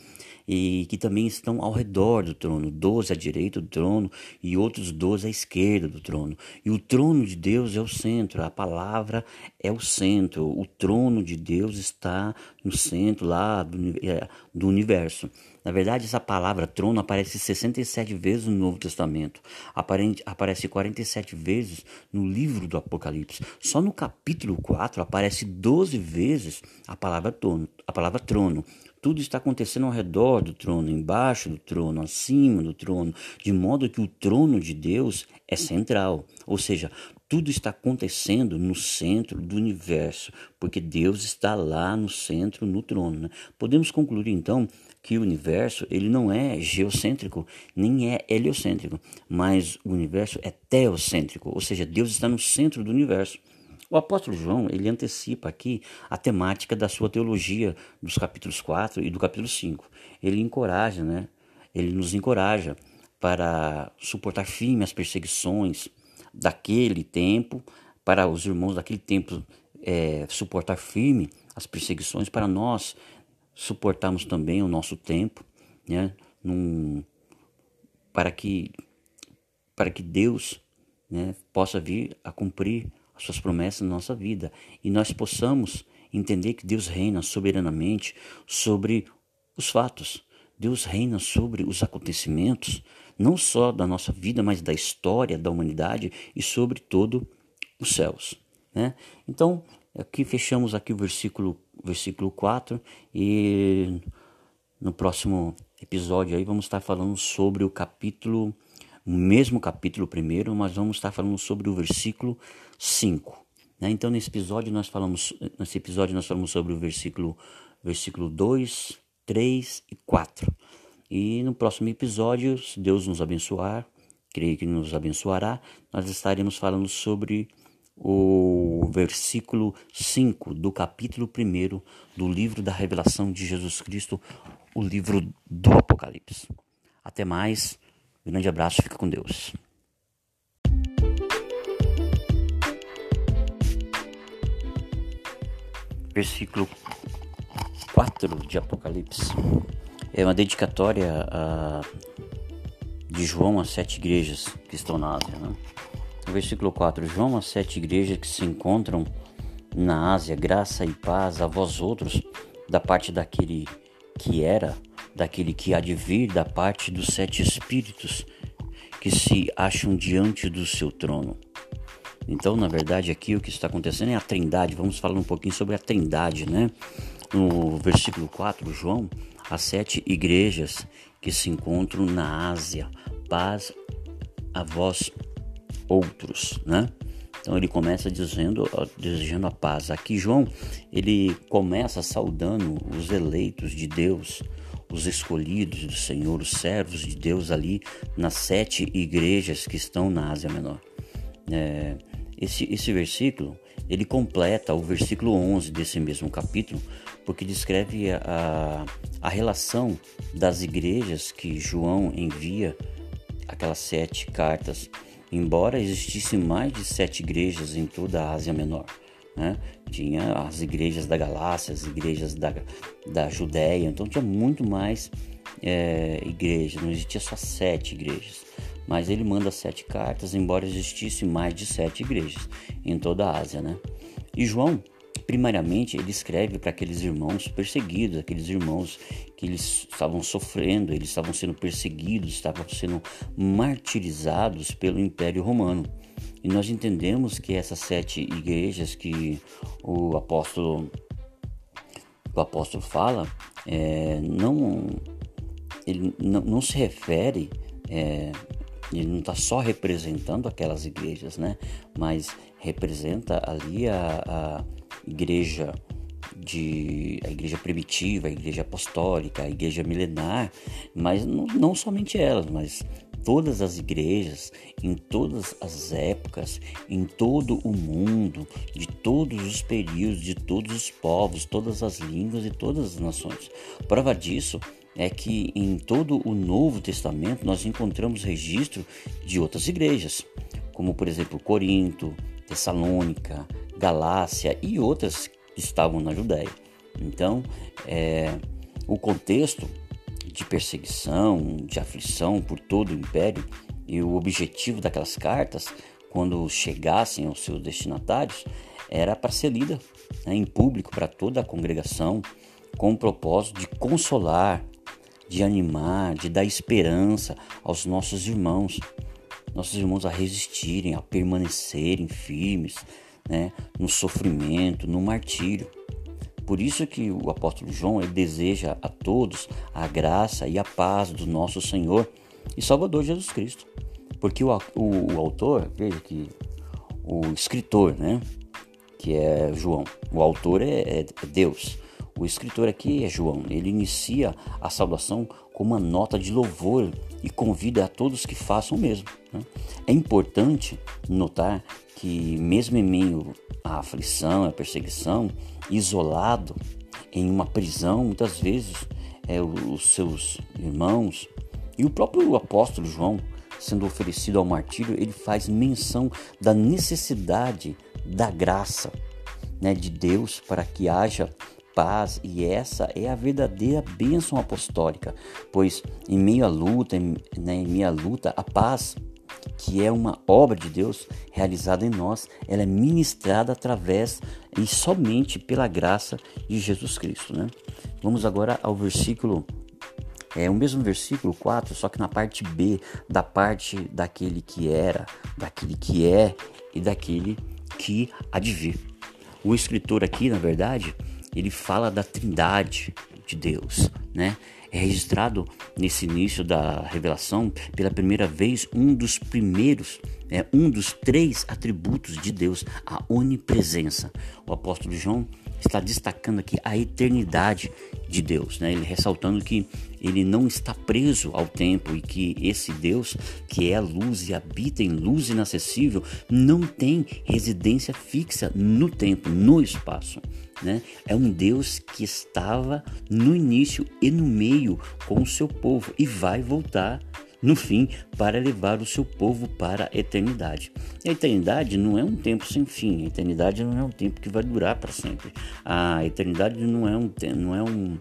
e que também estão ao redor do trono, 12 à direita do trono e outros 12 à esquerda do trono. E o trono de Deus é o centro, a palavra é o centro, o trono de Deus está no centro lá do, é, do universo. Na verdade, essa palavra trono aparece 67 vezes no Novo Testamento, aparece 47 vezes no livro do Apocalipse. Só no capítulo 4 aparece 12 vezes a palavra trono. A palavra trono. Tudo está acontecendo ao redor do trono, embaixo do trono, acima do trono, de modo que o trono de Deus é central. Ou seja, tudo está acontecendo no centro do universo, porque Deus está lá no centro, no trono. Né? Podemos concluir então que o universo ele não é geocêntrico nem é heliocêntrico, mas o universo é teocêntrico, ou seja, Deus está no centro do universo. O apóstolo João, ele antecipa aqui a temática da sua teologia dos capítulos 4 e do capítulo 5. Ele encoraja, né? Ele nos encoraja para suportar firme as perseguições, daquele tempo, para os irmãos daquele tempo é, suportar firme as perseguições, para nós suportarmos também o nosso tempo, né, num, para que para que Deus né, possa vir a cumprir as suas promessas na nossa vida e nós possamos entender que Deus reina soberanamente sobre os fatos. Deus reina sobre os acontecimentos, não só da nossa vida, mas da história da humanidade e sobre todo os céus. Né? Então, aqui fechamos aqui o versículo, versículo 4 e no próximo episódio aí vamos estar falando sobre o capítulo, o mesmo capítulo primeiro, mas vamos estar falando sobre o versículo 5. Né? Então nesse episódio nós falamos, nesse episódio nós falamos sobre o versículo, versículo 2, 3 e 4. E no próximo episódio, se Deus nos abençoar, creio que nos abençoará, nós estaremos falando sobre o versículo 5 do capítulo 1 do livro da revelação de Jesus Cristo, o livro do Apocalipse. Até mais, grande abraço, fica com Deus. Versículo 4 de Apocalipse é uma dedicatória a, de João às sete igrejas que estão na Ásia. Né? Versículo 4: João às sete igrejas que se encontram na Ásia, graça e paz a vós outros, da parte daquele que era, daquele que há de vir, da parte dos sete espíritos que se acham diante do seu trono. Então, na verdade, aqui o que está acontecendo é a trindade. Vamos falar um pouquinho sobre a trindade, né? No versículo 4, João, as sete igrejas que se encontram na Ásia, paz a vós outros, né? Então ele começa dizendo, desejando a paz. Aqui João, ele começa saudando os eleitos de Deus, os escolhidos do Senhor, os servos de Deus ali nas sete igrejas que estão na Ásia Menor. É, esse, esse versículo, ele completa o versículo 11 desse mesmo capítulo, porque descreve a, a relação das igrejas que João envia, aquelas sete cartas, embora existissem mais de sete igrejas em toda a Ásia Menor. Né? Tinha as igrejas da Galácia, as igrejas da, da Judéia, então tinha muito mais é, igrejas, não existia só sete igrejas. Mas ele manda sete cartas, embora existisse mais de sete igrejas em toda a Ásia. Né? E João, primariamente, ele escreve para aqueles irmãos perseguidos, aqueles irmãos que eles estavam sofrendo, eles estavam sendo perseguidos, estavam sendo martirizados pelo Império Romano. E nós entendemos que essas sete igrejas que o apóstolo o apóstolo fala é, não ele não, não se refere é, ele não está só representando aquelas igrejas, né? Mas representa ali a, a igreja de a igreja primitiva, a igreja apostólica, a igreja milenar, mas não, não somente elas, mas todas as igrejas, em todas as épocas, em todo o mundo, de todos os períodos, de todos os povos, todas as línguas e todas as nações. Prova disso é que em todo o Novo Testamento nós encontramos registro de outras igrejas, como por exemplo Corinto, Tessalônica, Galácia e outras estavam na Judéia. Então, é, o contexto de perseguição, de aflição por todo o império e o objetivo daquelas cartas, quando chegassem aos seus destinatários, era para ser lida né, em público para toda a congregação, com o propósito de consolar, de animar, de dar esperança aos nossos irmãos, nossos irmãos a resistirem, a permanecerem firmes né, no sofrimento, no martírio. Por isso que o apóstolo João deseja a todos a graça e a paz do nosso Senhor e Salvador Jesus Cristo. Porque o, o, o autor, veja que o escritor, né, que é João, o autor é, é Deus. O escritor aqui é João. Ele inicia a saudação com uma nota de louvor e convida a todos que façam o mesmo. Né? É importante notar que, mesmo em meio à aflição, à perseguição, isolado em uma prisão, muitas vezes é, os seus irmãos e o próprio apóstolo João, sendo oferecido ao martírio, ele faz menção da necessidade da graça né, de Deus para que haja paz e essa é a verdadeira bênção apostólica, pois em meio à luta, em, né, em luta, a paz que é uma obra de Deus realizada em nós, ela é ministrada através e somente pela graça de Jesus Cristo. Né? Vamos agora ao versículo, é o mesmo versículo 4, só que na parte B, da parte daquele que era, daquele que é e daquele que há de vir. O escritor aqui, na verdade, ele fala da trindade de Deus, né? É registrado nesse início da revelação pela primeira vez um dos primeiros, é, um dos três atributos de Deus, a onipresença. O apóstolo João está destacando aqui a eternidade de Deus, né? Ele ressaltando que ele não está preso ao tempo e que esse Deus, que é a luz e habita em luz inacessível, não tem residência fixa no tempo, no espaço. Né? É um Deus que estava no início e no meio com o seu povo e vai voltar no fim para levar o seu povo para a eternidade. A eternidade não é um tempo sem fim, a eternidade não é um tempo que vai durar para sempre. A eternidade não é um não é um,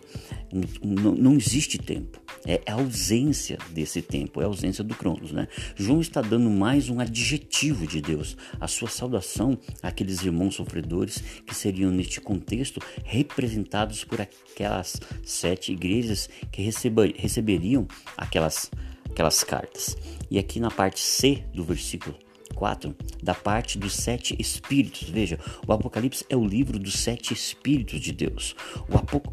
um não, não, existe tempo. É a ausência desse tempo, é a ausência do Cronos, né? João está dando mais um adjetivo de Deus, a sua saudação àqueles irmãos sofredores que seriam neste contexto representados por aquelas sete igrejas que receberiam aquelas aquelas cartas. E aqui na parte C do versículo 4 da parte dos sete espíritos. Veja, o Apocalipse é o livro dos sete espíritos de Deus.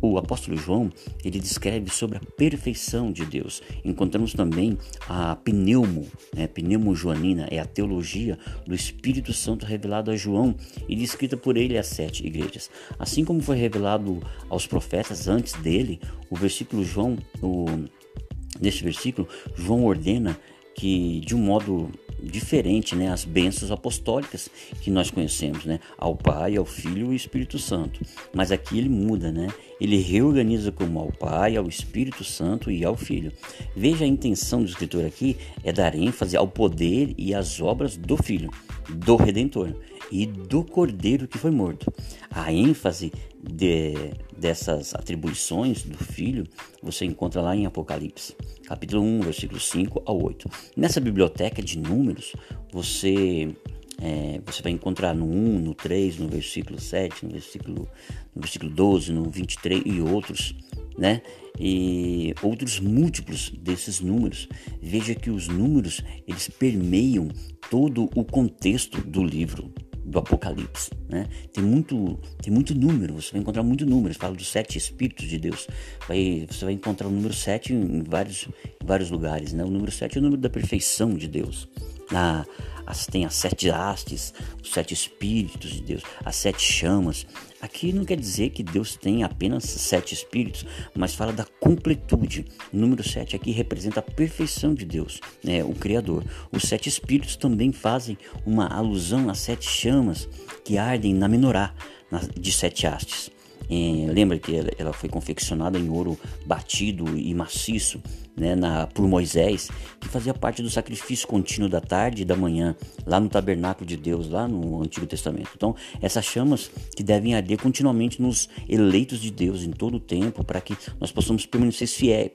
O, o apóstolo João ele descreve sobre a perfeição de Deus. Encontramos também a pneumo, né? pneumo joanina, é a teologia do Espírito Santo revelado a João e descrita por ele às sete igrejas. Assim como foi revelado aos profetas antes dele, o versículo João, o, neste versículo, João ordena que de um modo diferente, né, as bênçãos apostólicas que nós conhecemos, né, ao Pai, ao Filho e ao Espírito Santo. Mas aqui ele muda, né? Ele reorganiza como ao Pai, ao Espírito Santo e ao Filho. Veja a intenção do escritor aqui é dar ênfase ao poder e às obras do Filho, do Redentor e do Cordeiro que foi morto. A ênfase de, dessas atribuições do Filho você encontra lá em Apocalipse, capítulo 1, versículo 5 ao 8. Nessa biblioteca de números, você é, você vai encontrar no 1, no 3, no versículo 7, no versículo, no versículo 12, no 23 e outros, né? E outros múltiplos desses números. Veja que os números eles permeiam todo o contexto do livro do Apocalipse, né? Tem muito, tem muito número, você vai encontrar muito números, fala dos sete espíritos de Deus. Vai, você vai encontrar o número sete em vários, em vários lugares, né? O número sete é o número da perfeição de Deus. As, tem as sete hastes, os sete espíritos de Deus, as sete chamas. Aqui não quer dizer que Deus tem apenas sete espíritos, mas fala da completude. O número sete aqui representa a perfeição de Deus, né, o Criador. Os sete espíritos também fazem uma alusão às sete chamas que ardem na menorá de sete hastes. É, lembra que ela foi confeccionada em ouro batido e maciço né, na, por Moisés, que fazia parte do sacrifício contínuo da tarde e da manhã, lá no tabernáculo de Deus, lá no Antigo Testamento. Então, essas chamas que devem arder continuamente nos eleitos de Deus em todo o tempo, para que nós possamos permanecer fiéis,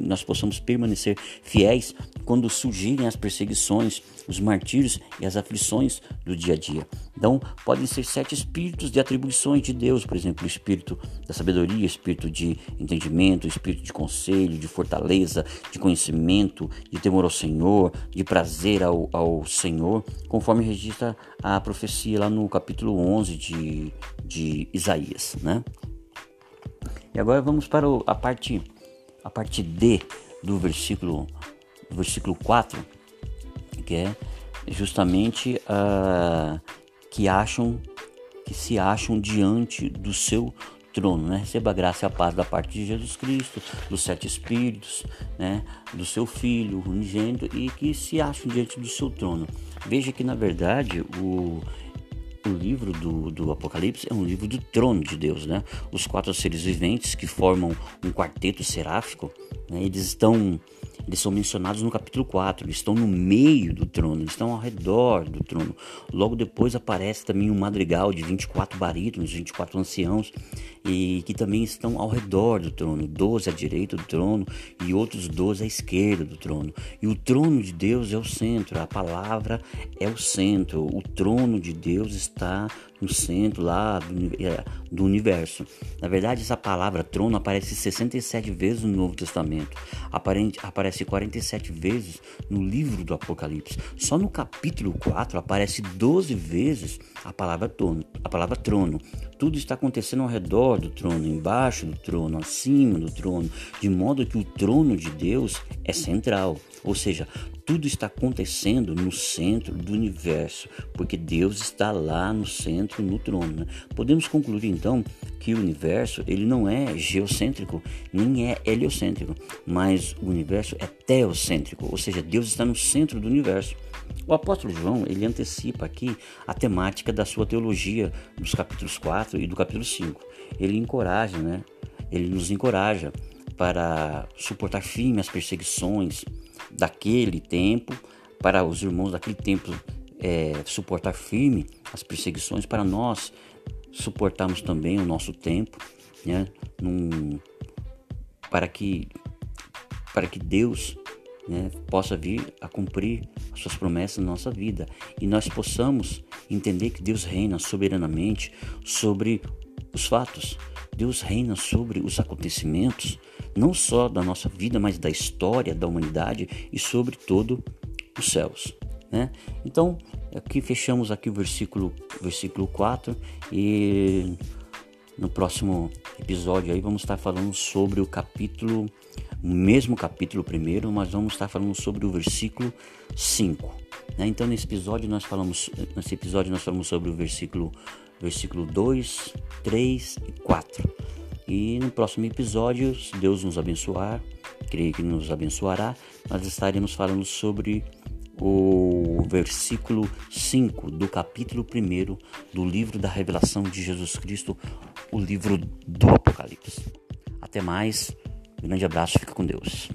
nós possamos permanecer fiéis quando surgirem as perseguições, os martírios e as aflições do dia a dia. Então, podem ser sete espíritos de atribuições de Deus, por exemplo, o espírito da sabedoria, espírito de entendimento, espírito de conselho, de fortaleza, de conhecimento, de temor ao Senhor, de prazer ao, ao Senhor, conforme registra a profecia lá no capítulo 11 de, de Isaías, né? E agora vamos para a parte a parte D do versículo, do versículo 4, que é justamente uh, que acham que se acham diante do seu trono, né? Receba a graça e a paz da parte de Jesus Cristo, dos sete espíritos, né? Do seu Filho unigênito e que se acham diante do seu trono. Veja que na verdade o o livro do, do Apocalipse é um livro do trono de Deus, né? Os quatro seres viventes que formam um quarteto seráfico, né? eles estão eles são mencionados no capítulo 4, eles estão no meio do trono, eles estão ao redor do trono. Logo depois aparece também um madrigal de 24 barítonos, 24 anciãos, e que também estão ao redor do trono, 12 à direita do trono e outros 12 à esquerda do trono. E o trono de Deus é o centro, a palavra é o centro, o trono de Deus está no centro lá do, é, do, universo. Na verdade, essa palavra trono aparece 67 vezes no Novo Testamento, aparente, aparece 47 vezes no livro do Apocalipse. Só no capítulo 4 aparece 12 vezes a palavra trono. A palavra trono. Tudo está acontecendo ao redor do trono, embaixo do trono, acima do trono, de modo que o trono de Deus é central. Ou seja, tudo está acontecendo no centro do universo, porque Deus está lá no centro, no trono. Né? Podemos concluir então que o universo ele não é geocêntrico, nem é heliocêntrico, mas o universo é teocêntrico, ou seja, Deus está no centro do universo. O apóstolo João ele antecipa aqui a temática da sua teologia dos capítulos 4 e do capítulo 5. Ele encoraja, né? Ele nos encoraja para suportar firme as perseguições, daquele tempo, para os irmãos daquele tempo é, suportar firme as perseguições, para nós suportarmos também o nosso tempo, né, num, para que para que Deus né, possa vir a cumprir as suas promessas na nossa vida e nós possamos entender que Deus reina soberanamente sobre os fatos. Deus reina sobre os acontecimentos, não só da nossa vida, mas da história da humanidade e sobre todo os céus. Né? Então, aqui fechamos aqui o versículo, versículo 4 e no próximo episódio aí vamos estar falando sobre o capítulo, o mesmo capítulo primeiro, mas vamos estar falando sobre o versículo 5. Né? Então nesse episódio nós falamos, nesse episódio nós falamos sobre o versículo, versículo 2, 3 e 4. E no próximo episódio, se Deus nos abençoar, creio que nos abençoará, nós estaremos falando sobre o versículo 5 do capítulo 1 do livro da revelação de Jesus Cristo, o livro do Apocalipse. Até mais, grande abraço, fica com Deus.